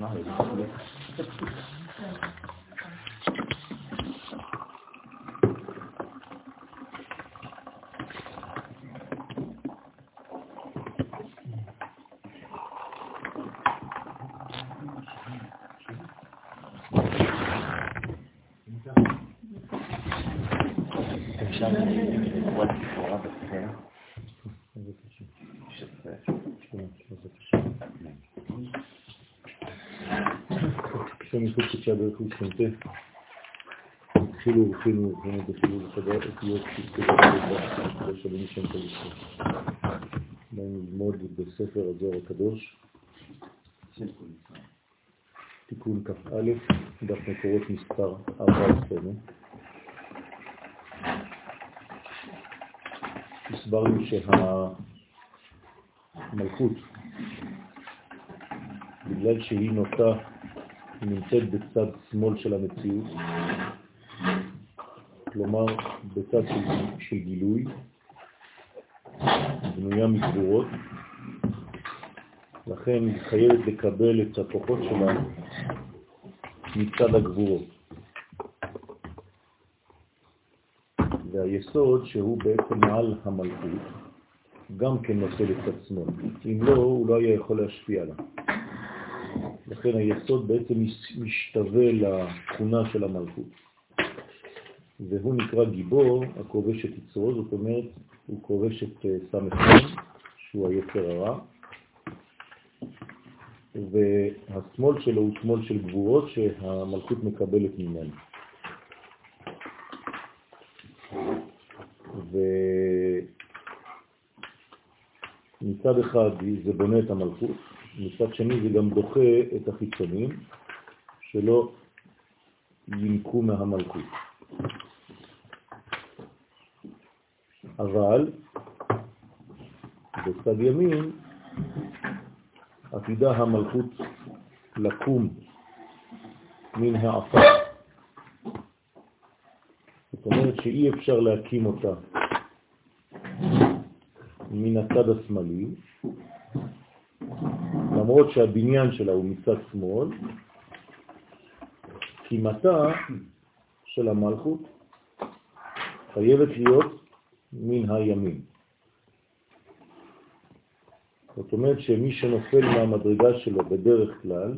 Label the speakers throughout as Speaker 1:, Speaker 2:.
Speaker 1: 然后我就特。ח"ט, התחילו ורחינו ורחינו בחילול חדש אותיות שתקדש שלום שם קדוש. ללמוד בספר הזוהר הקדוש, תיקון כ"א, דף מקורות מספר 14. הסברנו שהמלכות, בגלל שהיא נוטה נמצאת בצד שמאל של המציאות, כלומר בצד של, של גילוי, בנויה מגבורות, לכן היא חייבת לקבל את הכוחות שלה מצד הגבורות. והיסוד שהוא בעצם מעל המלכות, גם כן נושא לצד שמאל. אם לא, הוא לא היה יכול להשפיע עליו. לכן היסוד בעצם משתווה לתכונה של המלכות. והוא נקרא גיבור הכובש את יצרו, זאת אומרת, הוא כובש את אה, סמ"ך, שהוא היצר הרע, והשמאל שלו הוא שמאל של גבורות שהמלכות מקבלת ממנו. ומצד אחד זה בונה את המלכות, מצד שני זה גם דוחה את החיצונים שלא ינקו מהמלכות. אבל בצד ימין עתידה המלכות לקום מן העפר. זאת אומרת שאי אפשר להקים אותה הצד השמאלי, למרות שהבניין שלה הוא מצד שמאל, קימתה של המלכות חייבת להיות מן הימין. זאת אומרת שמי שנופל מהמדרגה שלו בדרך כלל,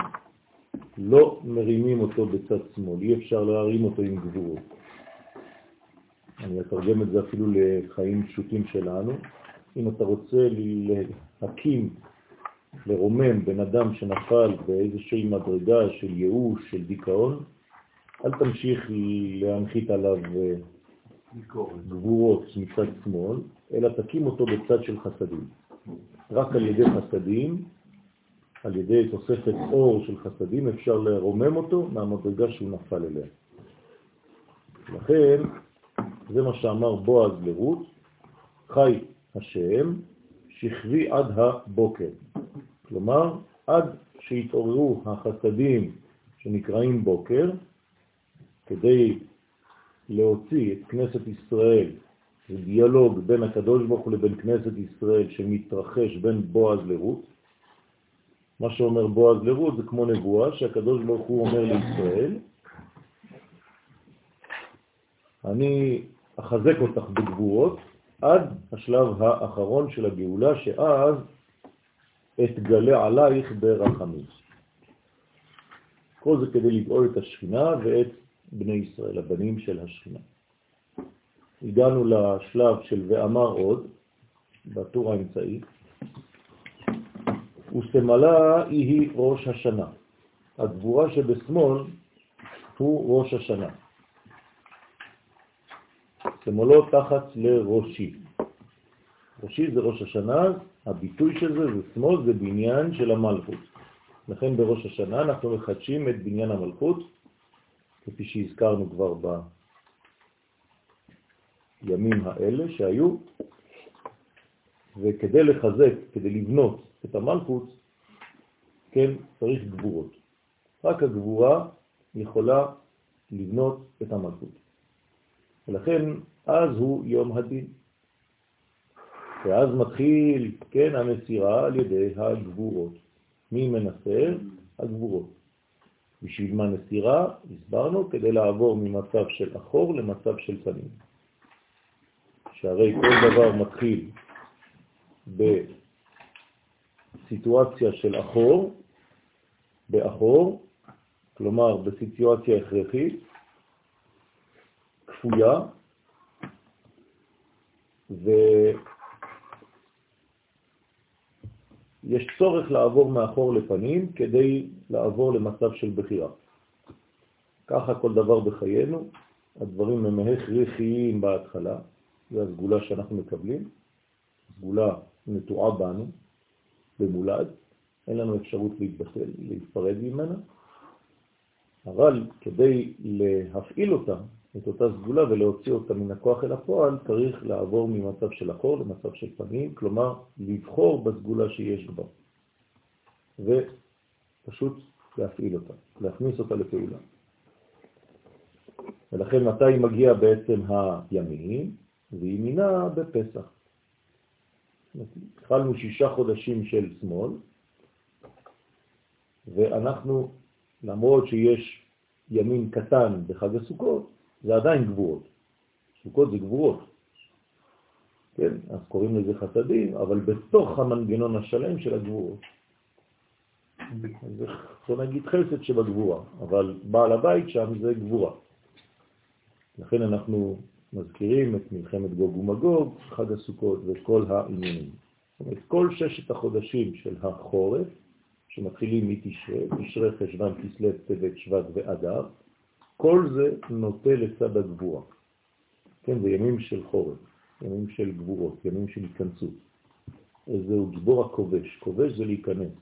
Speaker 1: לא מרימים אותו בצד שמאל, אי אפשר להרים אותו עם גבורות. אני אתרגם את זה אפילו לחיים פשוטים שלנו. אם אתה רוצה להקים לרומם בן אדם שנפל באיזושהי מדרגה של ייאוש, של דיכאון, אל תמשיך להנחית עליו אה, גבורות מצד שמאל, אלא תקים אותו בצד של חסדים. רק על ידי חסדים, על ידי תוספת אור של חסדים, אפשר לרומם אותו מהמדרגה שהוא נפל אליה. לכן, זה מה שאמר בועז לרות, חי השם, שכבי עד הבוקר. כלומר, עד שהתעוררו החסדים שנקראים בוקר, כדי להוציא את כנסת ישראל, זה דיאלוג בין הקדוש ברוך הוא לבין כנסת ישראל שמתרחש בין בועז לרות. מה שאומר בועז לרות זה כמו נבואה שהקדוש ברוך הוא אומר לישראל, אני אחזק אותך בגבורות עד השלב האחרון של הגאולה, שאז אתגלה עלייך ברחמים. כל זה כדי לגאול את השכינה ואת בני ישראל, הבנים של השכינה. הגענו לשלב של ואמר עוד, בטור האמצעי, וסמלה היא ראש השנה. הגבורה שבשמאל הוא ראש השנה. שמאלו תחת לראשי. ראשי זה ראש השנה, הביטוי של זה זה שמאל, זה בניין של המלכות. לכן בראש השנה אנחנו מחדשים את בניין המלכות, כפי שהזכרנו כבר בימים האלה שהיו, וכדי לחזק, כדי לבנות את המלכות, כן, צריך גבורות. רק הגבורה יכולה לבנות את המלכות. ולכן אז הוא יום הדין. ואז מתחיל, כן, המסירה על ידי הגבורות. מי מנסר? הגבורות. בשביל מה נסירה? הסברנו, כדי לעבור ממצב של אחור למצב של פנים. שהרי כל דבר מתחיל בסיטואציה של אחור, באחור, כלומר בסיטואציה הכרחית, כפויה, ויש צורך לעבור מאחור לפנים כדי לעבור למצב של בחירה. ככה כל דבר בחיינו, הדברים הם הכרחיים בהתחלה, זו הסגולה שאנחנו מקבלים, סגולה נטועה בנו, במולד, אין לנו אפשרות להתבטל, להתפרד ממנה, אבל כדי להפעיל אותה, את אותה סגולה ולהוציא אותה מן הכוח אל הפועל, צריך לעבור ממצב של אחור למצב של פנים, כלומר לבחור בסגולה שיש בה, ופשוט להפעיל אותה, להכניס אותה לפעולה. ולכן מתי מגיע בעצם הימין? וימינה בפסח. התחלנו שישה חודשים של שמאל, ואנחנו, למרות שיש ימין קטן בחג הסוכות, זה עדיין גבורות. סוכות זה גבורות. כן? אז קוראים לזה חסדים, אבל בתוך המנגנון השלם של הגבורות. זה, בוא נגיד חסד שבגבורה, אבל בעל הבית שם זה גבורה. לכן אנחנו מזכירים את מלחמת גוג ומגוג, חג הסוכות וכל העניינים. זאת אומרת, כל ששת החודשים של החורף, שמתחילים מתשרה, תשרה חשבן, כסלו, טבת, שבט ואדר, כל זה נוטה לצד הגבורה. כן, זה ימים של חורף, ימים של גבורות, ימים של התכנסות. זהו גיבור הכובש. כובש זה להיכנס.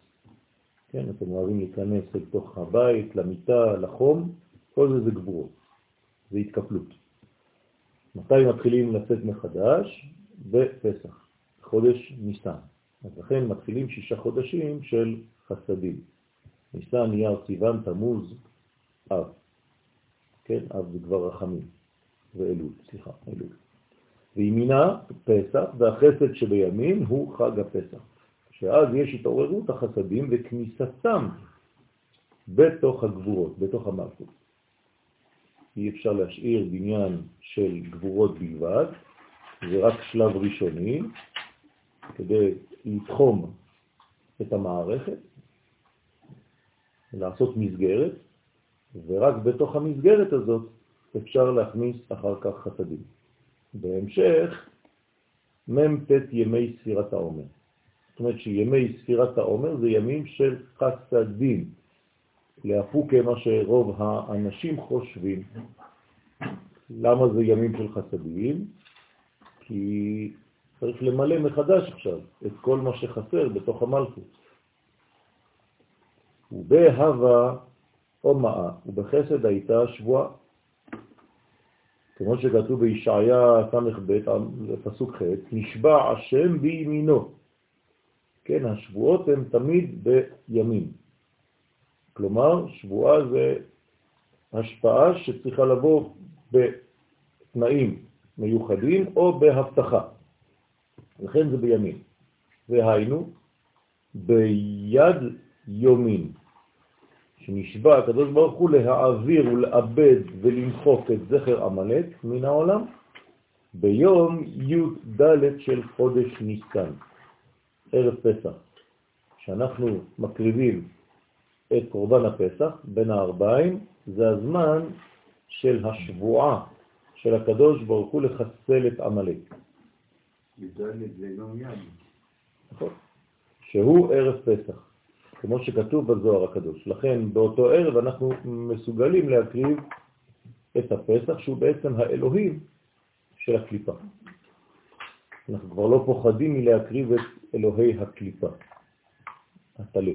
Speaker 1: כן, אתם אוהבים להיכנס אל תוך הבית, למיטה, לחום, כל זה זה גבורות, זה התקפלות. מתי מתחילים לצאת מחדש? בפסח, חודש ניסן. אז לכן מתחילים שישה חודשים של חסדים. ניסן, נייר, סיוון, תמוז, אב. כן, אב זה כבר רחמים, ואלול, סליחה, אלול. וימינה פסח, והחסד שבימין הוא חג הפסח. שאז יש התעוררות החסדים וכניסתם בתוך הגבורות, בתוך המלכות. אי אפשר להשאיר בניין של גבורות בלבד, זה רק שלב ראשוני, כדי לתחום את המערכת, לעשות מסגרת, ורק בתוך המסגרת הזאת אפשר להכניס אחר כך חסדים. בהמשך, מ"ט ימי ספירת העומר. זאת אומרת שימי ספירת העומר זה ימים של חסדים, להפוקה מה שרוב האנשים חושבים. למה זה ימים של חסדים? כי צריך למלא מחדש עכשיו את כל מה שחסר בתוך המלכות. ובהווה אומאה, ובחסד הייתה שבועה. כמו שכתוב בישעיה ס"ב, פסוק ח', נשבע השם בימינו. כן, השבועות הן תמיד בימים. כלומר, שבועה זה השפעה שצריכה לבוא בתנאים מיוחדים או בהבטחה. לכן זה בימין. והיינו, ביד יומין, שנשבע הקדוש ברוך הוא להעביר ולאבד ולמחוק את זכר עמלק מן העולם ביום י"ד של חודש ניסן, ערב פסח, שאנחנו מקריבים את קורבן הפסח בין הארבעים, זה הזמן של השבועה של הקדוש ברוך הוא לחסל את עמלק. נכון. שהוא ערב פסח, כמו שכתוב בזוהר הקדוש. לכן באותו ערב אנחנו מסוגלים להקריב את הפסח, שהוא בעצם האלוהים של הקליפה. אנחנו כבר לא פוחדים מלהקריב את אלוהי הקליפה, הטלה.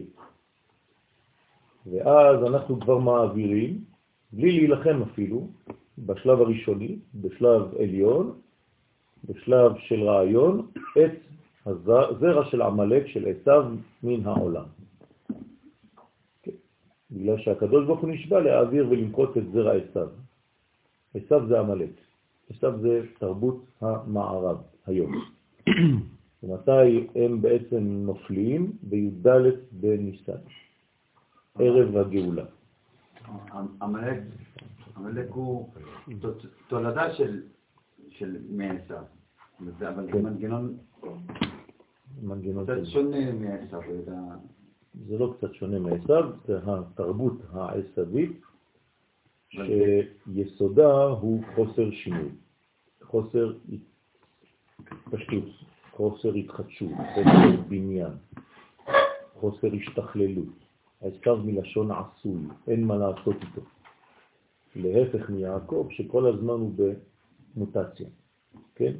Speaker 1: ואז אנחנו כבר מעבירים, בלי להילחם אפילו, בשלב הראשוני, בשלב עליון, בשלב של רעיון, את הזרע של עמלק של עשיו מן העולם. בגלל שהקדוש ברוך הוא נשבע להעביר ולמקוט את זרע עשיו. עשיו זה עמלק. עשיו זה תרבות המערב היום. ומתי הם בעצם נופלים? בי"ד בניסן. ערב הגאולה.
Speaker 2: עמלק הוא תולדה של מעשיו, אבל זה. מנגנון קצת שונה מעשיו.
Speaker 1: זה לא קצת שונה מעשיו, זה התרבות העשווית שיסודה הוא חוסר שינוי, חוסר פשטות, חוסר התחדשות, חוסר בניין, חוסר השתכללות. העסקב מלשון עשוי, אין מה לעשות איתו. להפך מיעקב, שכל הזמן הוא במוטציה, כן?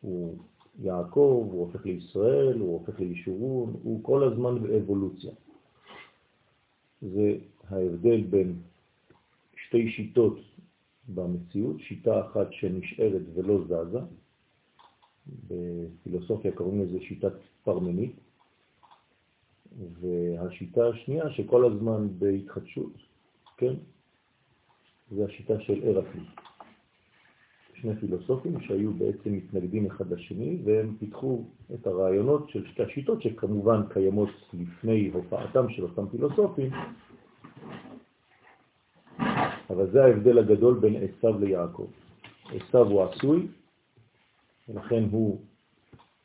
Speaker 1: הוא יעקב, הוא הופך לישראל, הוא הופך לישורון, הוא כל הזמן באבולוציה. זה ההבדל בין שתי שיטות במציאות, שיטה אחת שנשארת ולא זזה, בפילוסופיה קוראים לזה שיטת פרמנית, והשיטה השנייה שכל הזמן בהתחדשות, כן? זה השיטה של ארקלי. שני פילוסופים שהיו בעצם מתנגדים אחד לשני, והם פיתחו את הרעיונות של שתי השיטות, שכמובן קיימות לפני הופעתם של אותם פילוסופים, אבל זה ההבדל הגדול בין עשיו ליעקב. עשיו הוא עשוי, ולכן הוא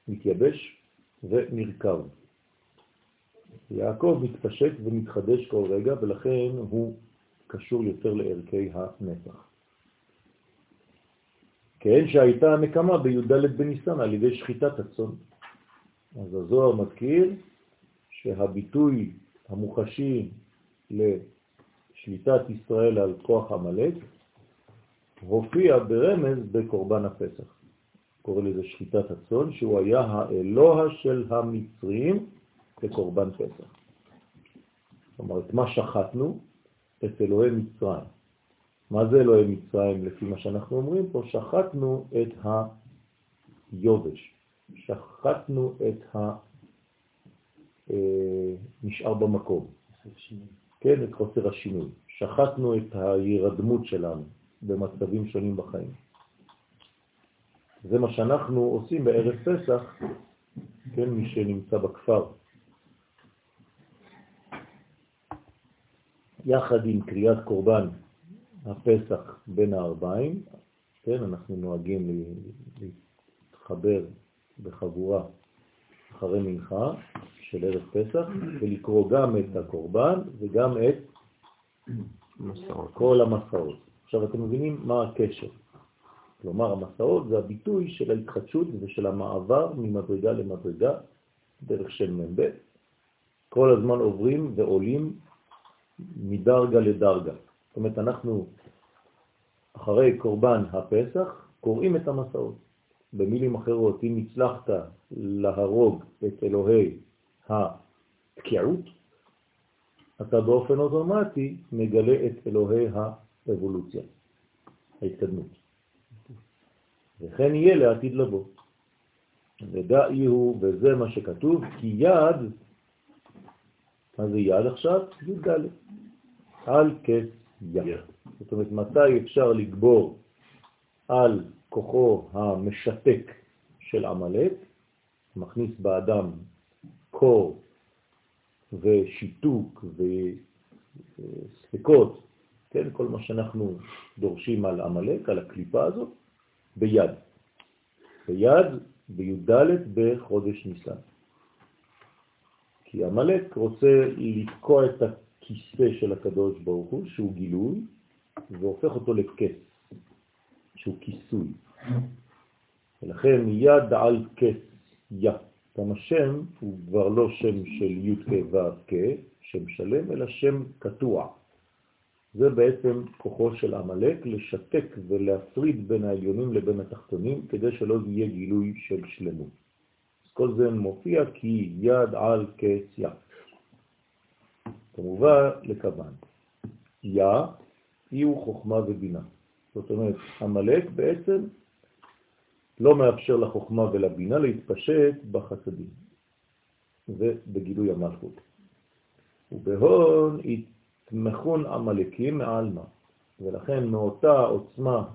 Speaker 1: מתייבש ונרכב. יעקב מתפשט ומתחדש כל רגע, ולכן הוא קשור יותר לערכי הנצח. כן שהייתה הנקמה בי"ד בניסן על ידי שחיטת הצאן. אז הזוהר מזכיר שהביטוי המוחשי לשליטת ישראל על כוח המלאק הופיע ברמז בקורבן הפסח. קורא לזה שחיטת הצאן, שהוא היה האלוה של המצרים כקורבן פסח. כלומר, את מה שחטנו? את אלוהי מצרים. מה זה אלוהי מצרים לפי מה שאנחנו אומרים פה? שחטנו את היובש, שחטנו את הנשאר אה, במקום, כן, את חוסר השינוי. שחטנו את הירדמות שלנו במצבים שונים בחיים. זה מה שאנחנו עושים בערב פסח, כן, מי שנמצא בכפר. יחד עם קריאת קורבן הפסח בין הארבעים, כן, אנחנו נוהגים להתחבר בחבורה אחרי מנחה של ערב פסח, ולקרוא גם את הקורבן וגם את מסעות. כל המסעות. עכשיו אתם מבינים מה הקשר. כלומר, המסעות זה הביטוי של ההתחדשות ושל המעבר ממדרגה למדרגה דרך של מ"ב. כל הזמן עוברים ועולים מדרגה לדרגה. זאת אומרת, אנחנו אחרי קורבן הפסח קוראים את המסעות. במילים אחרות, אם הצלחת להרוג את אלוהי התקיעות, אתה באופן אוטומטי מגלה את אלוהי האבולוציה, ההתקדמות. וכן יהיה לעתיד לבוא. ודאי הוא, וזה מה שכתוב, כי יד, מה זה יד עכשיו? י"ד. על כס יד. זאת אומרת, מתי אפשר לגבור על כוחו המשתק של עמלק, מכניס באדם קור ושיתוק וספקות, כן, כל מה שאנחנו דורשים על עמלק, על הקליפה הזאת, ביד. ביד בי"ד בחודש ניסן. כי עמלק רוצה לתקוע את הכיסא של הקדוש ברוך הוא, שהוא גילוי, והופך אותו לכס, שהוא כיסוי. ולכן יד על כס יא. גם השם הוא כבר לא שם של י' כ' ו' כ', שם שלם, אלא שם קטוע. זה בעצם כוחו של עמלק לשתק ולהפריד בין העליונים לבין התחתונים, כדי שלא יהיה גילוי של שלמות. אז כל זה מופיע כי יד על כס יא. כמובן לכוון. יא יהיו חוכמה ובינה. זאת אומרת, עמלק בעצם לא מאפשר לחוכמה ולבינה להתפשט בחסדים ובגילוי המלכות. ובהון יתמכון עמלקים מעלמה, ולכן מאותה עוצמה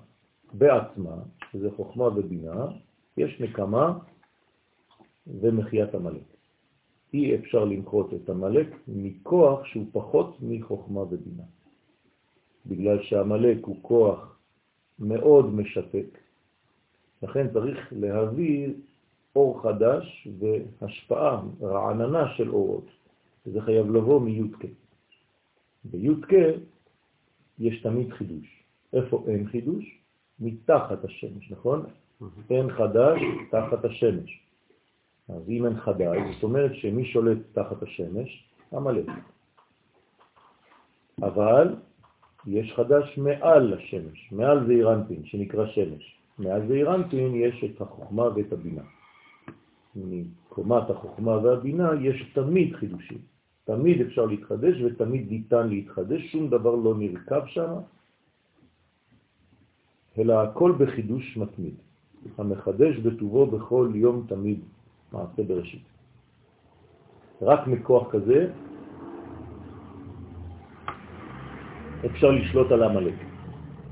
Speaker 1: בעצמה, שזה חוכמה ובינה, יש נקמה ומחיית עמלק. אי אפשר למחות את המלאק מכוח שהוא פחות מחוכמה ובינה. בגלל שהמלאק הוא כוח מאוד משתק, לכן צריך להביא אור חדש והשפעה, רעננה של אורות. וזה חייב לבוא מי"ק. בי"ק יש תמיד חידוש. איפה אין חידוש? מתחת השמש, נכון? אין חדש תחת השמש. אז אם אין חדש, זאת אומרת שמי שולט תחת השמש? המלאק. אבל יש חדש מעל השמש, מעל זעירנטין, שנקרא שמש. מעל זעירנטין יש את החוכמה ואת הבינה. מקומת החוכמה והבינה יש תמיד חידושים. תמיד אפשר להתחדש ותמיד ניתן להתחדש, שום דבר לא נרכב שם, אלא הכל בחידוש מתמיד. המחדש בטובו בכל יום תמיד, מעשה בראשית. רק מכוח כזה אפשר לשלוט על המלאק.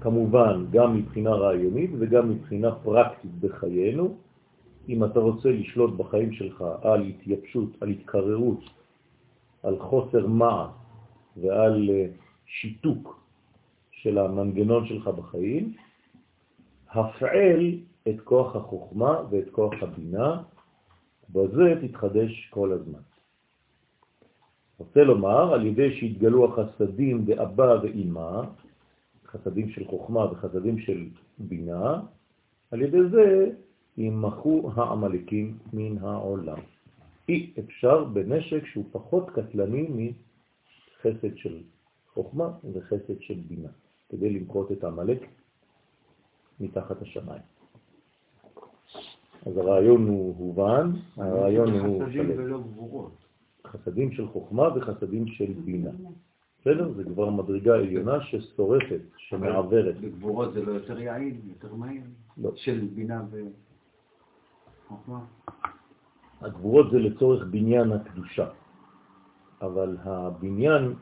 Speaker 1: כמובן, גם מבחינה רעיונית וגם מבחינה פרקטית בחיינו. אם אתה רוצה לשלוט בחיים שלך על התייבשות, על התקררות, על חוסר מעש ועל אה, שיתוק של המנגנון שלך בחיים, הפעל את כוח החוכמה ואת כוח הבינה, בזה תתחדש כל הזמן. רוצה לומר, על ידי שהתגלו החסדים באבא ואימא, חסדים של חוכמה וחסדים של בינה, על ידי זה ימחו העמלקים מן העולם. אי אפשר בנשק שהוא פחות קטלני מחסד של חוכמה וחסד של בינה, כדי למחות את העמלק מתחת השמיים. אז הרעיון הוא הובן, הרעיון הוא שלם. חסדים של חוכמה וחסדים של בינה. בסדר? זה כבר מדרגה עליונה ששורפת, שמעברת.
Speaker 2: בגבורות זה לא יותר יעיל, יותר מהיר? לא. של בינה וחוכמה?
Speaker 1: הגבורות זה לצורך בניין הקדושה, אבל הבניין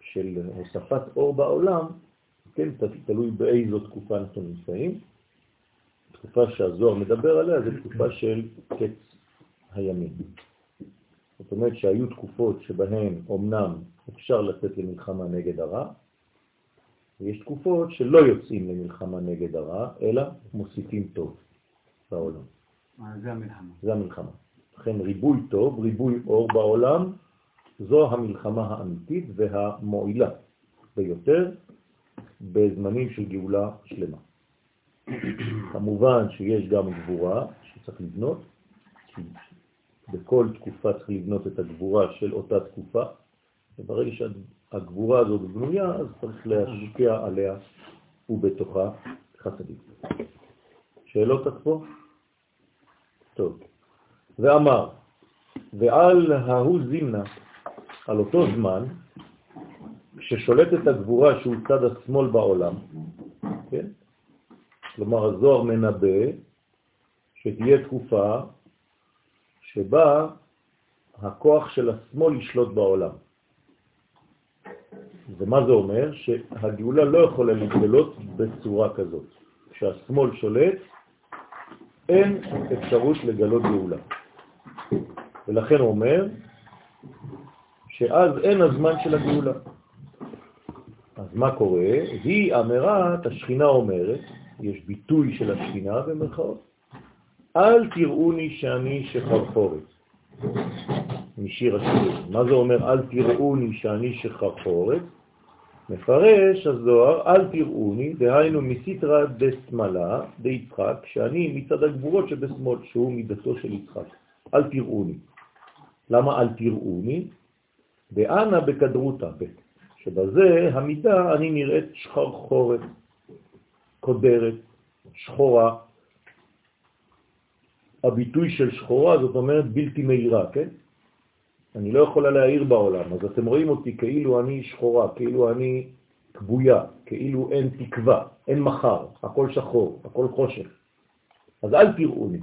Speaker 1: של הוספת אור בעולם, כן, תלוי באיזו תקופה אנחנו נמצאים. תקופה שהזוהר מדבר עליה זה תקופה של קץ הימים. זאת אומרת שהיו תקופות שבהן אומנם אפשר לצאת למלחמה נגד הרע, ויש תקופות שלא יוצאים למלחמה נגד הרע, אלא מוסיפים טוב בעולם.
Speaker 2: זה המלחמה.
Speaker 1: זה המלחמה. לכן ריבוי טוב, ריבוי אור בעולם, זו המלחמה האמיתית והמועילה ביותר בזמנים של גאולה שלמה. כמובן שיש גם גבורה שצריך לבנות, בכל תקופה צריך לבנות את הגבורה של אותה תקופה, וברגע שהגבורה הזאת בנויה, אז צריך להשקיע עליה ובתוכה חסדים. שאלות עד פה? טוב. ואמר, ועל ההוא זימנה, על אותו זמן, כששולטת הגבורה שהוא צד השמאל בעולם, כן? כלומר הזוהר מנבא שתהיה תקופה שבה הכוח של השמאל ישלוט בעולם. ומה זה אומר? שהגאולה לא יכולה להתגלות בצורה כזאת. כשהשמאל שולט, אין אפשרות לגלות גאולה. ולכן הוא אומר שאז אין הזמן של הגאולה. אז מה קורה? היא אמירת, השכינה אומרת, יש ביטוי של השכינה במרכאות, אל תראוני שאני שחרחורת. משיר השירים. מה זה אומר אל תראוני שאני שחרחורת? מפרש הזוהר, אל תראוני, דהיינו מסיטרא דשמאלה דיצחק, שאני מצד הגבורות שבשמאל, שהוא מידתו של יצחק. אל תראוני. למה אל תראוני? באנה בקדרותה, שבזה המידה אני נראית שחרחורת, קודרת, שחורה. הביטוי של שחורה זאת אומרת בלתי מהירה, כן? אני לא יכולה להעיר בעולם, אז אתם רואים אותי כאילו אני שחורה, כאילו אני כבויה, כאילו אין תקווה, אין מחר, הכל שחור, הכל חושך. אז אל תראוני.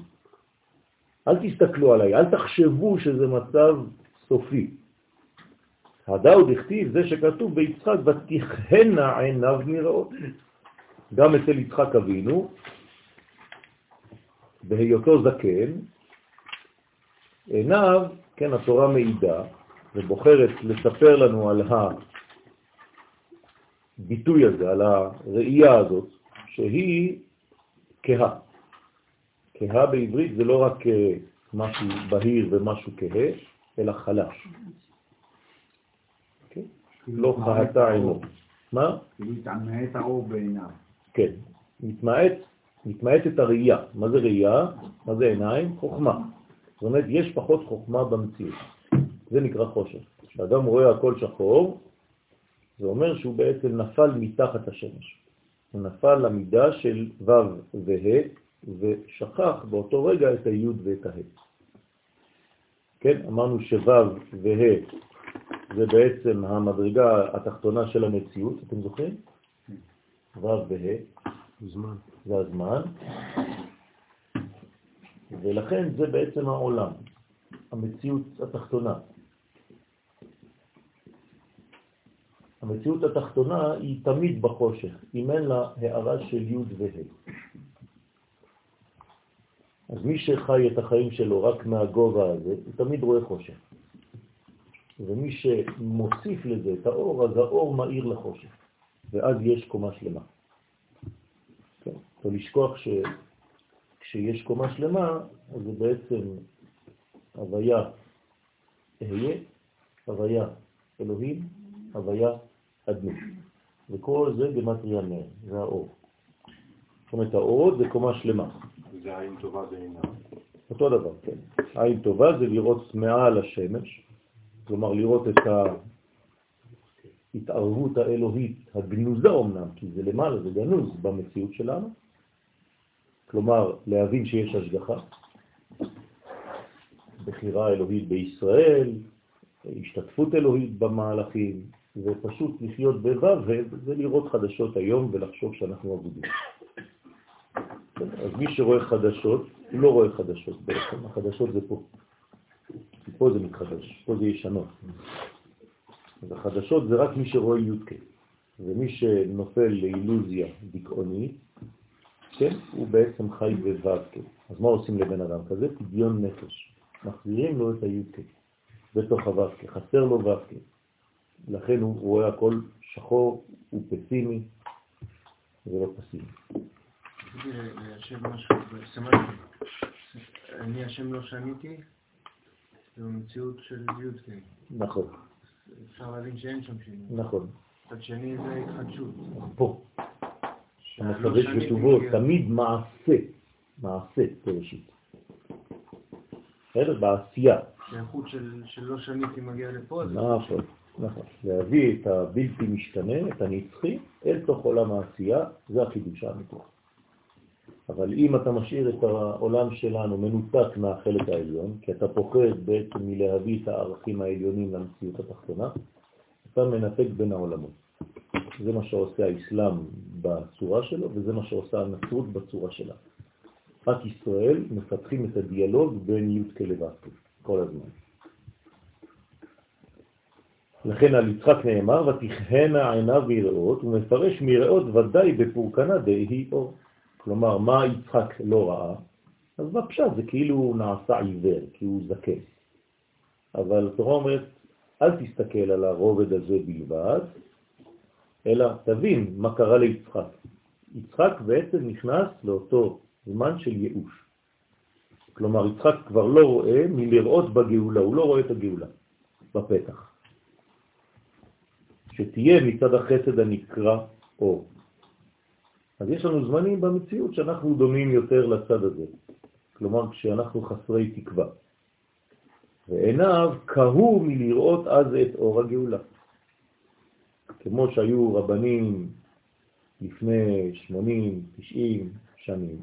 Speaker 1: אל תסתכלו עליי, אל תחשבו שזה מצב סופי. הדאוד הכתיב זה שכתוב ביצחק, ותכהנה עיניו נראות. גם אצל יצחק אבינו, בהיותו זקן, עיניו, כן, התורה מעידה ובוחרת לספר לנו על הביטוי הזה, על הראייה הזאת, שהיא כהה. כהה בעברית זה לא רק אה, משהו בהיר ומשהו כהה, אלא חלש. כן? לא חהתה עינו. מה?
Speaker 2: כאילו התעמעט האור בעיניו.
Speaker 1: כן, מתמעט, מתמעט את הראייה. מה זה ראייה? מה זה עיניים? חוכמה. זאת אומרת, יש פחות חוכמה במציאות. זה נקרא חושך. כשאדם רואה הכל שחור, זה אומר שהוא בעצם נפל מתחת השמש. הוא נפל למידה של ו' וה' ושכח באותו רגע את הי' ואת ה'. כן, אמרנו שו' וה' זה בעצם המדרגה התחתונה של המציאות, אתם זוכרים? ו' וה' זמן. זה הזמן, ולכן זה בעצם העולם, המציאות התחתונה. המציאות התחתונה היא תמיד בחושך, אם אין לה הערה של י' וה'. אז מי שחי את החיים שלו רק מהגובה הזה, הוא תמיד רואה חושך. ומי שמוסיף לזה את האור, אז האור מאיר לחושך, ואז יש קומה שלמה. כן? לא לשכוח שכשיש קומה שלמה, אז זה בעצם הוויה אהיה, הוויה אלוהים, הוויה אדנות. וכל זה במטריה נר, זה האור. זאת אומרת, האור זה קומה שלמה.
Speaker 3: זה עין טובה זה.
Speaker 1: אותו דבר, כן. עין טובה זה לראות מעל השמש, כלומר לראות את ההתערבות האלוהית הגנוזה אומנם, כי זה למעלה, זה גנוז במציאות שלנו, כלומר להבין שיש השגחה, בחירה אלוהית בישראל, השתתפות אלוהית במהלכים, ופשוט לחיות בו"ב, וזה לראות חדשות היום ולחשוב שאנחנו עבודים. אז מי שרואה חדשות, הוא לא רואה חדשות בעצם, החדשות זה פה. פה זה מתחדש, פה זה ישנות. אז החדשות זה רק מי שרואה יודקה, ומי שנופל לאילוזיה דיכאונית, כן, הוא בעצם חי בו"קה. אז מה עושים לבן אדם כזה? פדיון נפש. מחזירים לו את היודקה בתוך הו"קה, חסר לו ו"קה. לכן הוא רואה הכל שחור, הוא פסימי, ולא פסימי.
Speaker 3: אני השם לא שניתי, זו מציאות של יודקי.
Speaker 1: נכון.
Speaker 3: אפשר להבין שאין שם שינוי.
Speaker 1: נכון.
Speaker 3: מצד שני זה התחדשות.
Speaker 1: פה. המחדש בטובו, תמיד מעשה, מעשה בראשית. בסדר? בעשייה.
Speaker 3: שהאיכות של לא שניתי מגיע לפה.
Speaker 1: נכון, נכון. להביא את הבלתי משתנה, את הנצחי, אל תוך עולם העשייה, זה החידוש האמיתי. אבל אם אתה משאיר את העולם שלנו מנותק מהחלק העליון, כי אתה פוחד בעצם מלהביא את הערכים העליונים למציאות התחתונה, אתה מנתק בין העולמות. זה מה שעושה האסלאם בצורה שלו, וזה מה שעושה הנצרות בצורה שלה. רק ישראל מפתחים את הדיאלוג בין י' כלו"ת כל הזמן. לכן על יצחק נאמר, ותכהנה עיניו ויראות, ומפרש מראות ודאי בפורקנה דהי אור. כלומר, מה יצחק לא ראה? אז בפשט זה כאילו נעשה עיוור, כי הוא זקן. אבל התורה אומרת, אל תסתכל על הרובד הזה בלבד, אלא תבין מה קרה ליצחק. יצחק בעצם נכנס לאותו זמן של ייאוש. כלומר, יצחק כבר לא רואה מלראות בגאולה, הוא לא רואה את הגאולה בפתח. שתהיה מצד החסד הנקרא אור. אז יש לנו זמנים במציאות שאנחנו דומים יותר לצד הזה, כלומר כשאנחנו חסרי תקווה. ועיניו קהו מלראות אז את אור הגאולה. כמו שהיו רבנים לפני 80, 90 שנים,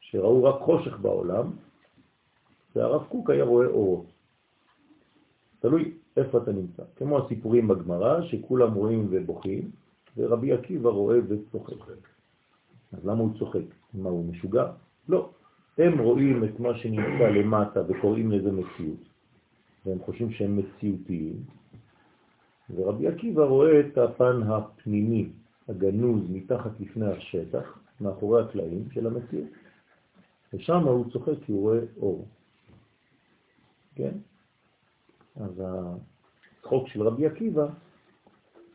Speaker 1: שראו רק חושך בעולם, והרב קוק היה רואה אורות. תלוי איפה אתה נמצא. כמו הסיפורים בגמרא, שכולם רואים ובוכים, ורבי עקיבא רואה וצוחק. אז למה הוא צוחק? מה, הוא משוגע? לא. הם רואים את מה שנמצא למטה וקוראים לזה מציאות, והם חושבים שהם מציאותיים, ורבי עקיבא רואה את הפן הפנימי, הגנוז, מתחת לפני השטח, מאחורי הקלעים של המציאות. ושם הוא צוחק כי הוא רואה אור. כן? אז הצחוק של רבי עקיבא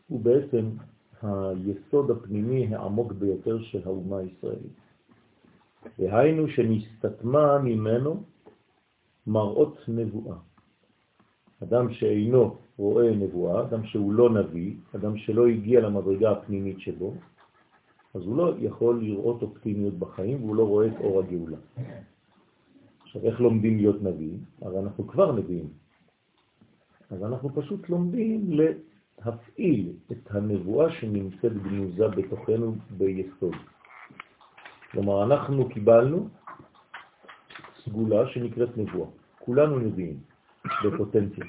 Speaker 1: הוא בעצם היסוד הפנימי העמוק ביותר של האומה הישראלית. והיינו שנסתתמה ממנו מראות נבואה. אדם שאינו רואה נבואה, אדם שהוא לא נביא, אדם שלא הגיע למדרגה הפנימית שבו, אז הוא לא יכול לראות אופטימיות בחיים והוא לא רואה את אור הגאולה. עכשיו, איך לומדים להיות נביא? הרי אנחנו כבר נביאים. אז אנחנו פשוט לומדים להפעיל את הנבואה שנמצאת גנוזה בתוכנו ביסוד. כלומר, אנחנו קיבלנו סגולה שנקראת נבואה. כולנו נביאים בפוטנציה,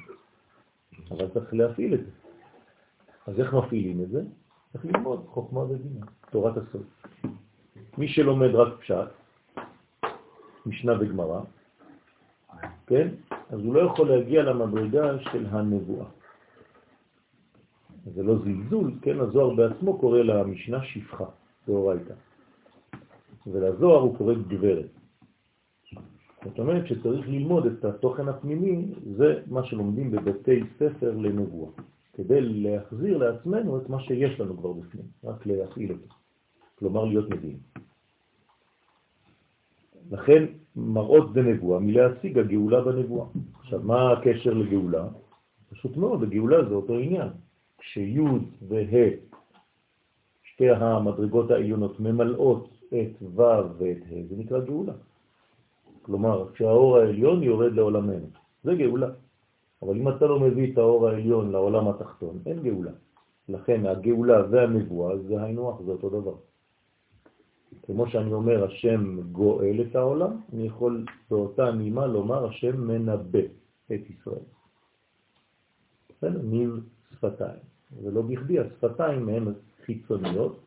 Speaker 1: אבל צריך להפעיל את זה. אז איך מפעילים את זה? צריך ללמוד חוכמה ובינה, תורת הסוד. מי שלומד רק פשט, משנה וגמרא, כן? אז הוא לא יכול להגיע למדרגה של הנבואה. זה לא זלזול, כן? הזוהר בעצמו קורא למשנה שפחה, דאורייתא. ולזוהר הוא קורא גברת. זאת אומרת שצריך ללמוד את התוכן הפנימי, זה מה שלומדים בבתי ספר לנבואה, כדי להחזיר לעצמנו את מה שיש לנו כבר בפנים, רק להפעיל אותו, כלומר להיות נביאים. לכן מראות זה נבואה, מלהשיג הגאולה בנבואה. עכשיו, מה הקשר לגאולה? פשוט מאוד, הגאולה זה אותו עניין. כשי' וה', שתי המדרגות העליונות ממלאות את ו' ואת ה', זה נקרא גאולה. כלומר, כשהאור העליון יורד לעולמנו, זה גאולה. אבל אם אתה לא מביא את האור העליון לעולם התחתון, אין גאולה. לכן הגאולה והנבואה זה היינו זה אותו דבר. כמו שאני אומר, השם גואל את העולם, אני יכול באותה נימה לומר, השם מנבא את ישראל. בסדר? ניב שפתיים. ולא בכדי, השפתיים הן חיצוניות,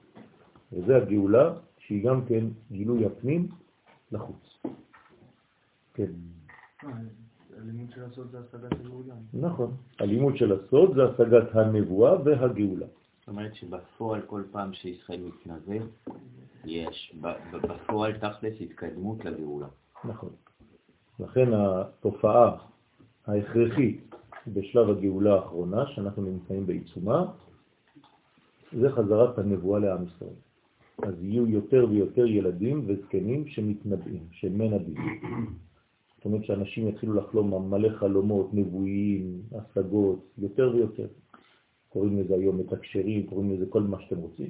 Speaker 1: וזה הגאולה שהיא גם כן גילוי הפנים לחוץ. כן.
Speaker 3: הלימוד של הסוד זה השגת הגאולה.
Speaker 1: נכון. הלימוד של הסוד זה השגת הנבואה והגאולה.
Speaker 4: זאת אומרת שבפועל כל פעם שישראל מתנבא, יש בפועל תכלס התקדמות לגאולה.
Speaker 1: נכון. לכן התופעה ההכרחית בשלב הגאולה האחרונה, שאנחנו נמצאים בעיצומה, זה חזרת הנבואה לעם ישראל. אז יהיו יותר ויותר ילדים וזקנים שמתנבאים, שמנבאים. זאת אומרת שאנשים יתחילו לחלום מלא חלומות, נבואיים, השגות, יותר ויותר. קוראים לזה היום מתקשרים, קוראים לזה כל מה שאתם רוצים.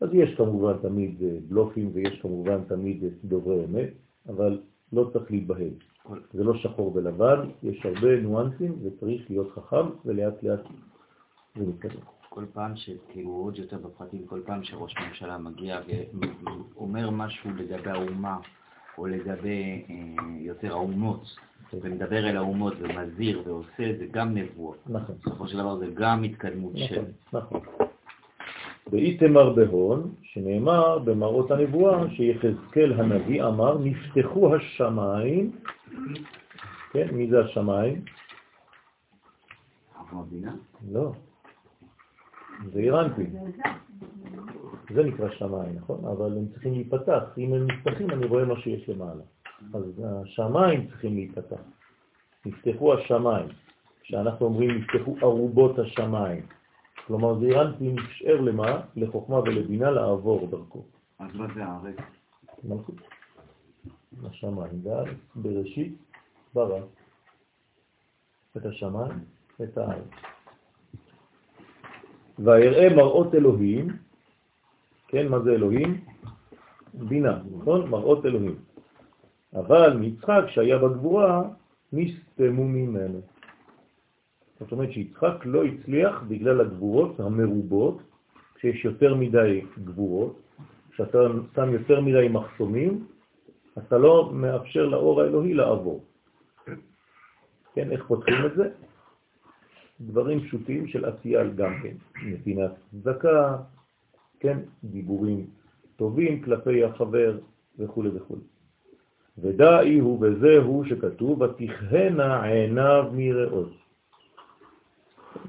Speaker 1: אז יש כמובן תמיד אה, בלופים ויש כמובן תמיד דוברי אמת, אבל לא צריך להתבהל. זה לא שחור ולבן, יש הרבה ניואנסים וצריך להיות חכם ולאט לאט זה מתקדם.
Speaker 4: כל פעם שכאילו עוד יותר בפרטים, כל פעם שראש ממשלה מגיע ואומר משהו לגבי האומה או לגבי אה, יותר האומות, ומדבר אל האומות ומזהיר ועושה, זה גם נבואה.
Speaker 1: נכון.
Speaker 4: בסופו של דבר זה גם התקדמות
Speaker 1: נכון,
Speaker 4: של...
Speaker 1: נכון. ואיתמר בהון, שנאמר במראות הנבואה, שיחזקאל הנביא אמר, נפתחו השמיים, כן, מי זה השמיים? לא, זה אירנטים. זה נקרא שמיים, נכון? אבל הם צריכים להיפתח. אם הם נפתחים, אני רואה מה שיש למעלה. אז השמיים צריכים להיפתח. נפתחו השמיים. כשאנחנו אומרים נפתחו ארובות השמיים. כלומר, זה אירנטי נשאר למה? לחוכמה ולבינה לעבור דרכו.
Speaker 2: אז מה זה הארץ?
Speaker 1: מלכות. השמיים והארץ. בראשית ברא את השמיים, את הארץ. ויראה מראות אלוהים, כן, מה זה אלוהים? בינה, נכון? מראות אלוהים. אבל מיצחק שהיה בגבורה, נסתמו ממנו. זאת אומרת שיצחק לא הצליח בגלל הגבורות המרובות, כשיש יותר מדי גבורות, כשאתה שם יותר מדי מחסומים, אתה לא מאפשר לאור האלוהי לעבור. כן, איך פותחים את זה? דברים פשוטים של עשייה גם כן, נתינת צדקה, כן, דיבורים טובים כלפי החבר וכו' וכו'. ודאי הוא וזהו שכתוב, ותכהנה עיניו מראות.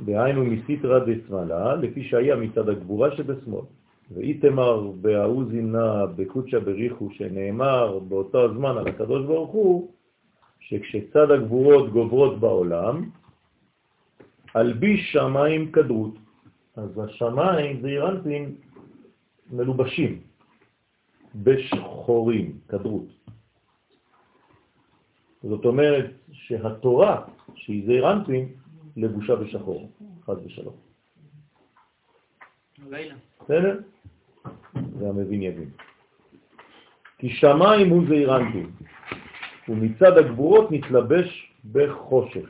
Speaker 1: דהיינו מסיטרא דשמאלה, לפי שהיה מצד הגבורה שבשמאל. ואיתמר בהאוזינה בקודשא בריחו, שנאמר באותו הזמן על הקדוש ברוך הוא, שכשצד הגבורות גוברות בעולם, אלביש שמיים כדרות. אז השמיים זה אירנטים מלובשים בשחורים, כדרות. זאת אומרת שהתורה, שהיא זעירנטים, לבושה בשחור, חד ושלום. בסדר? והמבין יבין. כי שמיים הוא זעירנטים, ומצד הגבורות נתלבש בחושך,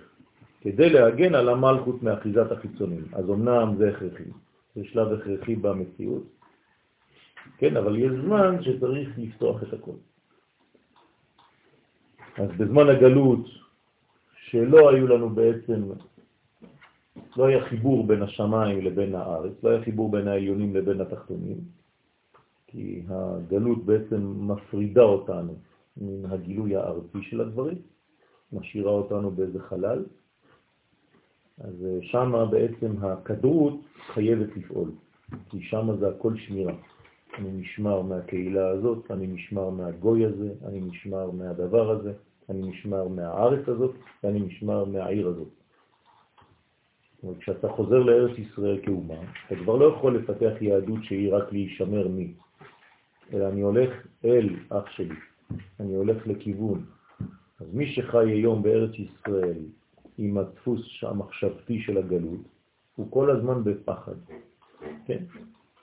Speaker 1: כדי להגן על המלכות מאחיזת החיצונים. אז אמנם זה הכרחי, זה שלב הכרחי במציאות, כן, אבל יש זמן שצריך לפתוח את הכל. אז בזמן הגלות, שלא היו לנו בעצם, לא היה חיבור בין השמיים לבין הארץ, לא היה חיבור בין העליונים לבין התחתונים, כי הגלות בעצם מפרידה אותנו מן הגילוי הארצי של הדברים, משאירה אותנו באיזה חלל, אז אה, שמה בעצם הכדרות חייבת לפעול, כי שמה זה הכל שמירה. אני נשמר מהקהילה הזאת, אני נשמר מהגוי הזה, אני נשמר מהדבר הזה, אני נשמר מהארץ הזאת, ואני נשמר מהעיר הזאת. אומרת, כשאתה חוזר לארץ ישראל כאומה, אתה כבר לא יכול לפתח יהדות שהיא רק להישמר מי, אלא אני הולך אל אח שלי, אני הולך לכיוון. אז מי שחי היום בארץ ישראל עם הדפוס המחשבתי של הגלות, הוא כל הזמן בפחד, כן?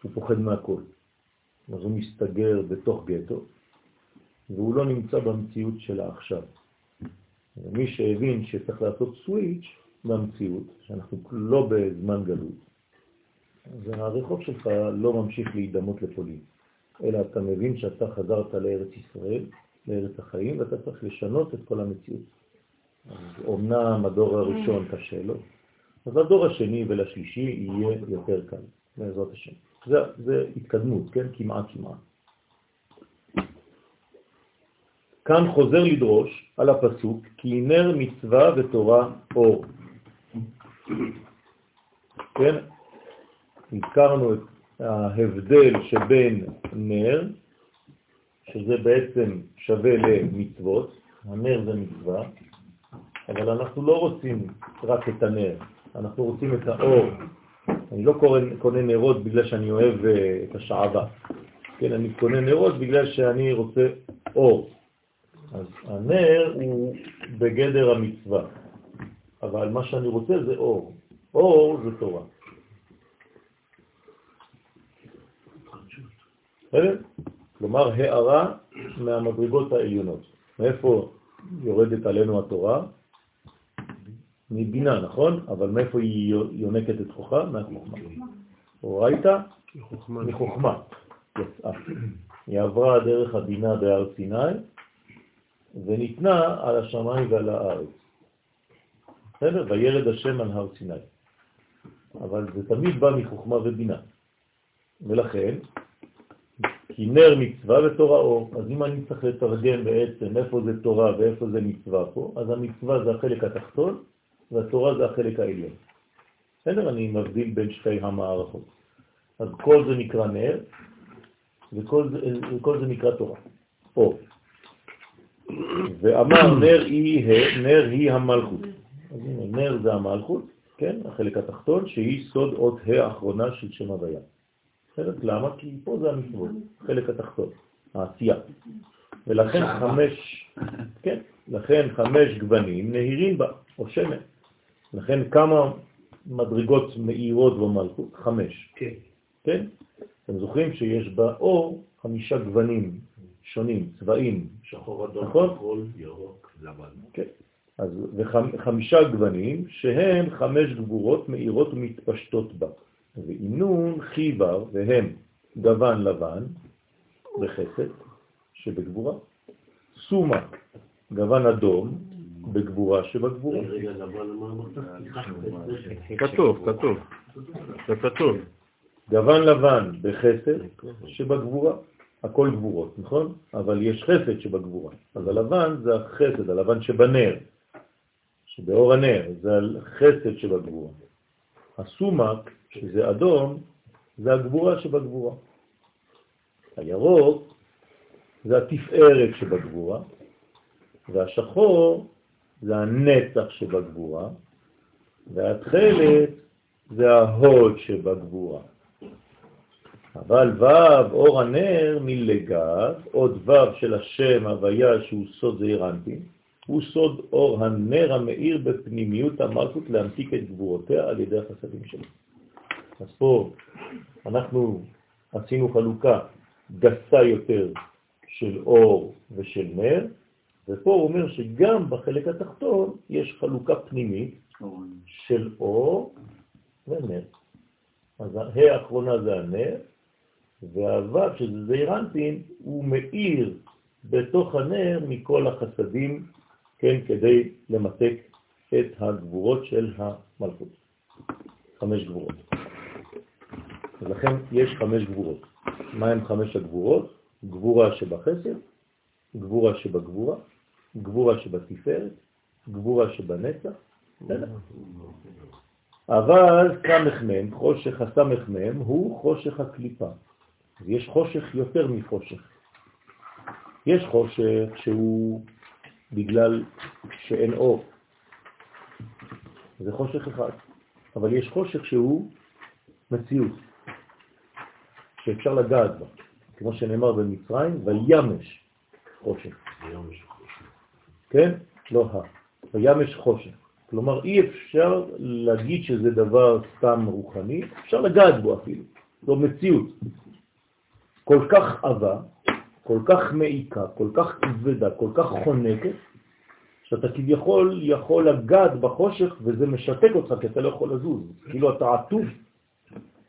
Speaker 1: הוא פוחד מהכל. אז הוא מסתגר בתוך גטו, והוא לא נמצא במציאות של העכשיו. מי שהבין שצריך לעשות סוויץ' במציאות, שאנחנו לא בזמן גלות, אז הרחוב שלך לא ממשיך להידמות לפולין, אלא אתה מבין שאתה חזרת לארץ ישראל, לארץ החיים, ואתה צריך לשנות את כל המציאות. אומנם הדור הראשון קשה לו, אז הדור השני ולשלישי יהיה יותר קל, בעזרת השם. זה, זה התקדמות, כן? כמעט כמעט. כאן חוזר לדרוש על הפסוק, כי נר מצווה ותורה אור. כן? הזכרנו את ההבדל שבין נר, שזה בעצם שווה למצוות, הנר זה מצווה, אבל אנחנו לא רוצים רק את הנר, אנחנו רוצים את האור. אני לא קונה נרות בגלל שאני אוהב אה, את השעבה, כן, אני קונה נרות בגלל שאני רוצה אור. אז הנר הוא בגדר המצווה, אבל מה שאני רוצה זה אור. אור זה תורה. כלומר, הערה מהמדרגות העליונות. מאיפה יורדת עלינו התורה? מבינה, נכון? אבל מאיפה היא יונקת את חוכה? מהחוכמה. אורייתא? מחוכמה. יצאה. היא עברה דרך הבינה בהר סיני, וניתנה על השמיים ועל הארץ. בסדר? וירד השם על הר סיני. אבל זה תמיד בא מחוכמה ובינה. ולכן, כי נר מצווה ותורה אור. אז אם אני צריך לתרגם בעצם איפה זה תורה ואיפה זה מצווה פה, אז המצווה זה החלק התחתון והתורה זה החלק העליון. בסדר? אני מבדיל בין שתי המערכות. אז כל זה נקרא נר, וכל זה, זה נקרא תורה. אור. ואמר נר היא, נר היא המלכות. אז הנה, נר זה המלכות, כן, החלק התחתון, שהיא סוד אות ה' האחרונה של שם הוויה. בסדר? למה? כי פה זה המצוות, החלק התחתון, העשייה. ולכן חמש, כן, לכן חמש גוונים נהירים בה, או שמן. לכן כמה מדרגות מאירות במלכות? חמש. כן. כן? אתם זוכרים שיש באור חמישה גוונים שונים, צבעים.
Speaker 2: שחור, אדום, נכון? כחול, ירוק, לבן.
Speaker 1: כן. אז וחמישה גוונים שהם חמש גבורות מאירות ומתפשטות בה. ואינון חיבר והם גוון לבן בחסד שבגבורה, סומק גוון אדום בגבורה שבגבורה.
Speaker 3: כתוב, כתוב. זה כתוב.
Speaker 1: גוון לבן בחסד שבגבורה. הכל גבורות, נכון? אבל יש חסד שבגבורה. אז הלבן זה החסד, הלבן שבנר, שבאור הנר, זה החסד שבגבורה. הסומק, שזה אדום, זה הגבורה שבגבורה. הירוק זה התפארת שבגבורה, והשחור זה הנצח שבגבורה, והתכלת זה ההוד שבגבורה. אבל ו' אור הנר מלגב, עוד ו' של השם הוויה שהוא סוד זעירנטי, הוא סוד אור הנר המאיר בפנימיות המלכות להמתיק את גבורותיה על ידי החסדים שלו. אז פה אנחנו עשינו חלוקה גסה יותר של אור ושל נר, ופה הוא אומר שגם בחלק התחתון יש חלוקה פנימית של אור ונר. אז ה' האחרונה זה הנר, והו' שזה זעירנטין, הוא מאיר בתוך הנר מכל החסדים, כן, כדי למתק את הגבורות של המלכות. חמש גבורות. ולכן יש חמש גבורות. מה הם חמש הגבורות? גבורה שבחסד, גבורה שבגבורה, גבורה שבתפארת, גבורה שבנצח, אבל סמ"ם, חושך הסמ"ם, הוא חושך הקליפה. יש חושך יותר מחושך. יש חושך שהוא בגלל שאין אור. זה חושך אחד. אבל יש חושך שהוא מציאות, שאפשר לגעת בה, כמו שנאמר במצרים, וימש חושך. כן? לא ה. וימש חושך. כלומר, אי אפשר להגיד שזה דבר סתם רוחני, אפשר לגעת בו אפילו. זו מציאות. כל כך עבה, כל כך מעיקה, כל כך כבדה, כל כך חונקת, שאתה כביכול יכול לגעת בחושך וזה משתק אותך כי אתה לא יכול לזוז. כאילו אתה עטוף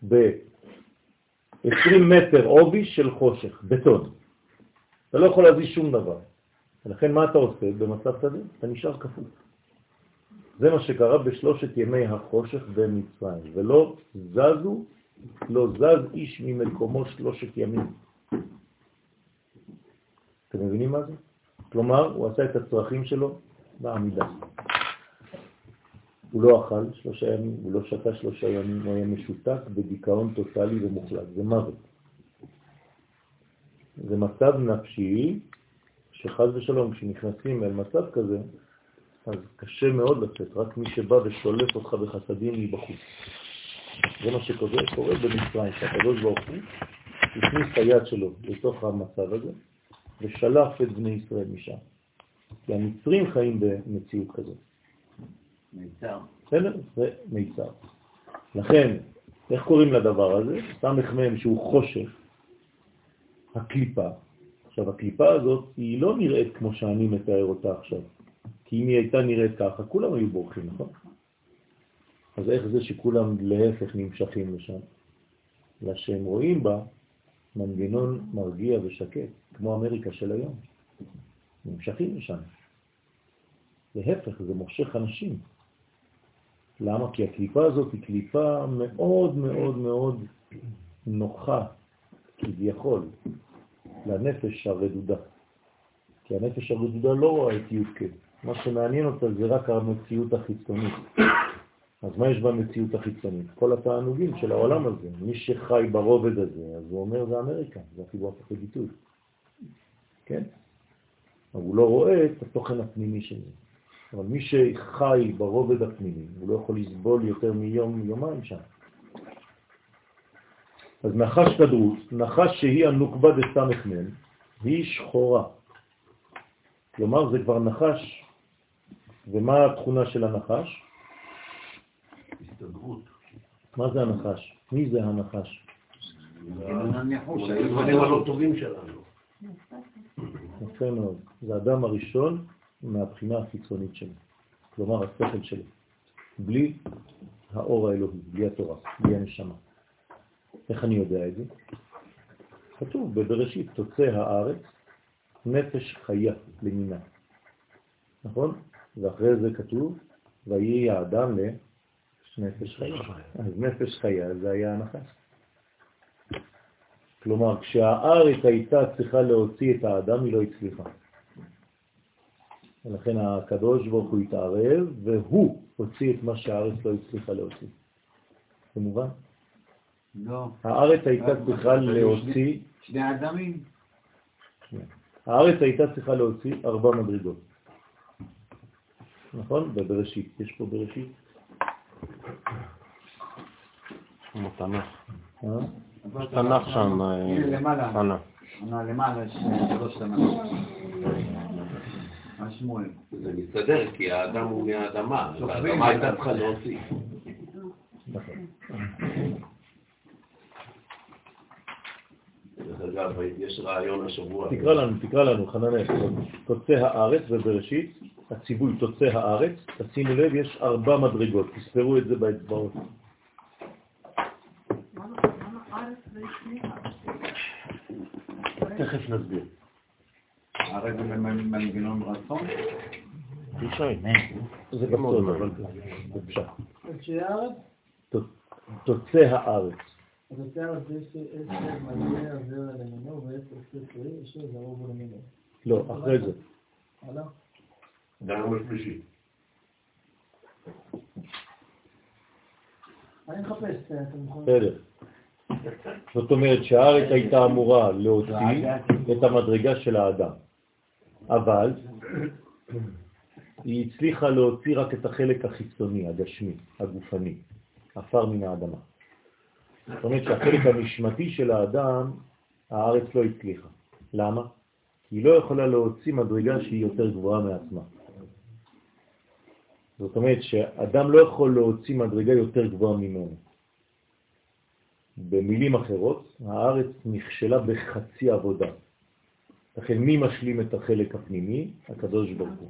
Speaker 1: ב-20 מטר עובי של חושך, בטון. אתה לא יכול להזיז שום דבר. ולכן מה אתה עושה במצב כזה? אתה נשאר כפוף. זה מה שקרה בשלושת ימי החושך במצרים, ולא זזו, לא זז איש ממקומו שלושת ימים. אתם מבינים מה זה? כלומר, הוא עשה את הצרכים שלו בעמידה. הוא לא אכל שלושה ימים, הוא לא שתה שלושה ימים, הוא היה משותק בדיכאון טוטלי ומוחלט, זה מוות. זה מצב נפשי שחז ושלום, כשנכנסים אל מצב כזה, אז קשה מאוד לצאת, רק מי שבא ושולף אותך בחסדים מבחוץ. זה מה שקורה קורה במצרים, שהקדוש ברוך הוא הכניס את היד שלו לתוך המצב הזה, ושלף את בני ישראל משם. כי המצרים חיים במציאות כזאת.
Speaker 2: מיצר.
Speaker 1: בסדר? זה מיצר. לכן, איך קוראים לדבר הזה? סמ"ם שהוא חושך, הקליפה. עכשיו, הקליפה הזאת היא לא נראית כמו שאני מתאר אותה עכשיו. כי אם היא הייתה נראית ככה, כולם היו בורחים, נכון? אז איך זה שכולם להפך נמשכים לשם? אלא שהם רואים בה מנגנון מרגיע ושקט, כמו אמריקה של היום. נמשכים לשם. להפך, זה מושך אנשים. למה? כי הקליפה הזאת היא קליפה מאוד מאוד מאוד נוחה, כביכול, לנפש הרדודה. כי הנפש הרדודה לא רואה את י"ק. מה שמעניין אותה זה רק המציאות החיצונית. אז מה יש במציאות החיצונית? כל התענוגים של העולם הזה. מי שחי ברובד הזה, אז הוא אומר זה אמריקה, זה אפילו הפך לביטוי. כן? אבל הוא לא רואה את התוכן הפנימי של זה. אבל מי שחי ברובד הפנימי, הוא לא יכול לסבול יותר מיום, יומיים שם. אז נחש כדרות, נחש שהיא הנוקבה דסמ"ם, היא שחורה. כלומר, זה כבר נחש. ומה התכונה של הנחש?
Speaker 2: הסתדרות.
Speaker 1: מה זה הנחש? מי זה הנחש?
Speaker 2: הניחוש,
Speaker 5: הדברים הלא טובים שלנו.
Speaker 1: יפה מאוד. זה האדם הראשון מהבחינה החיצונית שלו, כלומר השכל שלו, בלי האור האלוהי, בלי התורה, בלי הנשמה. איך אני יודע את זה? כתוב בבראשית, תוצא הארץ נפש חיה למינה. נכון? ואחרי זה כתוב, ויהי האדם לנפש חיה. אז נפש חיה זה היה הנחש. כלומר, כשהארץ הייתה צריכה להוציא את האדם, היא לא הצליחה. ולכן הקדוש ברוך הוא התערב, והוא הוציא את מה שהארץ לא הצליחה להוציא. זה מובן?
Speaker 2: לא.
Speaker 1: הארץ הייתה צריכה להוציא...
Speaker 2: שני אדמים.
Speaker 1: הארץ הייתה צריכה להוציא ארבע מדרגות. נכון? בבראשית. יש פה בראשית?
Speaker 6: תנ"ך.
Speaker 1: אה?
Speaker 6: תנ"ך שם.
Speaker 2: הנה למעלה.
Speaker 6: תנ"ך.
Speaker 2: למעלה יש שלוש תנ"ך. מה שמואל?
Speaker 5: זה מסתדר, כי האדם הוא מהאדמה, אז
Speaker 2: שוכבים.
Speaker 5: האדמה הייתה צריכה להוציא.
Speaker 1: נכון.
Speaker 5: דרך אגב, יש רעיון השבוע.
Speaker 1: תקרא לנו, תקרא לנו, חננאל, תוצא הארץ ובראשית, הציווי תוצא הארץ, תשימו לב, יש ארבע מדרגות, תספרו את זה באצבעות.
Speaker 5: תכף נסביר.
Speaker 2: הרי זה מנגנון רצון?
Speaker 1: זה בסוד, אבל זה פשט.
Speaker 7: כשהארץ,
Speaker 1: תוצא הארץ. לא, אחרי זה.
Speaker 7: הלאה?
Speaker 5: גם השלישי.
Speaker 7: אני מחפש, אה, אתם יכולים...
Speaker 1: בסדר. זאת אומרת שהארץ הייתה אמורה להוציא את המדרגה של האדם, אבל היא הצליחה להוציא רק את החלק החיצוני, הגשמי, הגופני, עפר מן האדמה. זאת אומרת שהחלק הנשמתי של האדם, הארץ לא הצליחה. למה? כי היא לא יכולה להוציא מדרגה שהיא יותר גבוהה מעצמה. זאת אומרת שאדם לא יכול להוציא מדרגה יותר גבוהה ממנו. במילים אחרות, הארץ נכשלה בחצי עבודה. לכן מי משלים את החלק הפנימי? הקדוש ברוך הוא.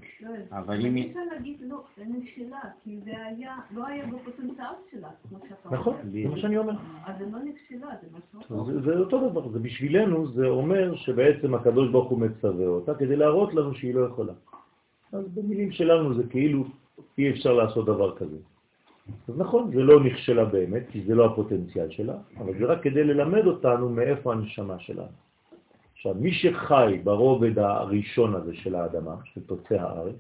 Speaker 4: אבל
Speaker 8: אני
Speaker 4: אם היא...
Speaker 8: רוצה להגיד לא, אין שאלה, כי זה היה, לא היה בפוטנציאל שלה, כמו שאתה אומר.
Speaker 1: נכון, זה מה שאני אומר.
Speaker 8: אז זה לא נכשלה, זה משהו
Speaker 1: זה אותו דבר, זה בשבילנו, זה אומר שבעצם הקדוש ברוך הוא מצווה אותה כדי להראות לנו שהיא לא יכולה. אז במילים שלנו זה כאילו אי אפשר לעשות דבר כזה. אז נכון, זה לא נכשלה באמת, כי זה לא הפוטנציאל שלה, אבל זה רק כדי ללמד אותנו מאיפה הנשמה שלנו. עכשיו, מי שחי ברובד הראשון הזה של האדמה, של תוצא הארץ,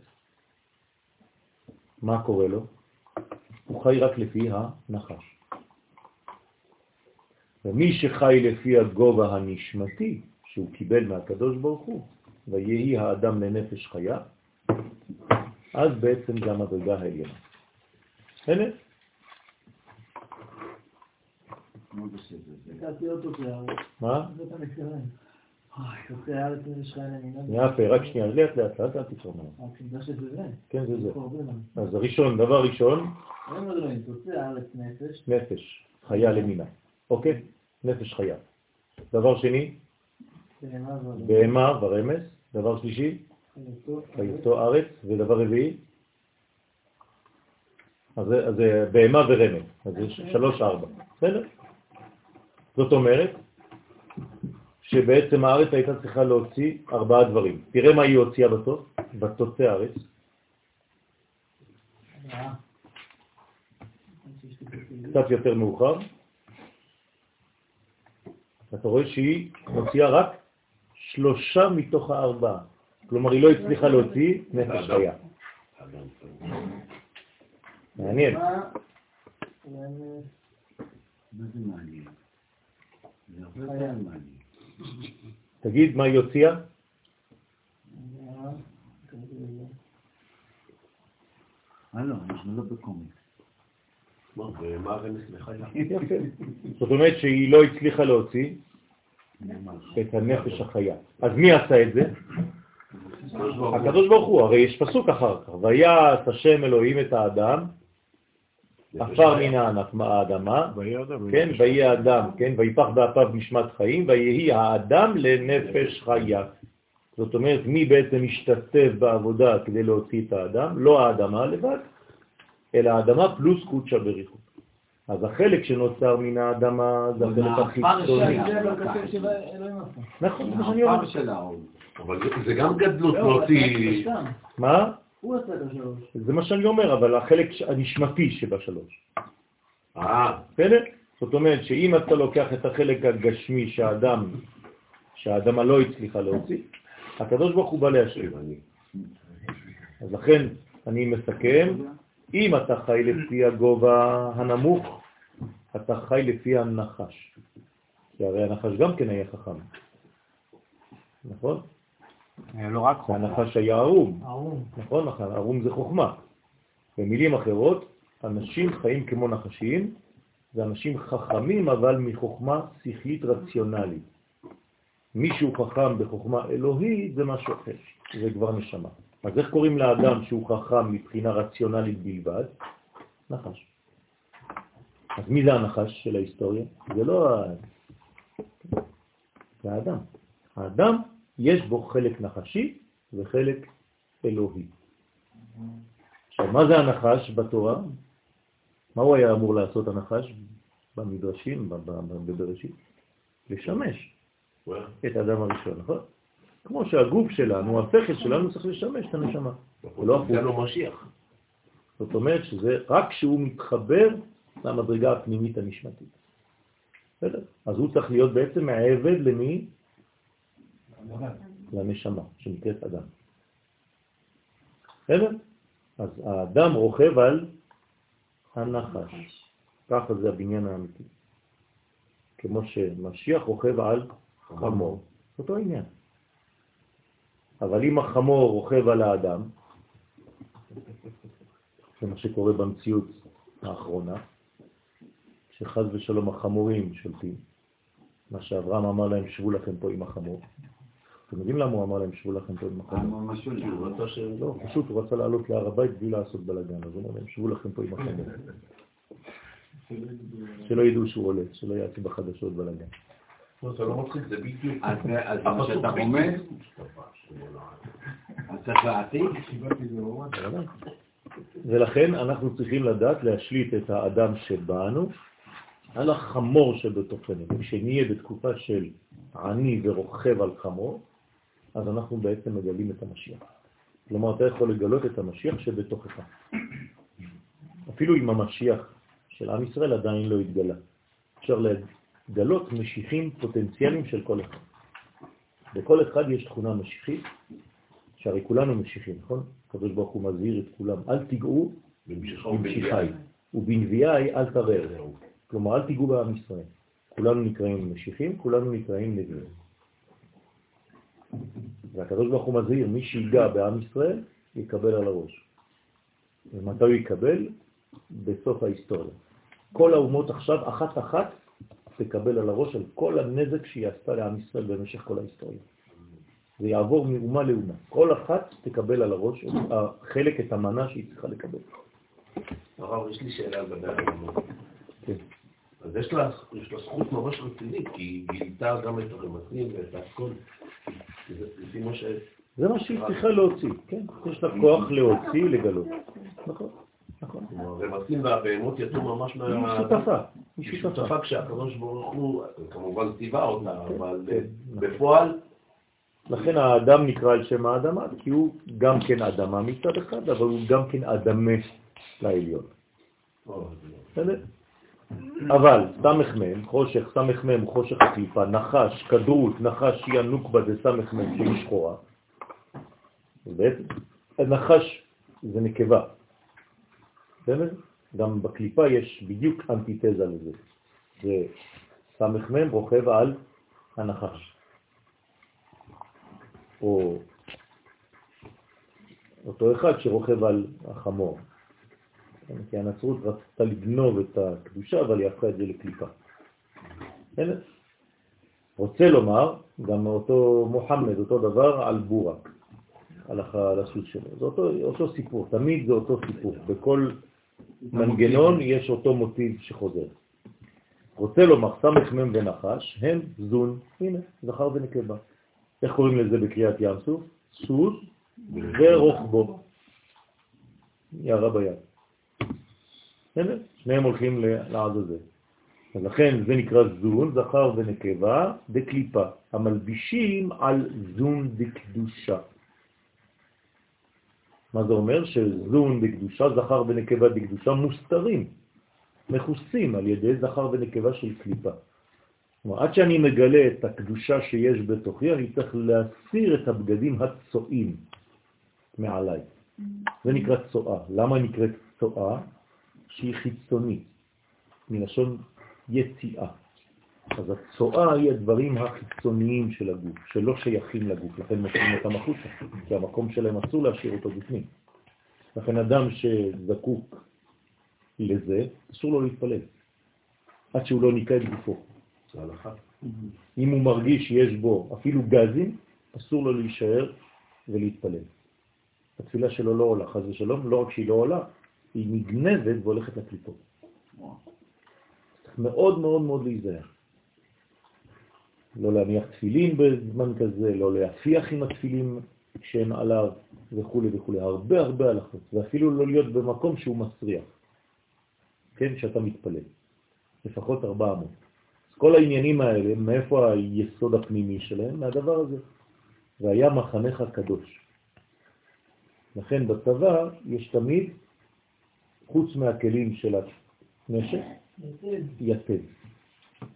Speaker 1: מה קורה לו? הוא חי רק לפי הנחש. ומי שחי לפי הגובה הנשמתי, שהוא קיבל מהקדוש ברוך הוא, ויהי האדם לנפש חיה, אז בעצם גם הדרגה העליונה.
Speaker 2: בסדר.
Speaker 1: מה?
Speaker 7: למינו.
Speaker 1: יפה, רק שנייה, לאט לאט, לאט, אל
Speaker 7: בגלל שזה זה.
Speaker 1: כן, זה זה. אז הראשון, דבר ראשון,
Speaker 7: הארץ נפש.
Speaker 1: חיה למינה, אוקיי? נפש חיה. דבר שני,
Speaker 7: בהמה
Speaker 1: ורמס. דבר שלישי,
Speaker 7: חיותו
Speaker 1: ארץ. ודבר רביעי, אז זה, בהמה ורמס. אז זה שלוש ארבע. בסדר? זאת אומרת שבעצם הארץ הייתה צריכה להוציא ארבעה דברים. תראה מה היא הוציאה בסוף, בתוצא הארץ. קצת יותר מאוחר, אתה רואה שהיא מוציאה רק שלושה מתוך הארבעה. כלומר, היא לא הצליחה להוציא נפש חיה. מעניין. תגיד מה היא הוציאה?
Speaker 2: אנחנו לא בקומיקס.
Speaker 1: זאת אומרת שהיא לא הצליחה להוציא את הנפש החיה. אז מי עשה את זה? הקדוש ברוך הוא, הרי יש פסוק אחר כך, ויעש השם אלוהים את האדם, עפר מן הענף האדמה,
Speaker 6: ויהיה אדם.
Speaker 1: כן, ויהיה האדם, כן, ויפח באפיו נשמת חיים, ויהי האדם לנפש חיה. זאת אומרת, מי בעצם משתתף בעבודה כדי להוציא את האדם? לא האדמה לבד, אלא האדמה פלוס קודשא בריחו. אז החלק שנוצר מן האדמה זה החלק החיצוני.
Speaker 7: לא.
Speaker 1: נכון, זה מה שאני אומר.
Speaker 5: אבל זה- גם גדלות
Speaker 7: לא,
Speaker 5: להוציא...
Speaker 7: את שלושתם.
Speaker 1: מה?
Speaker 7: הוא עשה את השלוש.
Speaker 1: זה מה שאני אומר, אבל החלק הנשמתי שבשלוש.
Speaker 5: אה,
Speaker 1: בסדר? זאת אומרת שאם אתה לוקח את החלק הגשמי שהאדם, שהאדמה לא הצליחה להוציא, הקדוש ברוך הוא בא להשלים. אז לכן אני מסכם, אם אתה חי לפי הגובה הנמוך, אתה חי לפי הנחש. כי הרי הנחש גם כן היה חכם. נכון?
Speaker 4: לא רק חוכמה.
Speaker 1: והנחש היה ערום.
Speaker 7: ערום.
Speaker 1: נכון, נכון, ערום זה חוכמה. במילים אחרות, אנשים חיים כמו נחשים, זה אנשים חכמים אבל מחוכמה שכלית רציונלית. מישהו חכם בחוכמה אלוהית זה משהו אחר, זה כבר נשמה. אז איך קוראים לאדם שהוא חכם מבחינה רציונלית בלבד? נחש. אז מי זה הנחש של ההיסטוריה? זה לא. זה האדם. האדם, יש בו חלק נחשי וחלק אלוהי. עכשיו, מה זה הנחש בתורה? מה הוא היה אמור לעשות הנחש במדרשים, בבראשית? לשמש את האדם הראשון, נכון? כמו שהגוף שלנו, השכל שלנו צריך לשמש את הנשמה.
Speaker 5: לא זה לא משיח.
Speaker 1: זאת אומרת שזה רק כשהוא מתחבר למדרגה הפנימית הנשמתית. בסדר? אז הוא צריך להיות בעצם מעבד למי? לנשמה, שנקראת אדם. בסדר? אז האדם רוכב על הנחש. ככה זה הבניין האמיתי. כמו שמשיח רוכב על חמור. אותו עניין. אבל אם החמור רוכב על האדם, זה מה שקורה במציאות האחרונה, שחז ושלום החמורים שולטים, מה שאברהם אמר להם, שבו לכם פה עם החמור. אתם יודעים למה הוא אמר להם, שבו לכם פה עם החמור? לא, פשוט הוא רצה לעלות להר הבית בלי לעשות בלאגן, אז הוא אמר להם, שבו לכם פה עם החמור. שלא ידעו שהוא עולה, שלא יעשו בחדשות בלאגן.
Speaker 5: לא, זה לא מצחיק, זה בדיוק...
Speaker 2: אז מה שאתה? אז צריך להעתיק?
Speaker 1: ולכן אנחנו צריכים לדעת להשליט את האדם שבאנו על החמור שבתוכנו. כשנהיה בתקופה של עני ורוכב על חמור, אז אנחנו בעצם מגלים את המשיח. כלומר, אתה יכול לגלות את המשיח שבתוכך. אפילו אם המשיח של עם ישראל עדיין לא התגלה. אפשר לגלות משיחים פוטנציאליים של כל אחד. בכל אחד יש תכונה משיחית, שהרי כולנו משיחים, נכון? הקדוש ברוך הוא מזהיר את כולם, אל תיגעו במשיחי, ובנביאי אל תרר. כלומר, אל תיגעו בעם ישראל. כולנו נקראים משיחים, כולנו נקראים נביאים. והקדוש ברוך הוא מזהיר, מי שיגע בעם ישראל, יקבל על הראש. ומתי הוא יקבל? בסוף ההיסטוריה. כל האומות עכשיו, אחת-אחת, תקבל על הראש על כל הנזק שהיא עשתה לעם ישראל במשך כל ההיסטוריה. זה יעבור מאומה לאומה. כל אחת תקבל על הראש חלק את המנה שהיא צריכה לקבל.
Speaker 5: הרב, יש לי שאלה לגבי הרמות. כן. אז יש לה, יש לה זכות ממש רצינית, כי היא גילתה גם את הרמתים ואת הכל.
Speaker 1: זה מה שהיא צריכה להוציא, כן? יש לה כוח להוציא, לגלות. נכון. נכון.
Speaker 5: הרמתים והבהמות יצאו ממש מה...
Speaker 1: היא שותפה.
Speaker 5: היא שותפה כשהקדוש ברוך הוא, כמובן ציווה אותה, כן, אבל כן. בפועל...
Speaker 1: לכן האדם נקרא על שם האדמה, כי הוא גם כן אדמה מצד אחד, אבל הוא גם כן אדמה לעליון. בסדר? אבל סמ"ם, חושך, סמ"ם, חושך הקליפה, נחש, כדרות, נחש היא הנוקבה זה סמ"ם שהיא שחורה. בעצם נחש זה נקבה. בסדר? גם בקליפה יש בדיוק אנטיתזה לזה. זה סמ"ם רוכב על הנחש. או אותו אחד שרוכב על החמור. כי הנצרות רצתה לגנוב את הקדושה, אבל היא הפכה את זה לקליפה. רוצה לומר, גם אותו מוחמד, אותו דבר על בורק, על הסוס שלו. זה אותו, אותו סיפור, תמיד זה אותו סיפור. בכל מנגנון יש אותו מוטיב שחוזר. רוצה לומר, סמך מם ונחש הם זון, הנה, זכר ונקבה. איך קוראים לזה בקריאת ים סוף? סוס ורוחבו. יערה ביד. שניהם הולכים לעזאזל. אז לכן זה נקרא זון, זכר ונקבה, דקליפה, המלבישים על זון דקדושה. מה זה אומר? שזון דקדושה, זכר ונקבה דקדושה מוסתרים, מכוסים על ידי זכר ונקבה של קליפה. כלומר, עד שאני מגלה את הקדושה שיש בתוכי, אני צריך להסיר את הבגדים הצועים מעליי. זה נקרא צועה. למה נקראת צועה? שהיא חיצונית, מלשון יציאה. אז הצועה היא הדברים החיצוניים של הגוף, שלא שייכים לגוף, לכן מוצאים אותם החוצה, כי המקום שלהם אסור להשאיר אותו בפנים. לכן אדם שזקוק לזה, אסור לו להתפלל, עד שהוא לא ניקה את גופו. אם הוא מרגיש שיש בו אפילו גזים, אסור לו להישאר ולהתפלל. התפילה שלו לא עולה, חז ושלום, לא רק שהיא לא עולה, היא נגנבת והולכת לקליפות. צריך מאוד מאוד מאוד להיזהר. לא להניח תפילין בזמן כזה, לא להפיח עם התפילים כשהם עליו וכו' וכו'. הרבה הרבה הלכות, ואפילו לא להיות במקום שהוא מסריח, כן, שאתה מתפלל. לפחות ארבע אמות. אז כל העניינים האלה, מאיפה היסוד הפנימי שלהם? מהדבר הזה. והיה מחנך קדוש. לכן בצבא יש תמיד, חוץ מהכלים של הנשק, יתד,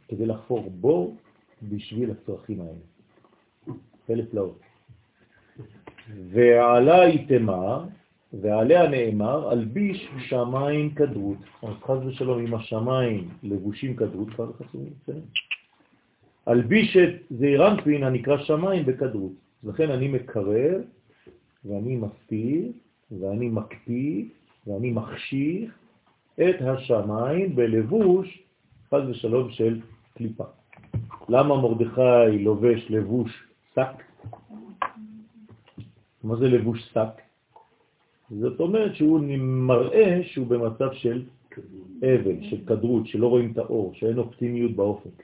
Speaker 1: כדי לחפור בור בשביל הצרכים האלה. פלא פלאות. ועלה איתמה, ועליה נאמר, אלביש שמיים כדרות. אז חז ושלום עם השמיים לבושים כדרות, כבר חסומים, אלביש את זעירנפין הנקרא שמיים בכדרות. לכן אני מקרב, ואני מסתיר, ואני מקפיא, ואני מחשיך את השמיים בלבוש, חז ושלום, של קליפה. למה מרדכי לובש לבוש שק? מה זה לבוש שק? זאת אומרת שהוא מראה שהוא במצב של אבל, של כדרות, שלא רואים את האור, שאין אופטימיות באופק.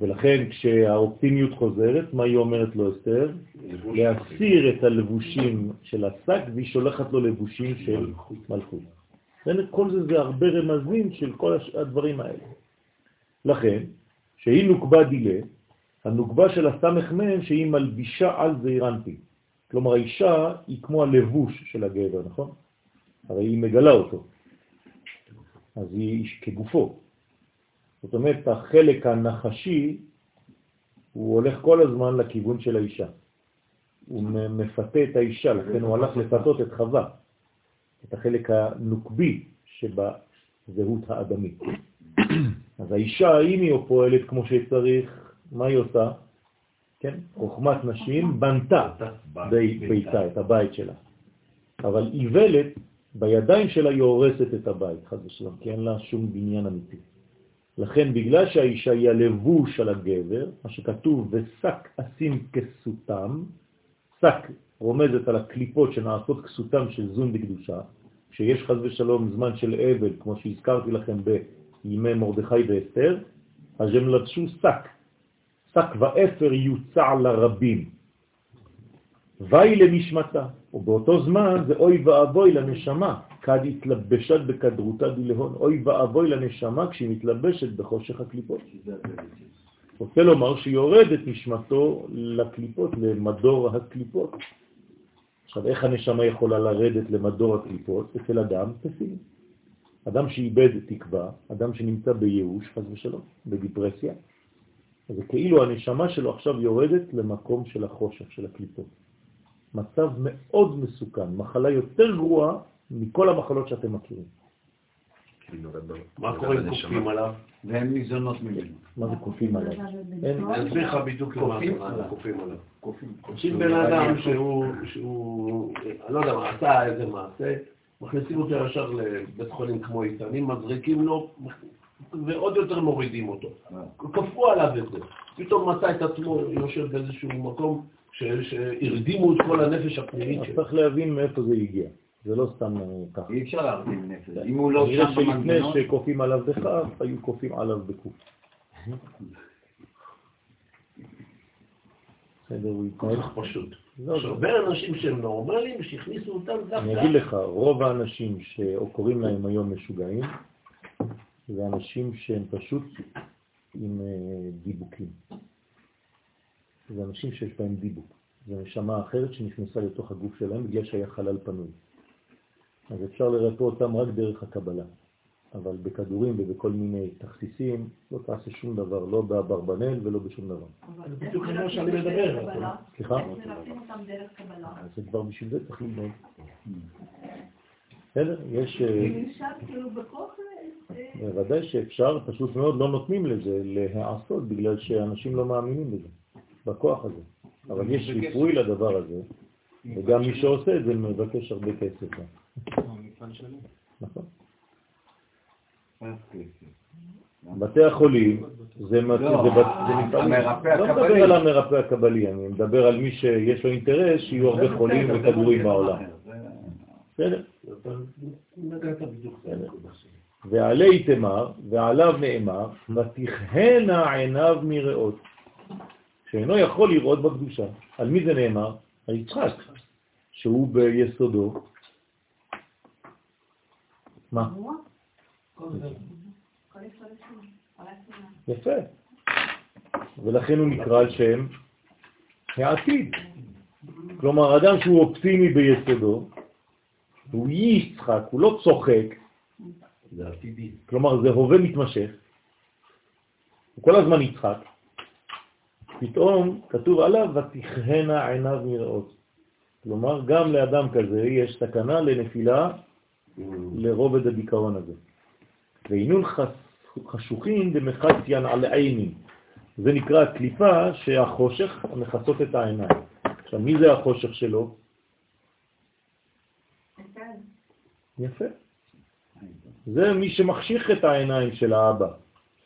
Speaker 1: ולכן כשהאופטימיות חוזרת, מה היא אומרת לו אסתר? להסיר את הלבושים של השק, והיא שולחת לו לבושים של מלכות. כל זה זה הרבה רמזים של כל הדברים האלה. לכן, שהיא נוקבה דילה, הנוקבה של הסמך מהם שהיא מלבישה על זעירנטי. כלומר, האישה היא כמו הלבוש של הגבר, נכון? הרי היא מגלה אותו. אז היא כגופו. זאת אומרת, החלק הנחשי, הוא הולך כל הזמן לכיוון של האישה. הוא מפתה את האישה, לכן הוא הלך לפתות את חווה, את החלק הנוקבי שבזהות האדמית. אז האישה, אם היא פועלת כמו שצריך, מה היא עושה? כן? חוכמת נשים בנתה ביתה, את הבית שלה. אבל איוולת, בידיים שלה היא הורסת את הבית, חד ושלום, כי אין לה שום בניין אמיתי. לכן, בגלל שהאישה היא הלבוש על הגבר, מה שכתוב, ושק אשים כסותם, שק רומזת על הקליפות שנעשות כסותם של זון בקדושה, כשיש חז ושלום זמן של אבל, כמו שהזכרתי לכם בימי מרדכי ואסתר, אז הם לבשו שק, שק ואפר יוצע לרבים. ואי למשמתה, ובאותו זמן זה אוי ואבוי לנשמה, כד התלבשת בכדרותה דילהון, אוי ואבוי לנשמה כשהיא מתלבשת בחושך הקליפות. רוצה לומר שיורד את נשמתו לקליפות, למדור הקליפות. עכשיו, איך הנשמה יכולה לרדת למדור הקליפות? אצל אדם פסימי. אדם שאיבד תקווה, אדם שנמצא בייאוש, חס ושלום, בדיפרסיה, זה כאילו הנשמה שלו עכשיו יורדת למקום של החושך, של הקליפות. מצב מאוד מסוכן, מחלה יותר גרועה מכל המחלות שאתם מכירים.
Speaker 5: מה קורה אם כופים עליו?
Speaker 2: והן ניזונות ממנו.
Speaker 1: מה זה כופים עליו?
Speaker 5: אני אסביר לך בדיוק למה כופים עליו. כופים בן אדם שהוא, אני לא יודע מה, עשה איזה מעשה, מכניסים אותו ישר לבית חולים כמו איתנים, מזריקים לו, ועוד יותר מורידים אותו. כפו עליו את זה. פתאום מצא את עצמו יושב באיזשהו מקום שהרדימו את כל הנפש הפנימית
Speaker 1: שלו. צריך להבין מאיפה זה הגיע. זה לא סתם ככה.
Speaker 2: אי אפשר להרדים נפש. אם הוא לא שם
Speaker 1: במנגנון... שלפני שקופים עליו בכף, היו קופים עליו בקוף. בסדר, הוא
Speaker 5: יתנהל פשוט. יש הרבה אנשים שהם נורמליים, שהכניסו אותם דווקא.
Speaker 1: אני אגיד לך, רוב האנשים שקוראים להם היום משוגעים, זה אנשים שהם פשוט עם אה, דיבוקים. זה אנשים שיש בהם דיבוק. זה נשמה אחרת שנכנסה לתוך הגוף שלהם בגלל שהיה חלל פנוי. אז אפשר לרפוא אותם רק דרך הקבלה. אבל בכדורים ובכל מיני תכסיסים לא תעשה שום דבר, לא באברבנל ולא בשום דבר.
Speaker 5: זה בדיוק כמו שאני מדבר.
Speaker 1: סליחה?
Speaker 8: אז
Speaker 1: זה כבר בשביל זה צריך ללמוד. בסדר, יש... אה,
Speaker 8: כאילו אה,
Speaker 1: בוודאי שאפשר, פשוט מאוד לא נותנים לזה להעשות בגלל שאנשים לא מאמינים בזה, בכוח הזה. אבל יש ריפוי לדבר הזה, וגם מי שעושה את זה מבקש הרבה כסף.
Speaker 3: שלי.
Speaker 1: נכון.
Speaker 2: אוקיי.
Speaker 1: בתי החולים זה
Speaker 2: לא. המרפא
Speaker 1: לא מדבר. על המרפא הקבלי, אני מדבר על מי שיש לו אינטרס שיהיו הרבה חולים וכדורים
Speaker 2: זה
Speaker 1: בעולם.
Speaker 2: זה-
Speaker 1: בסדר? ועלי תמר, ועליו נאמר, ותכהנה עיניו מראות, שאינו יכול לראות בקדושה. על מי זה נאמר? על יצחק, שהוא ביסודו. מה? יפה. ולכן הוא נקרא על שם העתיד. כלומר, אדם שהוא אופטימי ביסודו, הוא יצחק, הוא לא צוחק. כלומר זה הווה מתמשך, הוא כל הזמן יצחק, פתאום כתוב עליו ותכהנה עיניו מראות. כלומר, גם לאדם כזה יש סכנה לנפילה לרובד הדיכאון הזה. והינון חשוכים דמחציין על עינים. זה נקרא קליפה שהחושך מכסות את העיניים. עכשיו, מי זה החושך שלו? יפה. זה מי שמחשיך את העיניים של האבא.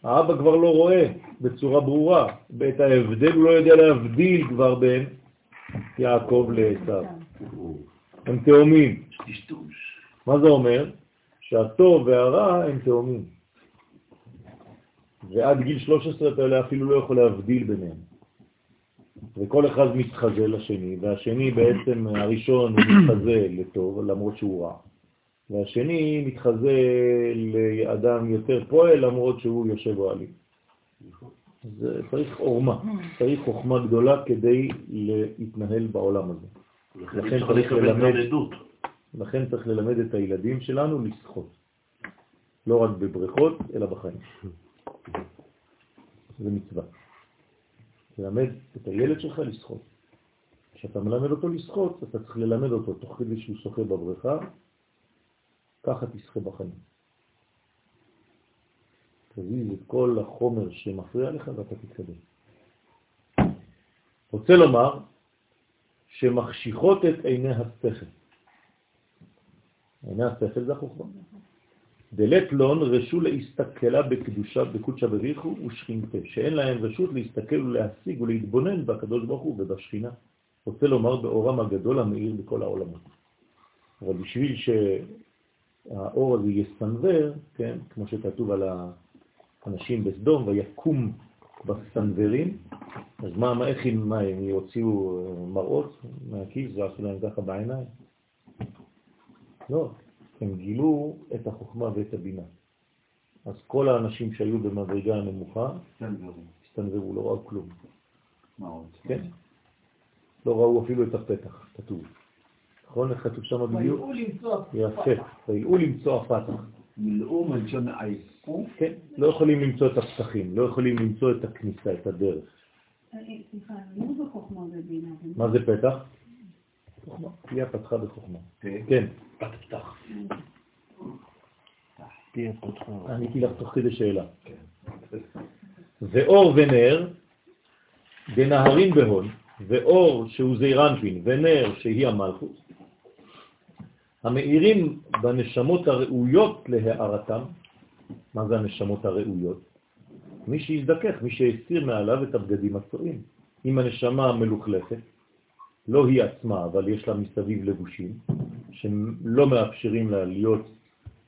Speaker 1: האבא כבר לא רואה בצורה ברורה. את ההבדל הוא לא יודע להבדיל כבר בין יעקב לעשו. הם תאומים. מה זה אומר? שהטוב והרע הם תאומים. ועד גיל 13 אתה אפילו לא יכול להבדיל ביניהם. וכל אחד מתחזה לשני, והשני בעצם, הראשון הוא מתחזה לטוב, למרות שהוא רע. והשני מתחזה לאדם יותר פועל, למרות שהוא יושב אוהלים. זה צריך עורמה, צריך חוכמה גדולה כדי להתנהל בעולם הזה. לכן
Speaker 5: צריך
Speaker 1: ללמד. לכן צריך ללמד את הילדים שלנו לשחות. לא רק בבריכות, אלא בחיים. זה מצווה. ללמד את הילד שלך לשחות. כשאתה מלמד אותו לשחות, אתה צריך ללמד אותו תוך כדי שהוא שוחה בבריכה, ככה תשחה בחיים. תזיז את כל החומר שמפריע לך ואתה תתקדם. רוצה לומר שמחשיכות את עיני השכל. עיני השכל זה החוכמה. דלת לון רשו להסתכלה בקדושה, בקודשה בריחו ושכינתה, שאין להם רשות להסתכל ולהשיג ולהתבונן בקדוש ברוך הוא ובשכינה. רוצה לומר באורם הגדול המאיר בכל העולמות. אבל בשביל שהאור הזה יסנבר, כן, כמו שכתוב על האנשים בסדום, ויקום בסנברים, אז מה, מה איך הם, מה, הם יוציאו מראות מהכיס ועשו להם ככה בעיניים? לא, הם גילו את החוכמה ואת הבינה. אז כל האנשים שהיו במדרגה הנמוכה. הסתנוורו, לא ראו כלום.
Speaker 2: מה עוד?
Speaker 1: כן? לא ראו אפילו את הפתח, כתוב. נכון? איך כתוב שם בדיוק?
Speaker 7: ויראו למצוא
Speaker 1: יפה. וילאו למצוא הפתח.
Speaker 2: מילאו מלשון עייפו.
Speaker 1: כן? לא יכולים למצוא את הפתחים, לא יכולים למצוא את הכניסה, את הדרך.
Speaker 8: אה, סליחה, לא.
Speaker 1: מה זה פתח? חוכמה. תהיה פתחה בחוכמה.
Speaker 2: כן.
Speaker 1: כן,
Speaker 5: פתח.
Speaker 1: עניתי לך תוך כדי שאלה. ואור ונר, דנהרים בהון, ואור שהוא זעירנפין, ונר שהיא המלכות, המאירים בנשמות הראויות להערתם, מה זה הנשמות הראויות? מי שיזדכך, מי שהסיר מעליו את הבגדים הצועים. אם הנשמה מלוכלכת, לא היא עצמה, אבל יש לה מסביב לבושים, שלא מאפשרים לה להיות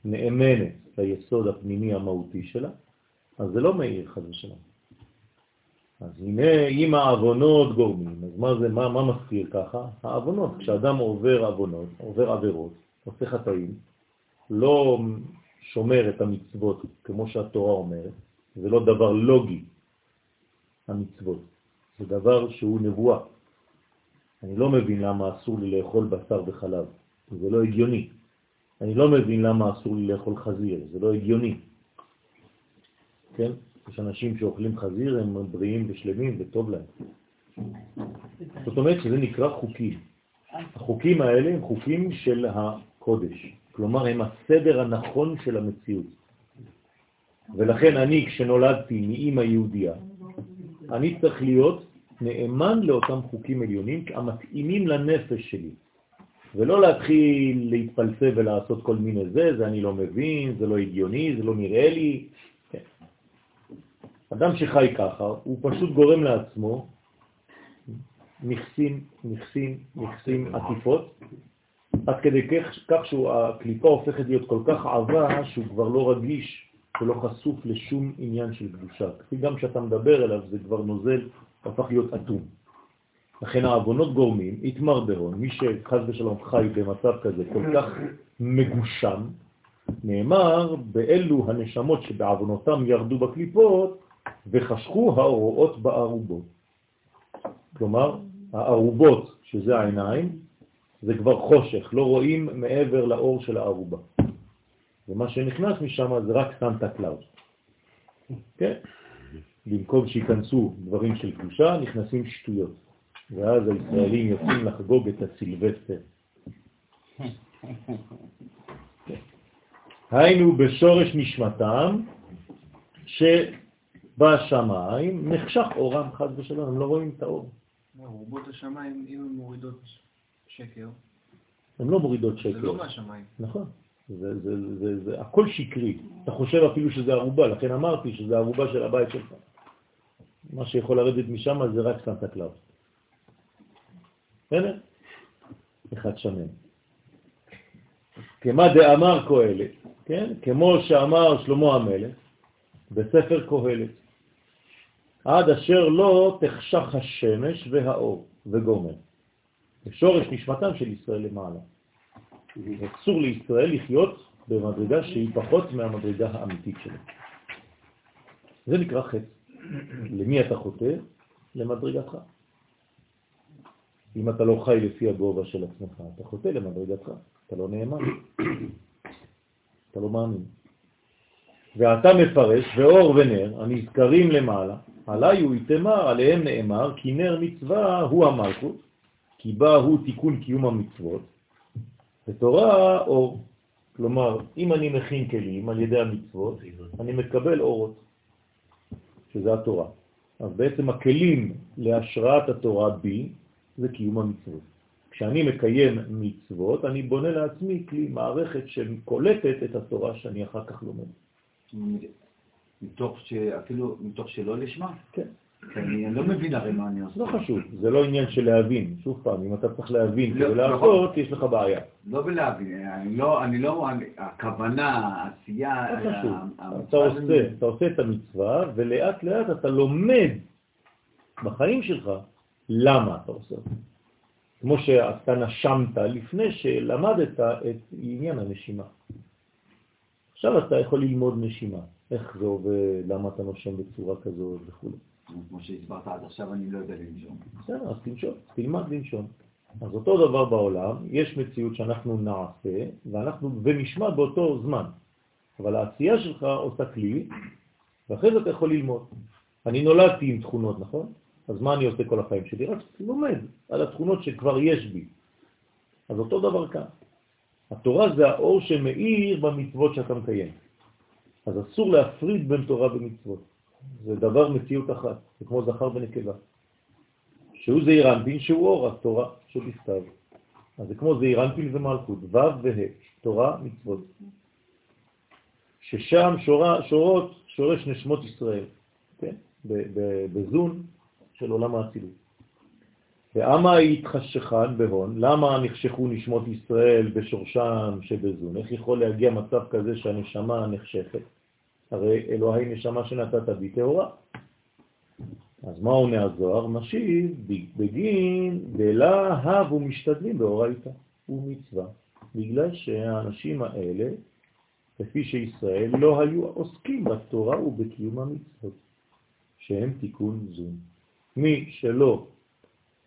Speaker 1: נאמנת ליסוד הפנימי המהותי שלה, אז זה לא מאיר חד ושלום. אז הנה, אם העוונות גורמים, אז מה זה, מה, מה מזכיר ככה? העוונות, כשאדם עובר עוונות, עובר עבירות, עושה חטאים, לא שומר את המצוות כמו שהתורה אומרת, זה לא דבר לוגי, המצוות, זה דבר שהוא נבואה. אני לא מבין למה אסור לי לאכול בשר וחלב, זה לא הגיוני. אני לא מבין למה אסור לי לאכול חזיר, זה לא הגיוני. כן? יש אנשים שאוכלים חזיר, הם בריאים ושלמים וטוב להם. זאת אומרת שזה נקרא חוקים. החוקים האלה הם חוקים של הקודש, כלומר הם הסדר הנכון של המציאות. ולכן אני, כשנולדתי מאימא יהודייה, אני צריך להיות נאמן לאותם חוקים עליונים המתאימים לנפש שלי. ולא להתחיל להתפלסף ולעשות כל מיני זה, זה אני לא מבין, זה לא הגיוני, זה לא נראה לי. כן. אדם שחי ככה, הוא פשוט גורם לעצמו נכסים, נכסים, נכסים, עטיפות, עד כדי כך שהקליפה הופכת להיות כל כך עבה שהוא כבר לא רגיש ולא חשוף לשום עניין של קדושה. כפי גם כשאתה מדבר אליו זה כבר נוזל, הפך להיות אטום. לכן העוונות גורמים, התמרדרון, מי שחס ושלום חי במצב כזה כל כך מגושם, נאמר באלו הנשמות שבעוונותם ירדו בקליפות וחשכו האורות בארובות. כלומר, הארובות, שזה העיניים, זה כבר חושך, לא רואים מעבר לאור של הארובה. ומה שנכנס משם זה רק סנטה קלאוס. כן? במקום שיכנסו דברים של קדושה, נכנסים שטויות. ואז הישראלים יוצאים לחגוג את הסילבסטר. היינו בשורש נשמתם, שבשמיים נחשך אורם חד ושלום, הם לא רואים את האור.
Speaker 3: רובות השמיים, אם הן מורידות שקר,
Speaker 1: הן לא מורידות שקר.
Speaker 3: זה לא מהשמיים.
Speaker 1: נכון. זה, זה, זה, זה הכל שקרי. אתה חושב אפילו שזה ערובה, לכן אמרתי שזה ערובה של הבית שלך. מה שיכול לרדת משם זה רק סנטה קלאוס. בסדר? אחד שמן. כמה דאמר קהלת, כן? כמו שאמר שלמה המלך בספר קהלת, עד אשר לא תחשך השמש והאור וגומר. בשורש נשמתם של ישראל למעלה. אסור לישראל לחיות במדרגה שהיא פחות מהמדרגה האמיתית שלו. זה נקרא חטא. למי אתה חוטא? למדרגתך. אם אתה לא חי לפי הגובה של עצמך, אתה חוטא למדרגתך, אתה לא נאמן, אתה לא מאמין. ואתה מפרש, ואור ונר, הנזכרים למעלה, עלי הוא יתמר, עליהם נאמר, כי נר מצווה הוא המלכות, כי בה הוא תיקון קיום המצוות, ותורה אור. כלומר, אם אני מכין כלים על ידי המצוות, אני מקבל אורות, שזה התורה. אז בעצם הכלים להשראת התורה בי זה קיום המצוות. כשאני מקיים מצוות, אני בונה לעצמי כלי, מערכת שקולטת את התורה שאני אחר כך לומד.
Speaker 2: מתוך שאפילו מתוך שלא לשמה?
Speaker 1: כן.
Speaker 2: אני לא מבין הרי מה אני עושה.
Speaker 1: לא חשוב, זה לא עניין של להבין. שוב פעם, אם אתה צריך להבין כדי לא, לעשות, נכון. יש לך בעיה.
Speaker 2: לא בלהבין, אני לא, אני לא, הכוונה, העשייה...
Speaker 1: לא חשוב. אתה עושה, אתה עושה את המצווה, ולאט לאט אתה לומד בחיים שלך למה אתה עושה את זה. כמו שאתה נשמת לפני שלמדת את עניין הנשימה. עכשיו אתה יכול ללמוד נשימה, איך זה עובד, למה אתה נושם בצורה כזאת וכו'.
Speaker 2: כמו שהסברת עד עכשיו, אני לא יודע לנשום.
Speaker 1: בסדר, אז תנשום, תלמד לנשום. אז אותו דבר בעולם, יש מציאות שאנחנו נעשה, ואנחנו, ונשמע באותו זמן. אבל העשייה שלך עושה כלי, ואחרי זה אתה יכול ללמוד. אני נולדתי עם תכונות, נכון? אז מה אני עושה כל החיים שלי? רק לומד על התכונות שכבר יש בי. אז אותו דבר כאן. התורה זה האור שמאיר במצוות שאתה מקיים. אז אסור להפריד בין תורה ומצוות. זה דבר מציאות אחת, זה כמו זכר ונקבה. שהוא זעיר שהוא אור התורה שבכתב. אז זה כמו זעיר אנפין ומלכות, ו' וה', תורה, מצוות. ששם שורה, שורות, שורש נשמות ישראל, כן? בזון של עולם האצילות. ואמה התחשכן בהון, למה נחשכו נשמות ישראל בשורשם שבזון? איך יכול להגיע מצב כזה שהנשמה נחשכת? הרי אלוהי נשמה שנתת בי טהורה. אז מה עונה הזוהר? משיב בגין בלהב ומשתדלים באורייתא ומצווה, בגלל שהאנשים האלה, כפי שישראל, לא היו עוסקים בתורה ובקיום המצוות, שהם תיקון זון. מי שלא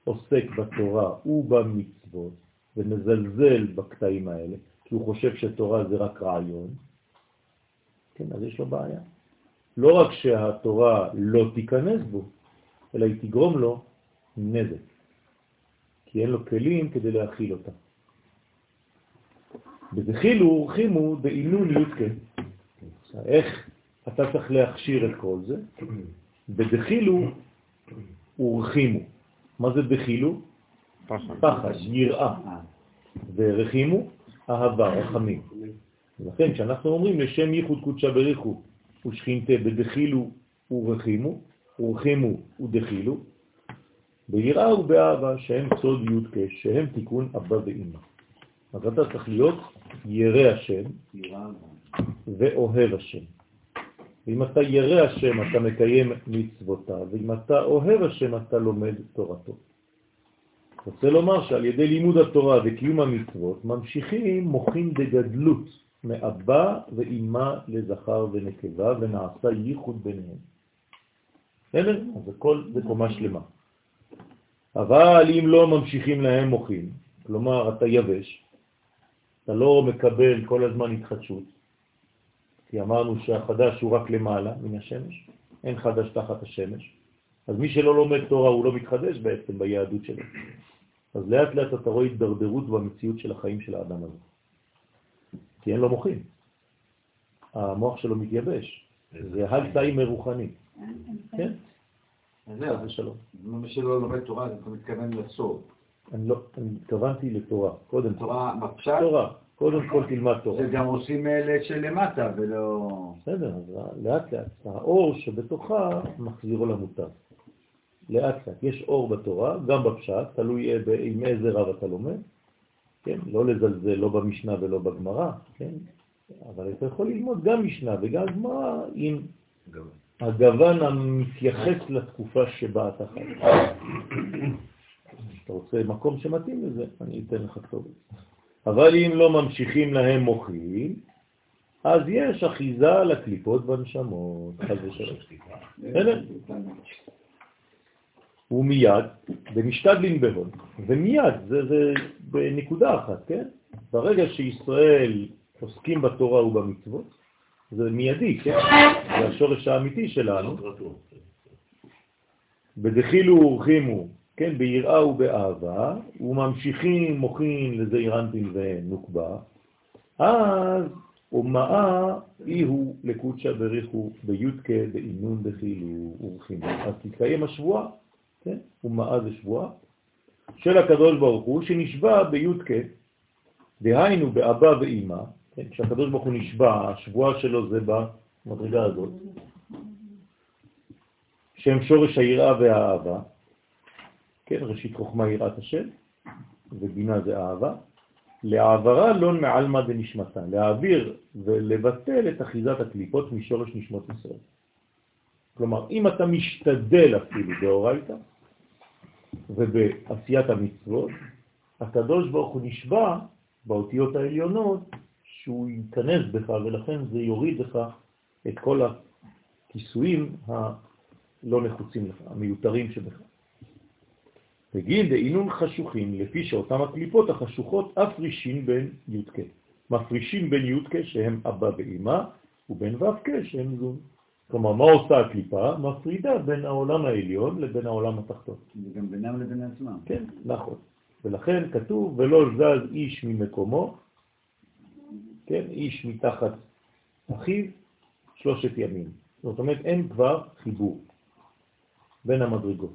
Speaker 1: עוסק בתורה ובמצוות ומזלזל בקטעים האלה, כי הוא חושב שתורה זה רק רעיון, כן, אז יש לו בעיה. לא רק שהתורה לא תיכנס בו, אלא היא תגרום לו נזק, כי אין לו כלים כדי להכיל אותה. בדחילו ורחימו בעינון יודקה. איך אתה צריך להכשיר את כל זה? בדחילו ורחימו. מה זה דחילו?
Speaker 6: פחד.
Speaker 1: פחד, יראה. ורחימו, אהבה, רחמים. לכן כשאנחנו אומרים לשם ייחוד קודשה בריחו ושכינתה בדחילו ורחימו, ורחימו ודחילו, ביראה ובאהבה שהם סוד י' שהם תיקון אבא ואמא. אז אתה צריך להיות ירא השם ואוהב השם. ואם אתה ירא השם אתה מקיים מצוותיו, ואם אתה אוהב השם אתה לומד תורתו. רוצה לומר שעל ידי לימוד התורה וקיום המצוות ממשיכים מוחים בגדלות מאבא ואימא לזכר ונקבה ונעשה ייחוד ביניהם. בסדר? אז הכל זה קומה שלמה. אבל אם לא ממשיכים להם מוחים, כלומר אתה יבש, אתה לא מקבל כל הזמן התחדשות, כי אמרנו שהחדש הוא רק למעלה מן השמש, אין חדש תחת השמש, אז מי שלא לומד תורה הוא לא מתחדש בעצם ביהדות שלו. אז לאט לאט אתה רואה התדרדרות במציאות של החיים של האדם הזה. כי אין לו מוחים. המוח שלו מתייבש. זה הלצהיימר רוחני. כן?
Speaker 2: אז זהו, שלום. מי שלא לומד תורה, אתה מתכוון לסוד.
Speaker 1: אני לא, אני התכוונתי לתורה, קודם
Speaker 2: תורה, מפשט?
Speaker 1: תורה, קודם כל תלמד תורה.
Speaker 2: זה גם עושים אלה שלמטה ולא...
Speaker 1: בסדר, אז לאט לאט. האור שבתוכה מחזירו למוטב. לאט לאט. יש אור בתורה, גם בפשט, תלוי עם איזה רב אתה לומד, כן? לא לזלזל לא במשנה ולא בגמרא, כן? אבל אתה יכול ללמוד גם משנה וגם גמרא עם הגוון המתייחס לתקופה שבה אתה חי. אתה רוצה מקום שמתאים לזה, אני אתן לך כתובת. אבל אם לא ממשיכים להם מוחים, אז יש אחיזה לקליפות בנשמות, חז ושלום. ומיד, ומשתדלים בהון, ומיד, זה, זה בנקודה אחת, כן? ברגע שישראל עוסקים בתורה ובמצוות, זה מיידי, כן? זה השורש האמיתי שלנו. בדחילו ורחימו, כן, ביראה ובאהבה, וממשיכים מוחין לזעיר אנפין ונוקבה, אז ומאה אי הוא לקודשא בריחו ביודקה באינון דחילו ורחימו. אז תתקיים השבועה, כן? ומאה זה שבועה, של הקדוש ברוך הוא שנשבע ביודקה, דהיינו באבא ואימא, כן, כשהקדוש ברוך הוא נשבע, השבועה שלו זה במדרגה הזאת, שהם שורש היראה והאהבה, כן, ראשית חוכמה יראת השם, ובינה זה אהבה, להעברה לא מעלמא דנשמתה, להעביר ולבטל את אחיזת הקליפות משורש נשמות ישראל. כלומר, אם אתה משתדל אפילו באורייתא ובעשיית המצוות, הקדוש ברוך הוא נשבע באותיות העליונות שהוא ייכנס בך, ולכן זה יוריד לך את כל הכיסויים הלא נחוצים לך, המיותרים שבך. בגין דאינון חשוכים, לפי שאותם הקליפות החשוכות אפרישים בין י"ק. מפרישים בין י"ק שהם אבא ואמא, ובין ו"ק שהם זון. כלומר, מה עושה הקליפה? מפרידה בין העולם העליון לבין העולם התחתון.
Speaker 2: וגם בינם לבין עצמם.
Speaker 1: כן, נכון. ולכן כתוב, ולא זז איש ממקומו, כן, איש מתחת אחיו, שלושת ימים. זאת אומרת, אין כבר חיבור בין המדרגות.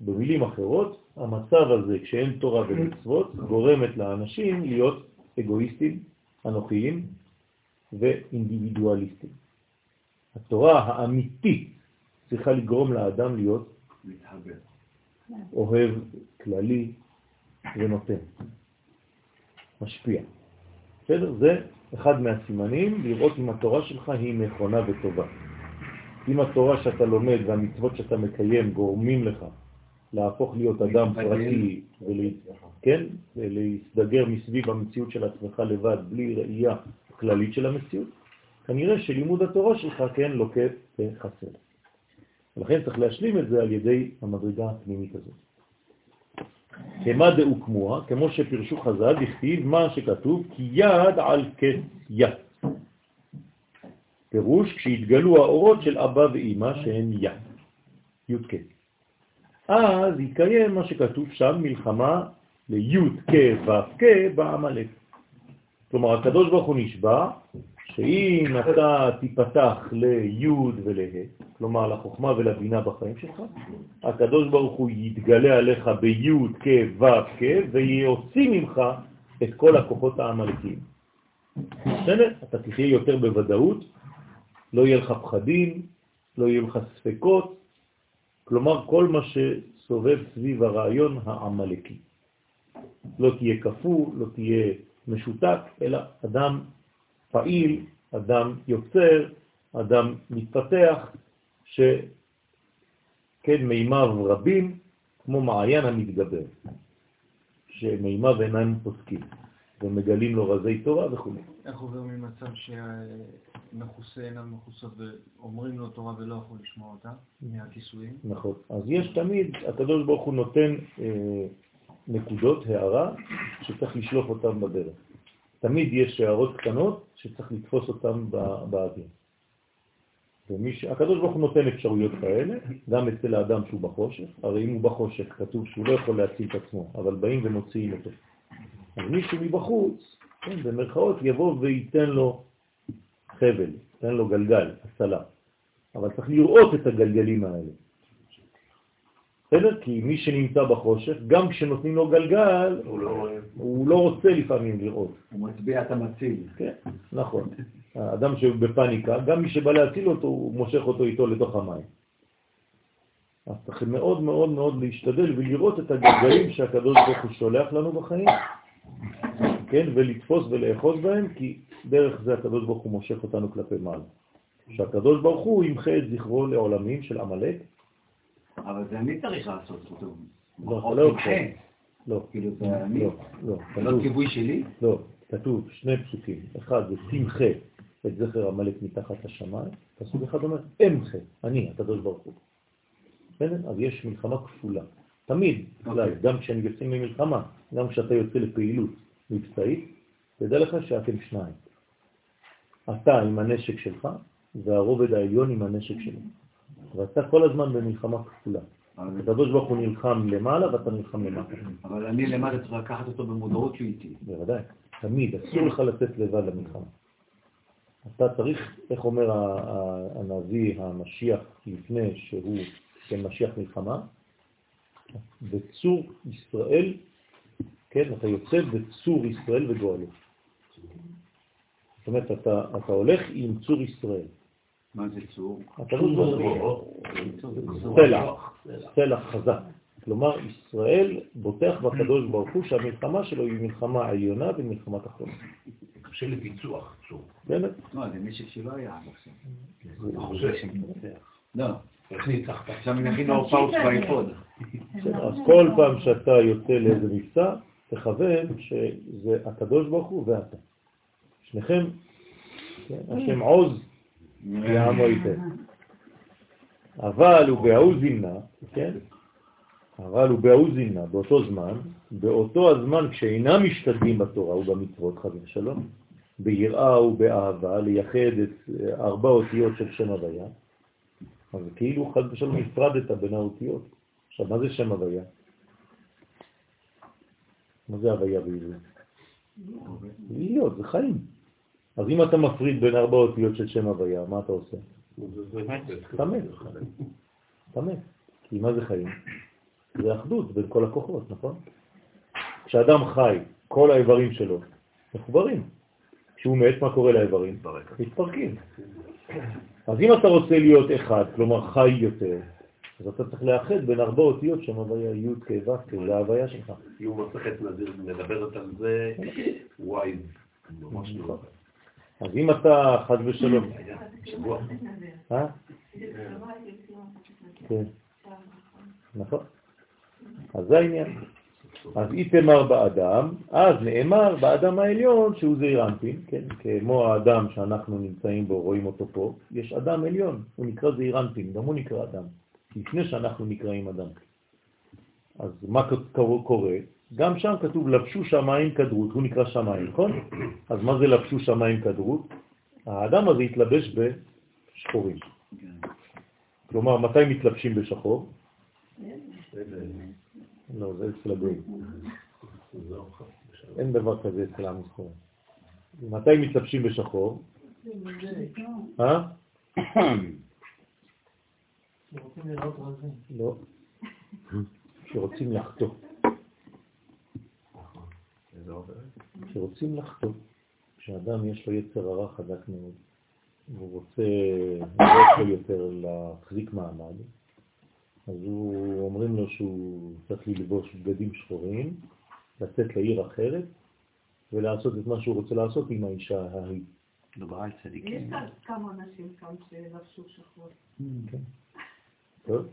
Speaker 1: במילים אחרות, המצב הזה, כשאין תורה ומצוות, גורמת לאנשים להיות אגואיסטים, אנוכיים ואינדיבידואליסטים. התורה האמיתית צריכה לגרום לאדם להיות
Speaker 2: מתחבר.
Speaker 1: אוהב כללי ונותן, משפיע. בסדר? זה אחד מהסימנים לראות אם התורה שלך היא נכונה וטובה. אם התורה שאתה לומד והמצוות שאתה מקיים גורמים לך להפוך להיות אדם פרטי. כן? ולהסתגר מסביב המציאות של עצמך לבד, בלי ראייה כללית של המציאות, כנראה שלימוד התורה שלך כן לוקה וחסר. ולכן צריך להשלים את זה על ידי המדרגה הפנימית הזאת. כמה דאוקמוה, כמו שפרשו חז"ל, בכתיב מה שכתוב, כי יד על כס יד. פירוש, כשהתגלו האורות של אבא ואימא שהן יד, י' כ'. אז יתקיים מה שכתוב שם, מלחמה לי' כ' ו' כ' בעמלק. כלומר, הקדוש ברוך הוא נשבע שאם אתה תיפתח לי' ולה, כלומר לחוכמה ולבינה בחיים שלך, הקדוש ברוך הוא יתגלה עליך בי' כ' ו' כ' ויוציא ממך את כל הכוחות העמלקיים. בסדר? אתה תחיה יותר בוודאות, לא יהיה לך פחדים, לא יהיה לך ספקות, כלומר כל מה שסובב סביב הרעיון העמלקי. לא תהיה כפו, לא תהיה משותק, אלא אדם פעיל, אדם יוצר, אדם מתפתח, שכן מימיו רבים, כמו מעיין המתגבר, שמימיו אינם פוסקים, ומגלים לו רזי תורה וכו'.
Speaker 3: איך עובר ממצב שמכוסה אינם מכוסות ואומרים לו תורה ולא יכול לשמוע אותה, מהכיסויים?
Speaker 1: נכון. אז יש תמיד, הקדוש ברוך הוא נותן אה, נקודות, הערה, שצריך לשלוף אותם בדרך. תמיד יש הערות קטנות שצריך לתפוס אותן באוויר. ומש... הקדוש ברוך הוא נותן אפשרויות כאלה, גם אצל האדם שהוא בחושך, הרי אם הוא בחושך כתוב שהוא לא יכול להציל את עצמו, אבל באים ומוציאים אותו. אז מישהו מבחוץ, כן, במרכאות, יבוא וייתן לו חבל, ייתן לו גלגל, הצלה. אבל צריך לראות את הגלגלים האלה. בסדר? כי מי שנמצא בחושך, גם כשנותנים לו גלגל, הוא לא, הוא לא רוצה לפעמים לראות.
Speaker 2: הוא מצביע את המציל.
Speaker 1: כן, נכון. האדם שבפניקה, גם מי שבא להציל אותו, הוא מושך אותו איתו לתוך המים. אז צריך מאוד מאוד מאוד להשתדל ולראות את הגלגלים שהקדוש ברוך הוא שולח לנו בחיים, כן, ולתפוס ולאחוז בהם, כי דרך זה הקדוש ברוך הוא מושך אותנו כלפי מעלה. שהקדוש ברוך הוא ימחה את זכרו לעולמים של עמלק,
Speaker 2: אבל זה אני צריך לעשות אותו.
Speaker 1: לא, לא יכול. לא.
Speaker 2: כאילו זה אני?
Speaker 1: לא, לא.
Speaker 2: לא כיבוי שלי?
Speaker 1: לא, כתוב שני פסוקים. אחד זה תמחה את זכר עמלק מתחת לשמיים, פסוק אחד אומר, אמחה, אני, הקדוש ברוך הוא. בסדר? אז יש מלחמה כפולה. תמיד, אוקיי. גם כשאני יוצאים ממלחמה, גם כשאתה יוצא לפעילות מבצעית, תדע לך שאתם שניים. אתה עם הנשק שלך, והרובד העליון עם הנשק שלו. ואתה כל הזמן במלחמה כפולה. הקדוש ברוך הוא נלחם למעלה ואתה נלחם למטה.
Speaker 2: אבל אני למעלה צריך לקחת אותו במודעות שהוא איתי.
Speaker 1: בוודאי, תמיד, אסור לך לצאת לבד למלחמה. אתה צריך, איך אומר הנביא המשיח לפני שהוא כן משיח מלחמה? בצור ישראל, כן, אתה יוצא בצור ישראל וגואלו. זאת אומרת, אתה, אתה הולך עם צור ישראל.
Speaker 2: מה זה צור?
Speaker 1: סלח, סלח חזק. כלומר, ישראל בוטח בקדוש ברוך הוא שהמלחמה שלו היא מלחמה עליונה ומלחמה תחתונה.
Speaker 5: קשה לפיצוח, צור.
Speaker 1: באמת?
Speaker 2: לא, זה נשק שלא היה עד עכשיו.
Speaker 5: אתה חושב
Speaker 2: לא.
Speaker 5: איך ניצחת?
Speaker 2: עכשיו נכין לו פאוס באיפוד.
Speaker 1: אז כל פעם שאתה יוצא לאיזה מבצע, תכוון שזה הקדוש ברוך הוא ואתה. שניכם, כן, השם עוז יעמו ייתן. אבל הוא בהאוזינה, כן? אבל הוא בהאוזינה באותו זמן, באותו הזמן כשאינם משתדלים בתורה ובמצוות חד ושלום, ביראה ובאהבה, לייחד את ארבע אותיות של שם הוויה, אז כאילו חד ושלום הפרדת בין האותיות. עכשיו, מה זה שם הוויה? מה זה הוויה בעברית? להיות, זה חיים. אז אם אתה מפריד בין ארבע אותיות של שם הוויה, מה אתה עושה? אתה מת. אתה מת. כי מה זה חיים? זה אחדות בין כל הכוחות, נכון? כשאדם חי, כל האיברים שלו מחוברים. כשהוא מת, מה קורה לאיברים? מתפרקים. אז אם אתה רוצה להיות אחד, כלומר חי יותר, אז אתה צריך לאחד בין ארבע אותיות שם הוויה י' כ' ו' זה ההוויה שלך.
Speaker 5: סיום מסכת נזיר מדברת על זה, וואי, ממש לא.
Speaker 1: אז אם אתה חד ושלום... אה? כן. נכון. אז זה העניין. אז איתמר באדם, אז נאמר באדם העליון שהוא זעיר אנפין, כן, כמו האדם שאנחנו נמצאים בו, רואים אותו פה, יש אדם עליון, הוא נקרא זעיר אנפין, גם הוא נקרא אדם, לפני שאנחנו נקראים אדם. אז מה קורה? גם שם כתוב לבשו שמיים כדרות, הוא נקרא שמיים, נכון? אז מה זה לבשו שמיים כדרות? האדם הזה התלבש בשחורים. כלומר, מתי מתלבשים בשחור? לא, זה אצל הגויים. אין דבר כזה אצל עם ישראל. מתי מתלבשים בשחור? אה?
Speaker 7: שרוצים לראות רזים.
Speaker 1: לא. שרוצים לחטוא. שרוצים לחטוא. כשאדם יש לו יצר הרע חזק מאוד, והוא רוצה, לא יכול יותר להחזיק מעמד, אז הוא, אומרים לו שהוא צריך ללבוש בגדים שחורים, לצאת לעיר אחרת, ולעשות את מה שהוא רוצה לעשות עם האישה ההיא.
Speaker 4: מדובר על
Speaker 8: יש
Speaker 4: צדיקים.
Speaker 8: כאן כמה אנשים כאן שלבשו שחור.
Speaker 1: כן. טוב,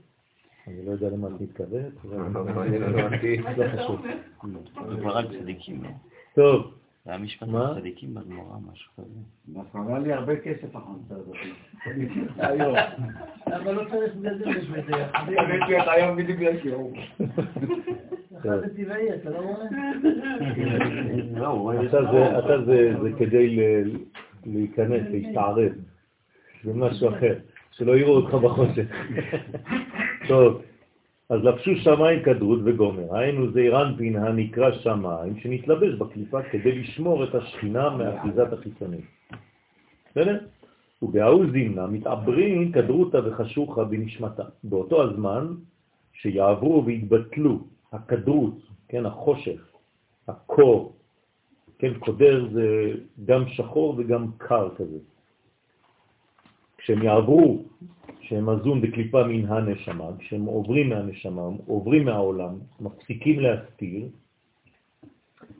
Speaker 1: אני לא יודע למה את מתכוונת, אבל
Speaker 8: מה
Speaker 1: לא
Speaker 8: אתה
Speaker 1: חשוב.
Speaker 8: אומר?
Speaker 4: מדובר על צדיקים, לא?
Speaker 1: טוב,
Speaker 4: זה היה משפט
Speaker 1: מה?
Speaker 4: על צדיקים בגמרא, משהו כזה.
Speaker 2: נכון, עלה לי הרבה כסף החמצה הזאת. היום.
Speaker 7: אבל לא צריך בגדים בשביל זה.
Speaker 2: הבאתי אותה היום בדיוק לשיעור.
Speaker 7: אתה לא?
Speaker 2: לא,
Speaker 1: זה- כדי להיכנס, להסתערב. זה משהו אחר, שלא יראו אותך בחושך. טוב, אז לבשו שמיים כדרות וגומר, היינו זעיר אנפין הנקרא שמיים, שנתלבש בקליפה כדי לשמור את השכינה מאחיזת החיצונים. בסדר? ובהאו זימנה מתעברים כדרותה וחשוכה בנשמתה. באותו הזמן שיעברו ויתבטלו הכדרות, כן, החושך, הקור, כן, קודר זה גם שחור וגם קר כזה. כשהם יעברו, שהם מזון בקליפה מן הנשמה, כשהם עוברים מהנשמה, עוברים מהעולם, מפסיקים להסתיר,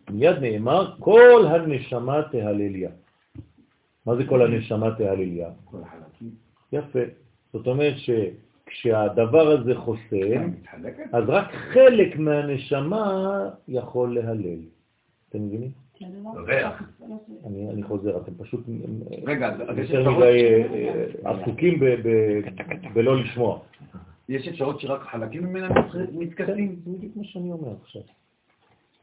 Speaker 1: מיד נאמר, כל הנשמה תהלליה. מה זה כל הנשמה תהלליה?
Speaker 2: כל החלקים.
Speaker 1: יפה. זאת אומרת שכשהדבר הזה חוסם,
Speaker 2: מתחלקת?
Speaker 1: אז רק חלק מהנשמה יכול להלל. אתם מבינים?
Speaker 2: ריח.
Speaker 1: אני, אני חוזר, אתם פשוט
Speaker 2: יש
Speaker 1: יותר מדי אה, אה, עסוקים ב- ב- בלא לשמוע.
Speaker 2: יש אפשרות שרק חלקים ממנה מתכסים?
Speaker 1: זה בדיוק מה שאני אומר עכשיו.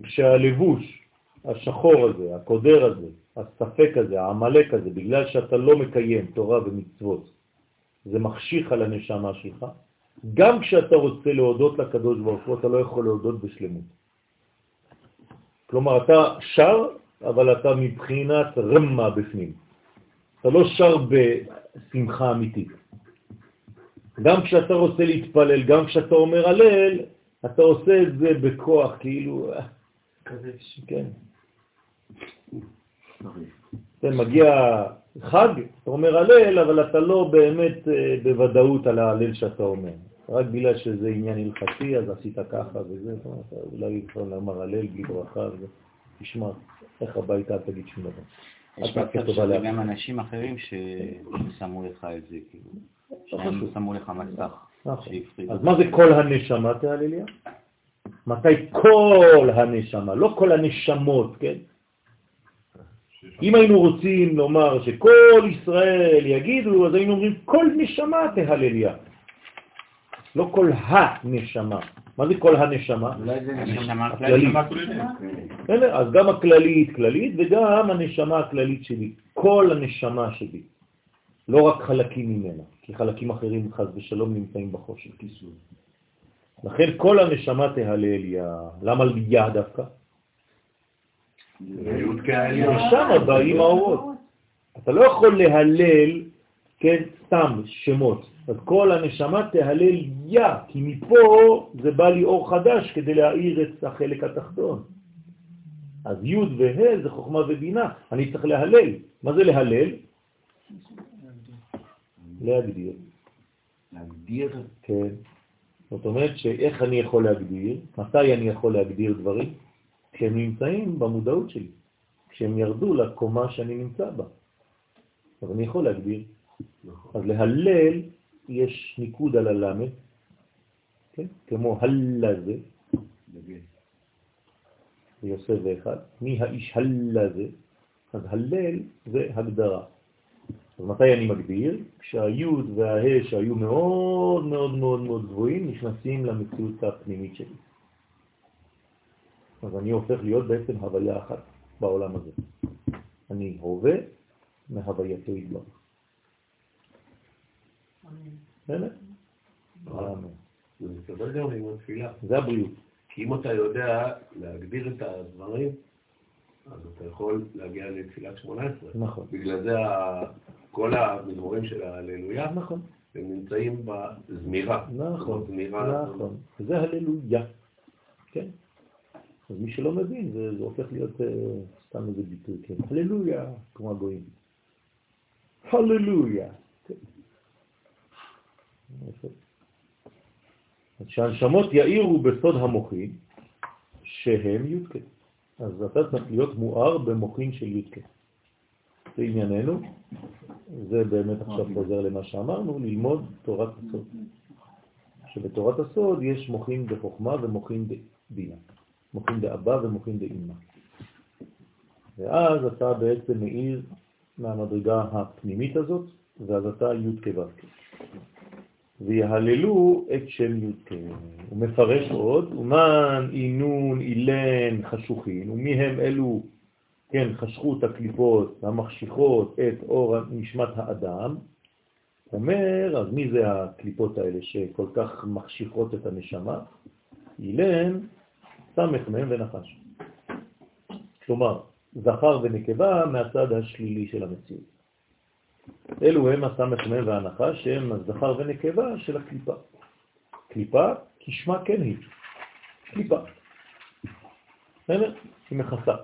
Speaker 1: כשהלבוש השחור הזה, הקודר הזה, הספק הזה, העמלק הזה, בגלל שאתה לא מקיים תורה ומצוות, זה מחשיך על הנשמה שלך, גם כשאתה רוצה להודות לקדוש ברוך הוא, אתה לא יכול להודות בשלמות. כלומר, אתה שר, אבל אתה מבחינת רמה בפנים. אתה לא שר בשמחה אמיתית. גם כשאתה רוצה להתפלל, גם כשאתה אומר הלל, אתה עושה את זה בכוח, כאילו,
Speaker 7: כזה.
Speaker 1: כן. כן, מגיע חג, אתה אומר הלל, אבל אתה לא באמת אה, בוודאות על ההלל שאתה אומר. רק בגלל שזה עניין הלכתי, אז עשית ככה וזה, אולי אפשר לומר הלל בלי ברכה, וזה. תשמע, איך הביתה אל תגיד שום דבר.
Speaker 4: יש מצב שזה גם אנשים אחרים ששמו לך את זה, כאילו. שהם
Speaker 1: חשוב.
Speaker 4: שמו לך מסך
Speaker 1: נכון. אז מה זה כל הנשמה, תהלליה? מתי כל הנשמה, לא כל הנשמות, כן? אם היינו רוצים לומר שכל ישראל יגידו, אז היינו אומרים כל נשמה תהלליה. לא כל הנשמה. מה זה כל הנשמה?
Speaker 2: אולי זה
Speaker 4: הנשמה
Speaker 1: הכללית. בסדר? אז גם הכללית כללית וגם הנשמה הכללית שלי. כל הנשמה שלי. לא רק חלקים ממנה, כי חלקים אחרים חז ושלום נמצאים בחושך. לכן כל הנשמה תהלליה. למה יה דווקא? שם באים האורות. אתה לא יכול להלל, כן, סתם שמות. אז כל הנשמה תהלל יא, כי מפה זה בא לי אור חדש כדי להאיר את החלק התחתון. אז י' וה' זה חוכמה ובינה, אני צריך להלל. מה זה להלל? להגדיר.
Speaker 2: להגדיר
Speaker 1: כן. זאת אומרת שאיך אני יכול להגדיר, מתי אני יכול להגדיר דברים? כשהם נמצאים במודעות שלי, כשהם ירדו לקומה שאני נמצא בה. אז אני יכול להגדיר. אז להלל יש ניקוד על הלמד, כן? כמו הלה זה, יוסף ואחד. מי האיש הלה זה? אז הלל זה הגדרה. אז מתי אני מגדיר? כשהיוד והה שהיו מאוד מאוד מאוד מאוד גבוהים נכנסים למציאות הפנימית שלי. אז אני הופך להיות בעצם הוויה אחת בעולם הזה. אני הווה מהווייתו יתברך. באמת?
Speaker 5: זה מסתדר גם עם התפילה.
Speaker 1: זה הבריאות.
Speaker 5: כי אם אתה יודע להגדיר את הדברים, אז אתה יכול להגיע לתפילת שמונה עשרה.
Speaker 1: נכון.
Speaker 5: בגלל זה כל המזמורים של ההללויה,
Speaker 1: נכון.
Speaker 5: הם נמצאים בזמירה.
Speaker 1: נכון,
Speaker 5: זמירה.
Speaker 1: נכון. זה הללויה, כן. אז מי שלא מבין, זה, זה הופך להיות uh, סתם איזה ביטוי, כן. הללויה, כמו הגויים. הללויה. אז שהנשמות יאירו בסוד המוחין, שהם יודקה. אז אתה צריך להיות מואר במוחין של יודקה. זה ענייננו, זה באמת עכשיו חוזר למה שאמרנו, ללמוד תורת הסוד. שבתורת הסוד יש מוחין בחוכמה ומוחין בבינה, מוחין באבא ומוחין באמא. ואז אתה בעצם מאיר מהמדרגה הפנימית הזאת, ואז אתה י' כו' ויהללו את שם י"ק. הוא מפרש עוד, ומן אינון אילן חשוכין, ומי הם אלו, כן, חשכו את הקליפות המחשיכות את אור נשמת האדם, אומר, אז מי זה הקליפות האלה שכל כך מחשיכות את הנשמה? אילן, סמך מהם ונחש. כלומר, זכר ונקבה מהצד השלילי של המציאות. אלו הם הסמך מהם והנחש, שהם הזכר ונקבה של הקליפה. קליפה, כשמה כן היא. קליפה. בסדר? היא מכסה.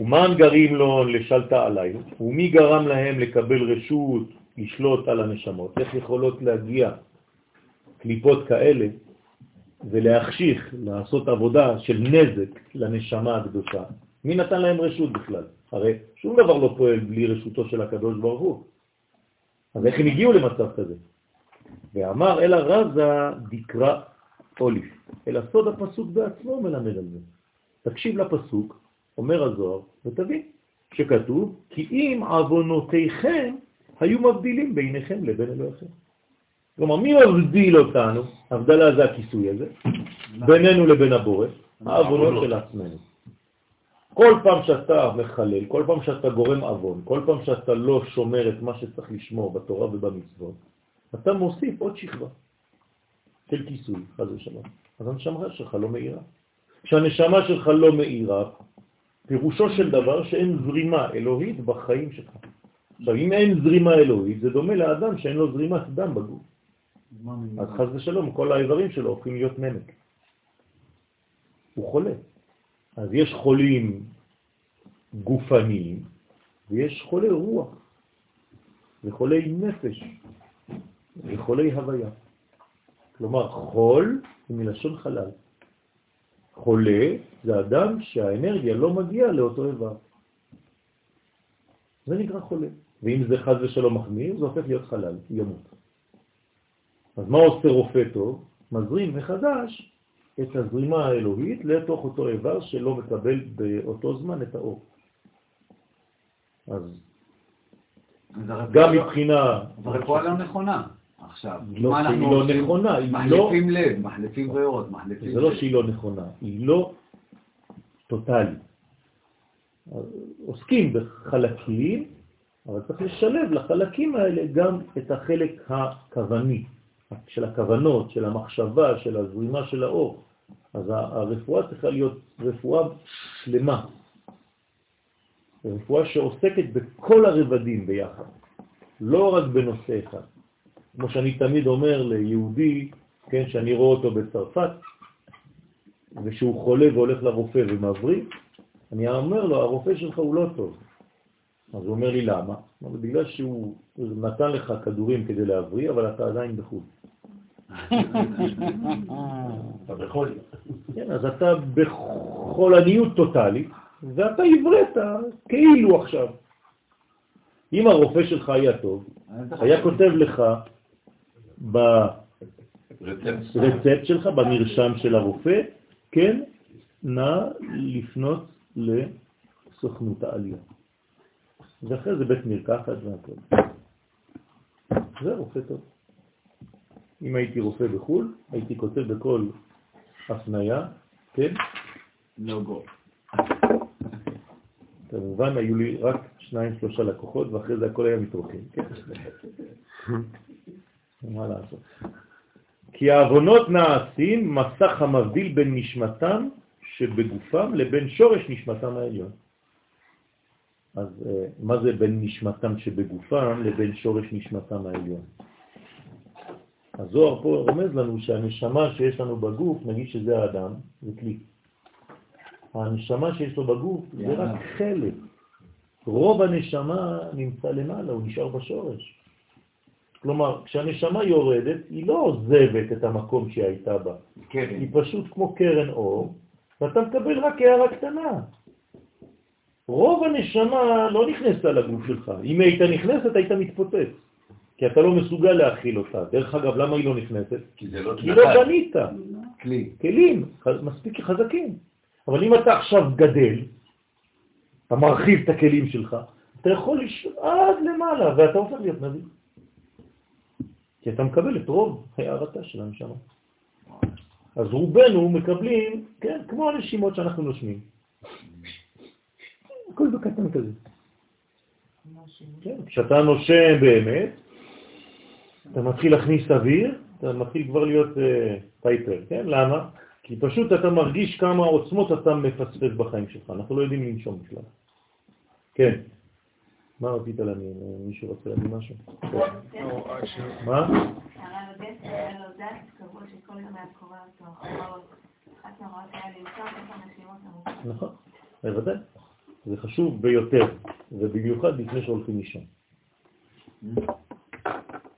Speaker 1: ומן גרים לו לשלטה עליי, ומי גרם להם לקבל רשות לשלוט על הנשמות? איך יכולות להגיע קליפות כאלה ולהחשיך, לעשות עבודה של נזק לנשמה הקדושה? מי נתן להם רשות בכלל? הרי שום דבר לא פועל בלי רשותו של הקדוש ברוך הוא. אז איך הם הגיעו למצב כזה? ואמר אלא רזה דקרא אוליף, אלא סוד הפסוק בעצמו מלמד על זה. תקשיב לפסוק, אומר הזוהר, ותבין, שכתוב, כי אם עוונותיכם היו מבדילים ביניכם לבין אלוהיכם. כלומר, מי מבדיל אותנו? הבדלה זה הכיסוי הזה, בינינו לבין הבורא, העוונות של עצמנו. כל פעם שאתה מחלל, כל פעם שאתה גורם אבון, כל פעם שאתה לא שומר את מה שצריך לשמור בתורה ובמצוות, אתה מוסיף עוד שכבה של כיסוי, חז ושלום. אז הנשמה שלך לא מאירה. כשהנשמה שלך לא מאירה, פירושו של דבר שאין זרימה אלוהית בחיים שלך. עכשיו, אם אין זרימה אלוהית, זה דומה לאדם שאין לו זרימת דם בגוף. אז חז ושלום, כל האיברים שלו הופכים להיות נמק. הוא חולה. אז יש חולים גופניים ויש חולי רוח וחולי נפש וחולי הוויה. כלומר, חול זה מלשון חלל. חולה זה אדם שהאנרגיה לא מגיעה לאותו איבר. זה נקרא חולה. ואם זה חז ושלום מחמיר, זה הופך להיות חלל, ימות. אז מה עושה רופא טוב? מזרים מחדש את הזרימה האלוהית לתוך אותו איבר שלא מקבל באותו זמן את האור. אז גם מבחינה...
Speaker 2: הרפואה לא נכונה. עכשיו,
Speaker 1: לא מה אנחנו לא? נכונה, היא
Speaker 2: לא... מחליפים לב, מחליפים ריאות, מחליפים...
Speaker 1: זה לא שהיא לא נכונה, היא לא טוטלית. עוסקים בחלקים, אבל צריך לשלב לחלקים האלה גם את החלק הכווני. של הכוונות, של המחשבה, של הזרימה של האור. אז הרפואה צריכה להיות רפואה שלמה, רפואה שעוסקת בכל הרבדים ביחד, לא רק בנושא אחד. כמו שאני תמיד אומר ליהודי, כן, שאני רואה אותו בצרפת, ושהוא חולה והולך לרופא ומבריא, אני אומר לו, הרופא שלך הוא לא טוב. אז הוא אומר לי, למה? בגלל שהוא נתן לך כדורים כדי להבריא, אבל אתה עדיין בחו"ל.
Speaker 5: אתה בחול.
Speaker 1: כן, אז אתה בחולניות טוטלית, ואתה הבראת כאילו עכשיו. אם הרופא שלך היה טוב, היה כותב לך ברצפט שלך, במרשם של הרופא, כן, נא לפנות לסוכנות העלייה. ואחרי זה בית מרקחת והכל. זה רופא טוב. אם הייתי רופא בחו"ל, הייתי כותב בכל הפניה, כן?
Speaker 2: לוגו.
Speaker 1: כמובן, היו לי רק שניים, שלושה לקוחות, ואחרי זה הכל היה מתרוקן, כן? מה לעשות? כי העוונות נעשים מסך המבדיל בין נשמתם שבגופם לבין שורש נשמתם העליון. אז אה, מה זה בין נשמתם שבגופם לבין שורש נשמתם העליון? הזוהר פה רומז לנו שהנשמה שיש לנו בגוף, נגיד שזה האדם, זה כלי. הנשמה שיש לו בגוף זה רק חלק. רוב הנשמה נמצא למעלה, הוא נשאר בשורש. כלומר, כשהנשמה יורדת, היא לא עוזבת את המקום שהיא הייתה בה.
Speaker 2: קרן.
Speaker 1: היא פשוט כמו קרן אור, ואתה מקבל רק הערה קטנה. רוב הנשמה לא נכנסת לגוף שלך. אם היא הייתה נכנסת, היית מתפוצץ. כי אתה לא מסוגל להכיל אותה. דרך אגב, למה היא לא נכנסת?
Speaker 5: כי זה לא
Speaker 1: כי לא בנית.
Speaker 2: כלי.
Speaker 1: כלים, ח- מספיק חזקים. אבל אם אתה עכשיו גדל, אתה מרחיב את הכלים שלך, אתה יכול עד למעלה, ואתה הופך להיות נביא. כי אתה מקבל את רוב הערתה של הנשמה. אז רובנו מקבלים, כן, כמו הנשימות שאנחנו נושמים. הכל בקטן כזה. כן, כשאתה נושם באמת, אתה מתחיל להכניס אוויר, אתה מתחיל כבר להיות אה, טייפר, כן? למה? כי פשוט אתה מרגיש כמה עוצמות אתה מפספס בחיים שלך, אנחנו לא יודעים לנשום בכלל. כן. מה רצית להגיד? מישהו רוצה להגיד משהו? מה? נכון, בוודאי. זה חשוב ביותר, ובמיוחד לפני שהולכים לישון.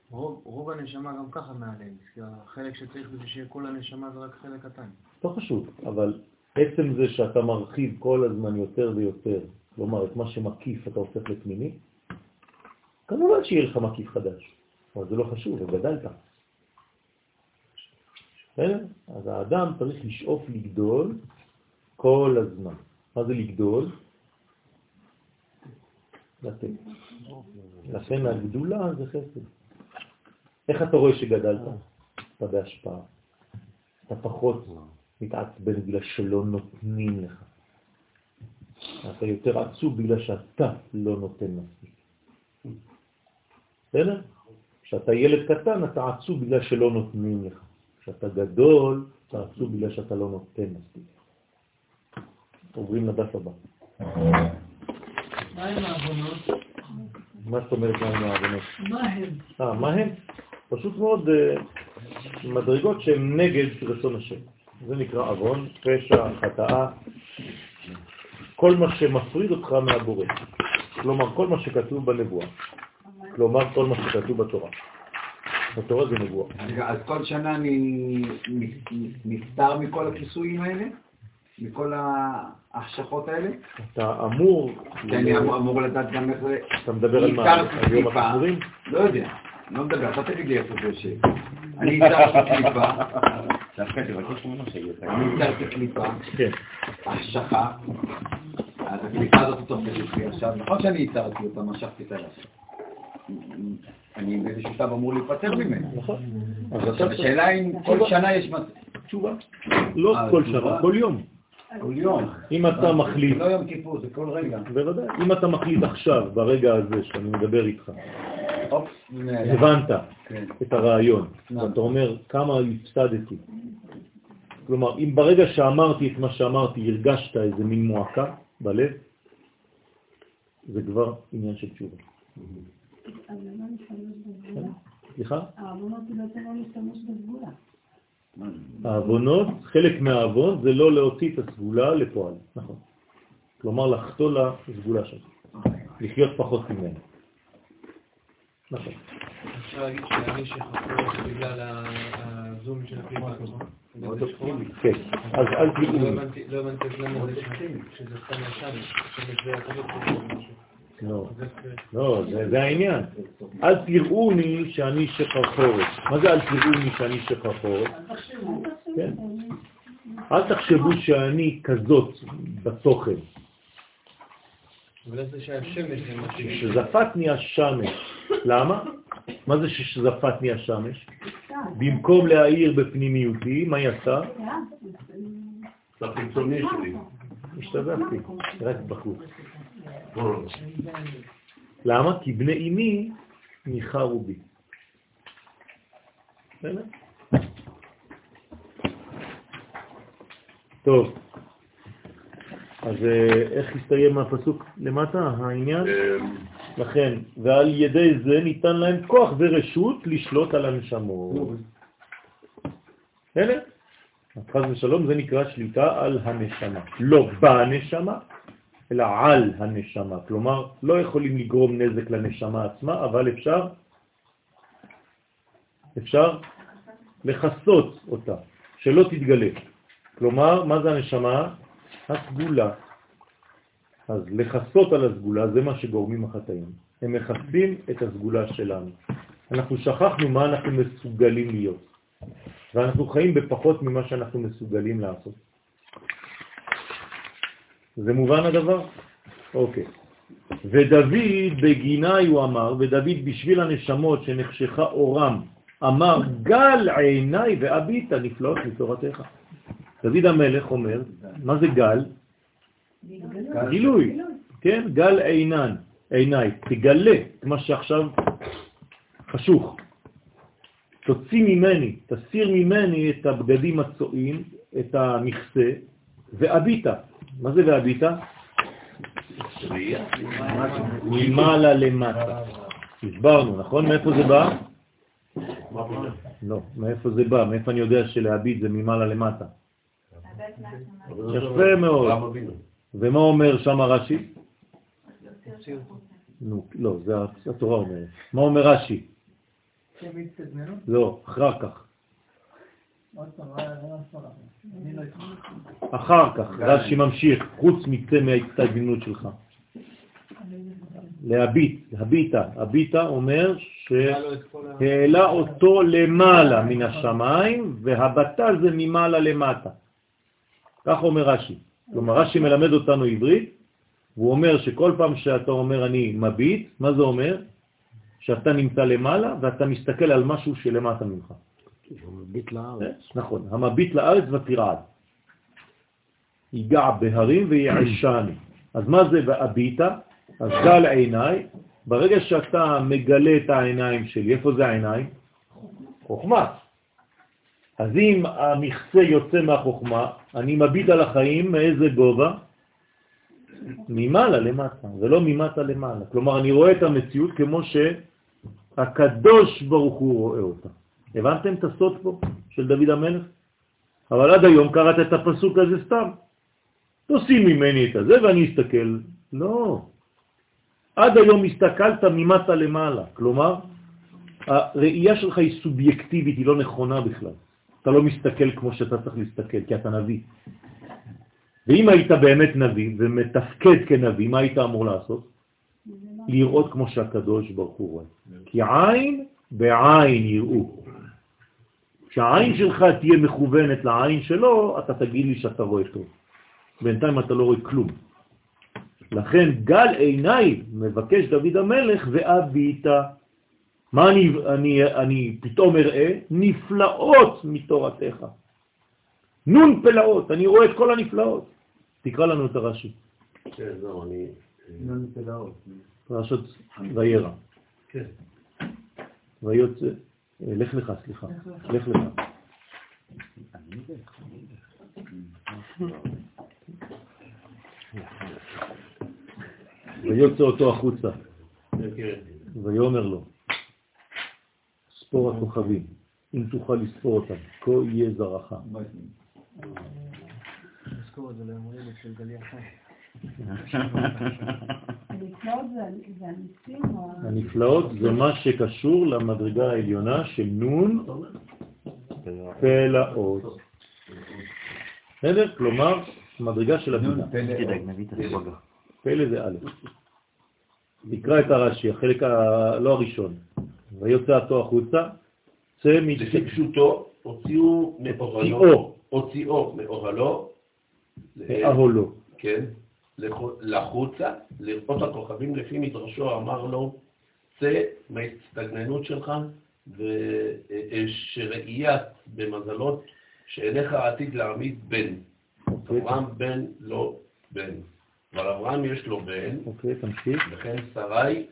Speaker 3: רוב רוב הנשמה גם ככה מעליהם, כי החלק שצריך שיהיה כל הנשמה זה רק חלק קטן.
Speaker 1: לא חשוב, אבל עצם זה שאתה מרחיב כל הזמן יותר ויותר, כלומר את מה שמקיף אתה הופך לפנימי, כמובן שיהיה לך מקיף חדש, אבל זה לא חשוב, וגדלת. בסדר? אז האדם צריך לשאוף לגדול כל הזמן. מה זה לגדול? לתת. לכן הגדולה זה חסד. איך אתה רואה שגדלת? אתה בהשפעה. אתה פחות מתעצבן בגלל שלא נותנים לך. אתה יותר עצוב בגלל שאתה לא נותן מספיק. בסדר? כשאתה ילד קטן אתה עצוב בגלל שלא נותנים לך. כשאתה גדול אתה עצוב בגלל שאתה לא נותן מספיק. עוברים לדף הבא.
Speaker 7: מה עם העוונות?
Speaker 1: מה זאת אומרת מה עם העוונות?
Speaker 7: מה הם?
Speaker 1: אה, מה הם? פשוט מאוד אה, מדרגות שהן נגד רצון השם. זה נקרא עוון, פשע, חטאה, כל מה שמפריד אותך מהבורא. כלומר, כל מה שכתוב בנבואה. כלומר, כל מה שכתוב בתורה. בתורה זה נבואה.
Speaker 2: אז כל שנה אני נפטר מכל הכיסויים האלה? מכל ההחשכות האלה?
Speaker 1: אתה אמור...
Speaker 2: כי אני אמור לדעת גם איך זה...
Speaker 1: אתה מדבר על מה? על יום. הכיפורים?
Speaker 2: לא יודע, לא מדבר, אתה תגיד לי איפה זה יושב. אני הכרתי קליפה, אני הכרתי קליפה,
Speaker 1: כן.
Speaker 2: החשכה, אז הקליפה הזאת תופסת לי עכשיו, נכון שאני הכרתי אותה, משכתי את הלך. אני באיזשהו שלב אמור להיפטר ממנו.
Speaker 1: נכון.
Speaker 2: השאלה אם כל שנה יש.
Speaker 1: תשובה. לא
Speaker 2: אה,
Speaker 1: כל. שנה, כל יום.
Speaker 2: כל יום.
Speaker 1: אם אתה מחליט,
Speaker 2: זה לא יום כיפור, זה כל רגע.
Speaker 1: בוודאי, אם אתה מחליט עכשיו, ברגע הזה שאני מדבר איתך, הבנת
Speaker 2: כן.
Speaker 1: את הרעיון,
Speaker 2: נכון.
Speaker 1: ואתה אומר כמה הפסדתי. כלומר, אם ברגע שאמרתי את מה שאמרתי הרגשת איזה מין מועקה בלב, זה כבר עניין של תשובה. סליחה?
Speaker 9: העוונות לא להשתמש בגבולה.
Speaker 1: העוונות, חלק מהעוון זה לא להוציא את הסגולה לפועל, נכון. כלומר לחטוא לסגולה שלך, לחיות פחות ממנו. נכון.
Speaker 3: אפשר להגיד שאני שחפור בגלל הזום של הקליפה, נכון?
Speaker 1: כן, אז אל
Speaker 3: לא
Speaker 1: תראו,
Speaker 3: הבנתי לא הבנתי למה זה שזה סתם ישן, שזה הקדוש ברוך הוא משהו.
Speaker 1: לא,
Speaker 3: זה-
Speaker 1: לא, זה זה העניין. אל תראוני שאני שחרחורת. מה זה אל תראוני שאני שחרחורת? כן. אל תחשבו שאני כזאת בתוכן. שזפתני השמש. למה? מה זה שזפתני השמש? במקום להאיר בפנימיותי, מה יצא?
Speaker 5: זה החיצוני שלי.
Speaker 1: השתזפתי, רק בחוץ. למה? כי בני אמי ניחרו בי. טוב, אז אה, איך הסתיים הפסוק למטה, העניין?
Speaker 5: אה,
Speaker 1: לכן, ועל ידי זה ניתן להם כוח ורשות לשלוט על הנשמות. הנה, חס ושלום, זה נקרא שליטה על הנשמה. לא בנשמה, אלא על הנשמה. כלומר, לא יכולים לגרום נזק לנשמה עצמה, אבל אפשר, אפשר לחסות אותה, שלא תתגלה. כלומר, מה זה הנשמה? הסגולה. אז לחסות על הסגולה זה מה שגורמים החטאים. הם מחסים את הסגולה שלנו. אנחנו שכחנו מה אנחנו מסוגלים להיות, ואנחנו חיים בפחות ממה שאנחנו מסוגלים לעשות. זה מובן הדבר? אוקיי. ודוד בגיני הוא אמר, ודוד בשביל הנשמות שנחשכה אורם, אמר גל עיניי ואביט נפלאות מתורתך. דוד המלך אומר, מה זה גל? גילוי, כן? גל עינן, עיניי, תגלה את מה שעכשיו חשוך. תוציא ממני, תסיר ממני את הבגדים הצועים, את המכסה, ואביטה. מה זה ואביטה? ממעלה למטה. הסברנו, נכון? מאיפה זה בא? לא, מאיפה זה בא? מאיפה אני יודע שלהביט זה ממעלה למטה? יפה מאוד. ומה אומר שם רש"י? לא, זה התורה אומרת. מה אומר רש"י? לא, אחר כך. אחר כך, רש"י ממשיך, חוץ מצא מההצטגנות שלך. להביט, הביטה, הביטה אומר שהעלה אותו למעלה מן השמיים, והבטה זה ממעלה למטה. כך אומר רש"י. כלומר, רש"י מלמד אותנו עברית, והוא אומר שכל פעם שאתה אומר אני מביט, מה זה אומר? שאתה נמצא למעלה ואתה מסתכל על משהו שלמטה ממך.
Speaker 6: מביט לארץ.
Speaker 1: נכון, המביט לארץ ותרעד. ייגע בהרים ויעשני. אז מה זה והביטה? אז גל עיניי, ברגע שאתה מגלה את העיניים שלי, איפה זה העיניים? חוכמה. אז אם המכסה יוצא מהחוכמה, אני מביט על החיים מאיזה גובה? ממעלה למטה, ולא ממטה למעלה. כלומר, אני רואה את המציאות כמו שהקדוש ברוך הוא רואה אותה. הבנתם את הסוד פה של דוד המלך? אבל עד היום קראת את הפסוק הזה סתם. תושים ממני את הזה ואני אסתכל. לא. עד היום הסתכלת ממטה למעלה. כלומר, הראייה שלך היא סובייקטיבית, היא לא נכונה בכלל. אתה לא מסתכל כמו שאתה צריך להסתכל, כי אתה נביא. ואם היית באמת נביא ומתפקד כנביא, מה היית אמור לעשות? לראות כמו שהקדוש ברוך הוא רואה. כי עין בעין יראו. כשהעין שלך תהיה מכוונת לעין שלו, אתה תגיד לי שאתה רואה טוב. בינתיים אתה לא רואה כלום. לכן גל עיניי מבקש דוד המלך ואביתה. מה אני, אני, אני פתאום אראה? נפלאות מתורתך. נון פלאות, אני רואה את כל הנפלאות. תקרא לנו את הרש"י.
Speaker 5: כן, זהו, אני...
Speaker 3: נון פלאות.
Speaker 1: פרשת וירא.
Speaker 5: כן.
Speaker 1: ויוצא, אה, לך לך, סליחה, לך לך. ויוצא אותו החוצה. ויאמר לו, ספור הכוכבים, אם תוכל לספור אותם, כה יהיה זרעך.
Speaker 9: הנפלאות זה-
Speaker 1: מה שקשור למדרגה העליונה של נון פלאות. בסדר? כלומר, מדרגה של הבינה. פלא זה א'. נקרא את הרש"י, החלק ה- לא הראשון. ויוצא אותו החוצה, צא
Speaker 5: לפי
Speaker 1: מצא...
Speaker 5: פשוטו, הוציאו מאוהלו,
Speaker 1: הוציאו.
Speaker 5: הוציאו מאוהלו,
Speaker 1: אהולו.
Speaker 5: כן, לחוצה, לראות הכוכבים, לפי מדרשו אמר לו, צא מההסתגננות שלך, ושראיית במזלות, שאליך עתיד להעמיד בן.
Speaker 1: אוקיי,
Speaker 5: אברהם בן לא בן. אבל אברהם יש לו בן,
Speaker 1: אוקיי, תמשיך.
Speaker 5: וכן שרי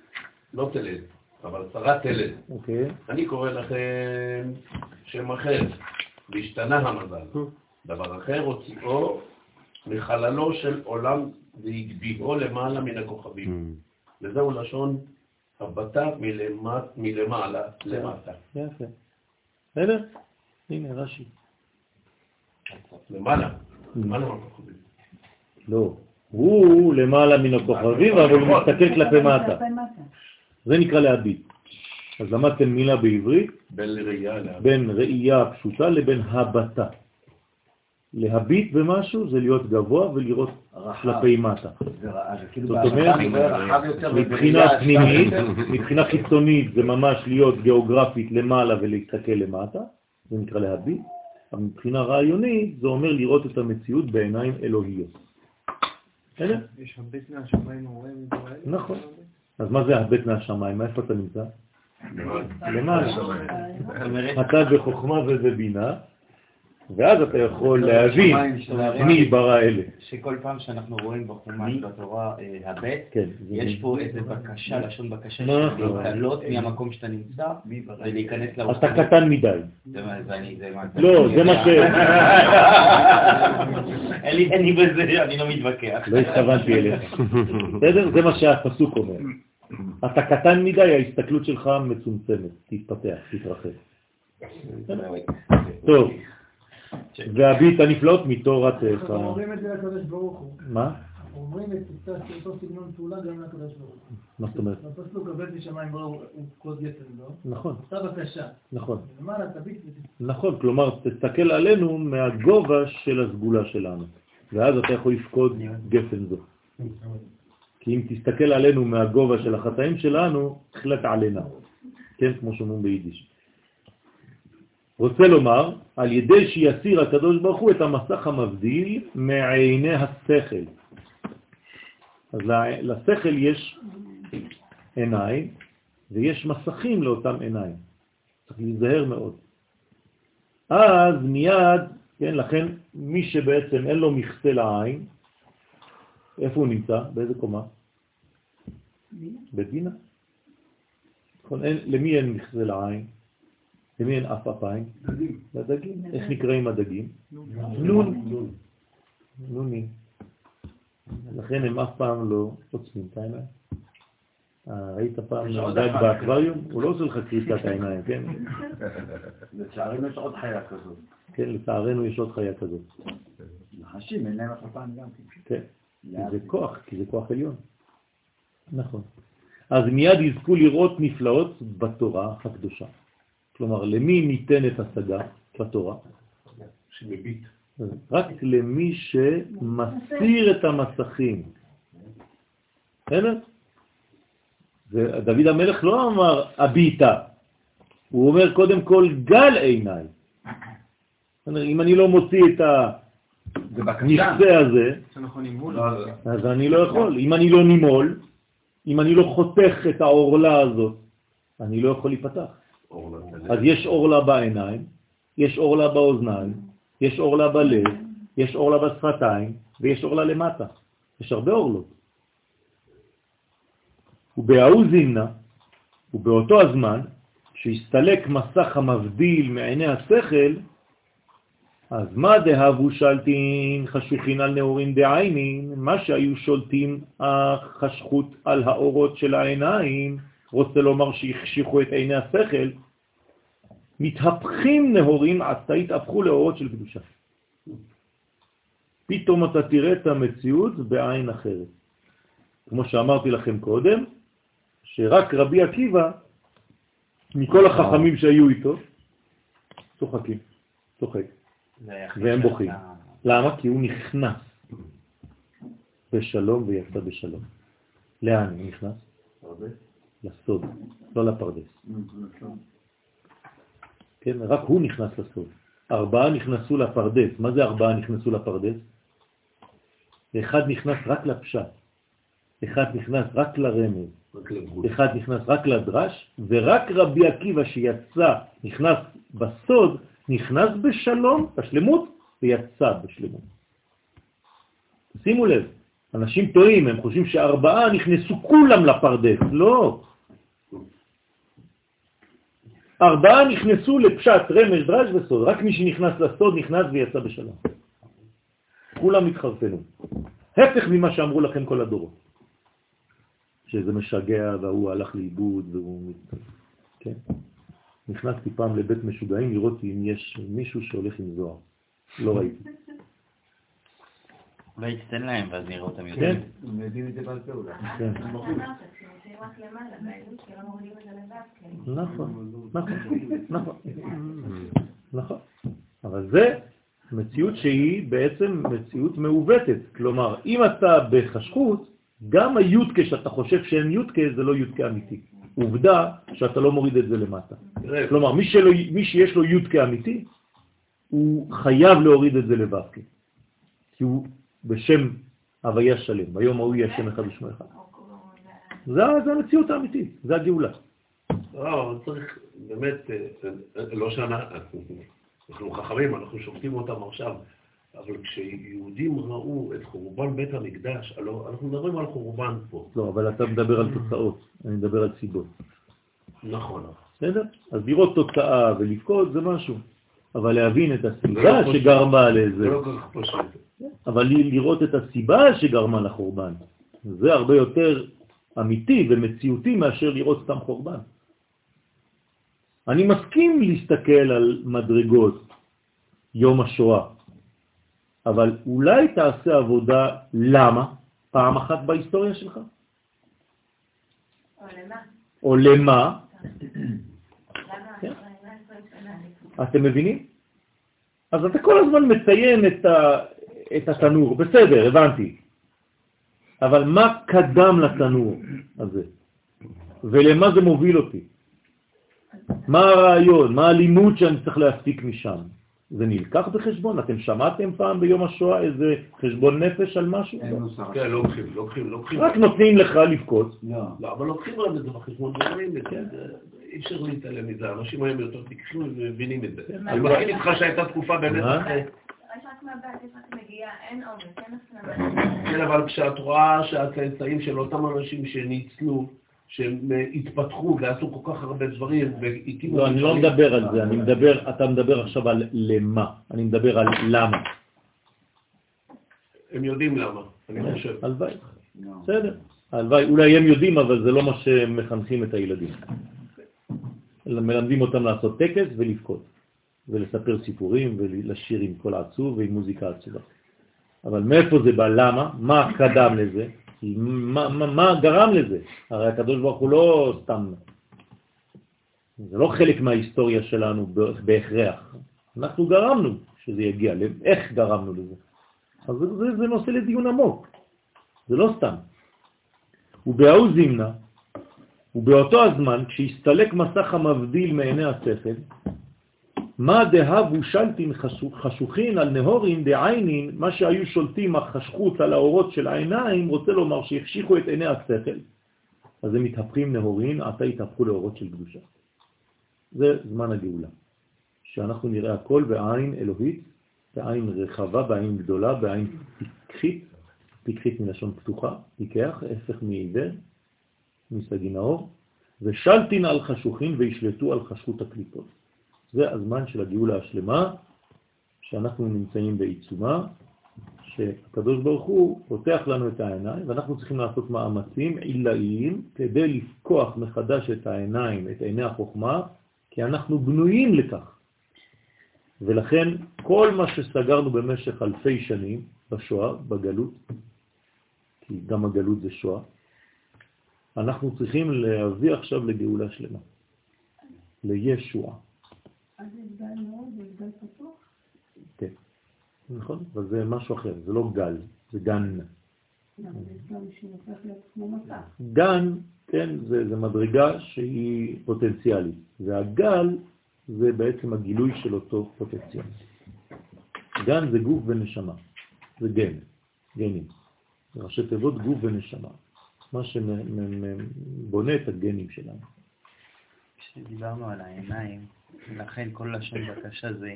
Speaker 5: לא תלד, אבל שרה תלד.
Speaker 1: אוקיי.
Speaker 5: אני קורא לכם שם אחר, והשתנה המזל. דבר אחר הוציאו מחללו של עולם והגביהו למעלה מן הכוכבים. וזהו לשון הבטה מלמט- מלמעלה למטה.
Speaker 1: יפה. בסדר? הנה, רש"י.
Speaker 5: למעלה, למעלה מהכוכבים.
Speaker 1: לא. הוא למעלה מן הכוכבים, אבל הוא מסתכל כלפי מטה. זה נקרא להביט. אז למדתם מילה בעברית.
Speaker 5: בין ראייה
Speaker 1: פשוטה לבין הבטה. להביט במשהו זה להיות גבוה ולראות כלפי מטה.
Speaker 4: כאילו
Speaker 1: זאת אומרת, מבחינה פנימית. מבחינה חיצונית זה ממש להיות גיאוגרפית למעלה ולהסתכל למטה, זה נקרא להביט, אבל מבחינה רעיונית זה אומר לראות את המציאות בעיניים אלוהיות. בסדר?
Speaker 3: יש הבט מהשמיים רואים.
Speaker 1: נכון. אז מה זה הבט מהשמיים? איפה אתה נמצא? למעלה. אתה בחוכמה ובבינה, ואז אתה יכול להבין מי ברא אלה.
Speaker 4: שכל פעם שאנחנו רואים בחומש בתורה אה, הבט,
Speaker 1: כן,
Speaker 4: יש פה איזה בקשה, לשון בקשה, להתעלות מהמקום שאתה נמצא ולהיכנס
Speaker 1: אתה
Speaker 4: לרוחניות.
Speaker 1: קטן מדי.
Speaker 4: זה מה- זה מה-
Speaker 1: לא, זה מה ש...
Speaker 4: אין לי- אין לי בזה, אני לא מתווכח.
Speaker 1: לא התכוונתי אליך. בסדר? זה מה שהפסוק אומר. אתה קטן מדי, ההסתכלות שלך מצומצמת. תתפתח, תתרחב. טוב. והביט הנפלאות מתורתך.
Speaker 7: אנחנו אומרים את זה לקדוש ברוך הוא.
Speaker 1: מה?
Speaker 7: אנחנו אומרים את אותו- אותו סגנון פעולה גם לקדוש ברוך הוא.
Speaker 1: מה זאת אומרת?
Speaker 7: בפסוק הבית משמיים בו הוא גפן בו.
Speaker 1: נכון,
Speaker 7: אותה בקשה.
Speaker 1: נכון.
Speaker 7: למעלה תביט ותסתכל.
Speaker 1: נכון, כלומר, תסתכל עלינו מהגובה של הסגולה שלנו, ואז אתה יכול לפקוד גפן זו. כי אם תסתכל עלינו מהגובה של החטאים שלנו, תחלק עלינה, כן, כמו שאומרים ביידיש. רוצה לומר, על ידי שיסיר הקדוש ברוך הוא את המסך המבדיל מעיני השכל. אז לשכל יש עיניים, ויש מסכים לאותם עיניים. צריך להיזהר מאוד. אז מיד, כן, לכן מי שבעצם אין לו מכסה לעין, איפה הוא נמצא? באיזה קומה? בבינה. נכון, למי אין מכסה לעין? למי אין אף אפיים? לדגים. איך נקראים הדגים? נון. נונים. לכן הם אף פעם לא עוצמים את העיניים. אה, ראית פעם דג. באקווריום? הוא לא עושה לך קריצת העיניים, כן?
Speaker 2: לצערנו יש עוד חיה כזאת.
Speaker 1: כן, לצערנו יש עוד חיה כזאת.
Speaker 2: נחשים, אין להם אף פעם גם כן.
Speaker 1: כן, זה כוח, כי זה כוח עליון. נכון. אז מיד יזכו לראות נפלאות בתורה הקדושה. כלומר, למי ניתנת השגה בתורה?
Speaker 5: שמביט.
Speaker 1: רק למי שמסיר את המסכים. בסדר? ודוד המלך לא אמר הביטה, הוא אומר קודם כל גל עיניי. אם אני לא מוציא את. המכסה הזה,
Speaker 3: זה נכון
Speaker 2: לא.
Speaker 1: אז אני לא יכול. אם אני לא נימול, אם אני לא חותך את העורלה הזאת, אני לא יכול להיפתח. אז יש עורלה בעיניים, יש עורלה באוזניים, יש עורלה בלב, יש עורלה בשפתיים, ויש עורלה למטה. יש הרבה עורלות. ובהאו זימנה, ובאותו הזמן, שהסתלק מסך המבדיל מעיני השכל, אז מה דהבו שלטין חשוכין על נאורין דעיינין, מה שהיו שולטים החשכות על האורות של העיניים, רוצה לומר שהחשיכו את עיני השכל, מתהפכים נהורים עתה התהפכו לאורות של קדושה. פתאום אתה תראה את המציאות בעין אחרת. כמו שאמרתי לכם קודם, שרק רבי עקיבא, מכל החכמים שהיו איתו, צוחקים, צוחק. והם בוכים. למה? כי הוא נכנס בשלום ויצא בשלום. לאן הוא נכנס? לסוד, לא לפרדס. כן, רק הוא נכנס לסוד. ארבעה נכנסו לפרדס. מה זה ארבעה נכנסו לפרדס? אחד נכנס רק לפשט, אחד נכנס רק לרמז. אחד נכנס רק לדרש, ורק רבי עקיבא שיצא, נכנס בסוד, נכנס בשלום, בשלמות, ויצא בשלמות. שימו לב, אנשים טועים, הם חושבים שארבעה נכנסו כולם לפרדס, לא. ארבעה נכנסו לפשט, רמז, דרש וסוד, רק מי שנכנס לסוד נכנס ויצא בשלום. כולם התחרפנו. הפך ממה שאמרו לכם כל הדורות. שזה משגע והוא הלך לאיבוד והוא... כן? נכנסתי פעם לבית משוגעים לראות אם יש מישהו שהולך עם זוהר. לא ראיתי.
Speaker 4: אולי תתן להם ואז נראה אותם
Speaker 1: כן,
Speaker 4: יודעים.
Speaker 2: הם יודעים את זה בעל פה אולי.
Speaker 1: כן.
Speaker 8: לבד, כן.
Speaker 1: נכון, נכון, נכון, נכון. אבל זה מציאות שהיא בעצם מציאות מעוותת. כלומר, אם אתה בחשכות, גם היודקה שאתה חושב שאין יודקה זה לא יודקה אמיתי. עובדה שאתה לא מוריד את זה למטה. כלומר, מי, שלא, מי שיש לו יודקה אמיתי, הוא חייב להוריד את זה לבבקה. כי הוא בשם הוויה שלם. ביום ההוא יהיה השם אחד ושמו אחד. זה, זה המציאות האמיתית, זה הגאולה.
Speaker 5: לא, צריך באמת, אה, אה, לא שאנחנו, אנחנו חכמים, אנחנו שופטים אותם עכשיו, אבל כשיהודים ראו את חורבן בית המקדש, הלוא אנחנו מדברים על חורבן פה.
Speaker 1: לא, אבל אתה מדבר על תוצאות, אני מדבר על סיבות.
Speaker 5: נכון.
Speaker 1: בסדר? אז לראות תוצאה ולבכות זה משהו, אבל להבין את
Speaker 5: זה
Speaker 1: הסיבה. שגרמה
Speaker 5: זה
Speaker 1: לזה,
Speaker 5: לא כל כך פשוט.
Speaker 1: אבל לראות את הסיבה שגרמה לחורבן, זה הרבה יותר אמיתי ומציאותי מאשר לראות סתם חורבן. אני מסכים להסתכל על מדרגות יום השואה, אבל אולי תעשה עבודה למה פעם אחת בהיסטוריה שלך,
Speaker 8: או למה?
Speaker 1: או למה,
Speaker 8: למה? אחרי 120 שנה.
Speaker 1: אתם מבינים? אז אתה כל הזמן מציין את, ה, את התנור, בסדר, הבנתי. אבל מה קדם לתנור הזה? ולמה זה מוביל אותי? מה הרעיון? מה הלימוד שאני צריך להפיק משם? זה נלקח בחשבון? אתם שמעתם פעם ביום השואה איזה חשבון נפש על משהו?
Speaker 2: אין נוסח.
Speaker 5: כן, לוקחים, לוקחים, לוקחים.
Speaker 1: רק נותנים לך לבכות.
Speaker 2: לא.
Speaker 5: לא, אבל לוקחים להם את זה בחשבון ורואים את זה. זה- אי אפשר להתעלם מזה, האנשים היום יותר תיקחים ומבינים את זה. אני מסכים איתך שהייתה תקופה באמת כן, אבל כשאת רואה שהצאצאים של אותם אנשים שניצלו, שהם אה, התפתחו ועשו כל כך הרבה דברים והקימו...
Speaker 1: לא, אני לא מדבר על זה, אני מדבר, אתה מדבר עכשיו על למה, אני מדבר על למה.
Speaker 5: הם יודעים למה, אני חושב.
Speaker 1: הלוואי,
Speaker 2: לא.
Speaker 1: בסדר. הלוואי, אולי הם יודעים, אבל זה לא מה שמחנכים את הילדים. מלמדים אותם לעשות טקס ולבכות, ולספר סיפורים ולשיר עם קול עצוב ועם מוזיקה עצובה. אבל מאיפה זה בא? למה? מה קדם לזה? מה, מה, מה גרם לזה? הרי הקדוש ברוך הוא לא סתם, זה לא חלק מההיסטוריה שלנו בהכרח. אנחנו גרמנו שזה יגיע, איך גרמנו לזה? אז זה, זה, זה נושא לדיון עמוק, זה לא סתם. ובהאו זימנה, ובאותו הזמן, כשהסתלק מסך המבדיל מעיני השכל, מה דהבו שלטין חשו- חשוכין על נהורין דעיינין, מה שהיו שולטים החשכות על האורות של העיניים, רוצה לומר שהחשיכו את עיני השכל, אז הם מתהפכים נהורין, עתה התהפכו לאורות של קדושה. זה זמן הגאולה, שאנחנו נראה הכל בעין אלוהית, בעין רחבה, בעין גדולה, בעין פיקחית, פיקחית מלשון פתוחה, פיקח, הפך מעיוור, מסגין האור, ושלטין על חשוכין וישלטו על חשכות הקליפות. זה הזמן של הגאולה השלמה, שאנחנו נמצאים בעיצומה, שהקדוש ברוך הוא פותח לנו את העיניים, ואנחנו צריכים לעשות מאמצים עילאיים כדי לפקוח מחדש את העיניים, את עיני החוכמה, כי אנחנו בנויים לכך. ולכן כל מה שסגרנו במשך אלפי שנים בשואה, בגלות, כי גם הגלות זה שואה, אנחנו צריכים להביא עכשיו לגאולה שלמה, לישוע.
Speaker 9: אז יש גל מאוד, יש גל פתוח.
Speaker 1: כן, נכון? אבל זה משהו אחר, זה לא גל, זה גן.
Speaker 9: מסך.
Speaker 1: גן, כן, זה, זה מדרגה שהיא פוטנציאלית, והגל זה בעצם הגילוי של אותו פוטנציאל. גן זה גוף ונשמה, זה גן, גנים. זה ראשי תיבות גוף ונשמה, מה שבונה את הגנים שלנו.
Speaker 4: כשדיברנו על העיניים, לכן כל לשון בקשה זה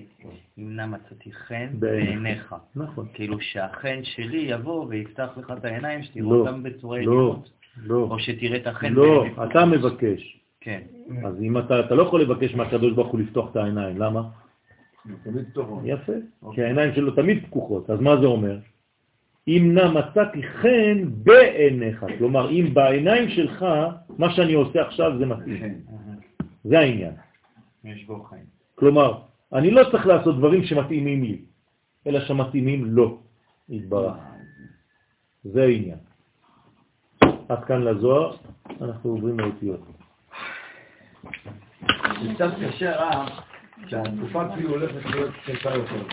Speaker 4: ימנע מצאתי חן
Speaker 1: בעיניך. נכון.
Speaker 4: כאילו שהחן שלי יבוא ויפתח לך את העיניים,
Speaker 1: לא,
Speaker 4: שתראו אותם בצורה
Speaker 1: לא,
Speaker 4: עליונות.
Speaker 1: לא,
Speaker 4: או שתראה את החן
Speaker 1: לא. אתה מבקש.
Speaker 4: כן.
Speaker 1: אז אם אתה, אתה לא יכול לבקש מהקדוש ברוך הוא לפתוח את העיניים, למה?
Speaker 2: תמיד פתוחות.
Speaker 1: יפה, כי העיניים שלו תמיד פקוחות. אז מה זה אומר? אם נא מצאתי חן בעיניך, כלומר, אם בעיניים שלך, מה שאני עושה עכשיו זה מתאים.
Speaker 2: כן.
Speaker 1: זה העניין. כלומר, אני לא צריך לעשות דברים שמתאימים לי, אלא שמתאימים לו, יתברך. זה העניין. עד כאן לזוהר, אנחנו עוברים לאותיות.
Speaker 2: זה קצת קשה רב, שהתקופה כאילו הולכת להיות קשה יותר,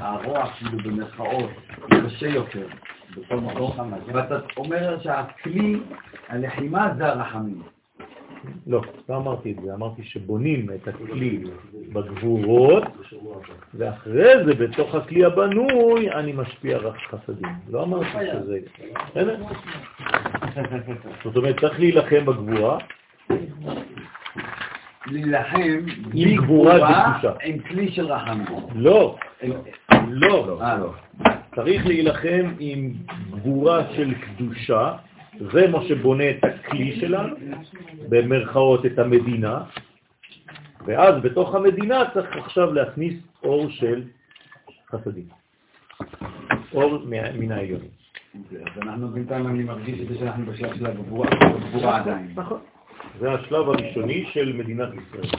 Speaker 2: והרוע כאילו במרכאות קשה יותר בכל מקום, ואתה אומר שהכלי, הלחימה זה הרחמים.
Speaker 1: לא, לא אמרתי את זה, אמרתי שבונים את הכלי בגבורות, ואחרי זה, בתוך הכלי הבנוי, אני משפיע רק חסדים. לא אמרתי שזה... זאת אומרת, צריך להילחם בגבורה,
Speaker 2: להילחם
Speaker 1: עם גבורה.
Speaker 2: עם כלי של רחמים.
Speaker 1: לא, לא.
Speaker 2: אה, לא.
Speaker 1: צריך להילחם עם גבורה של קדושה, זה מה שבונה את הכלי שלנו, במרכאות את המדינה, ואז בתוך המדינה צריך עכשיו להכניס אור של חסדים. אור מן העליונים.
Speaker 2: אז אנחנו בינתיים אני מרגיש את זה שאנחנו בשלב של הגבורה, הגבורה עדיין.
Speaker 1: נכון. זה השלב הראשוני של מדינת ישראל.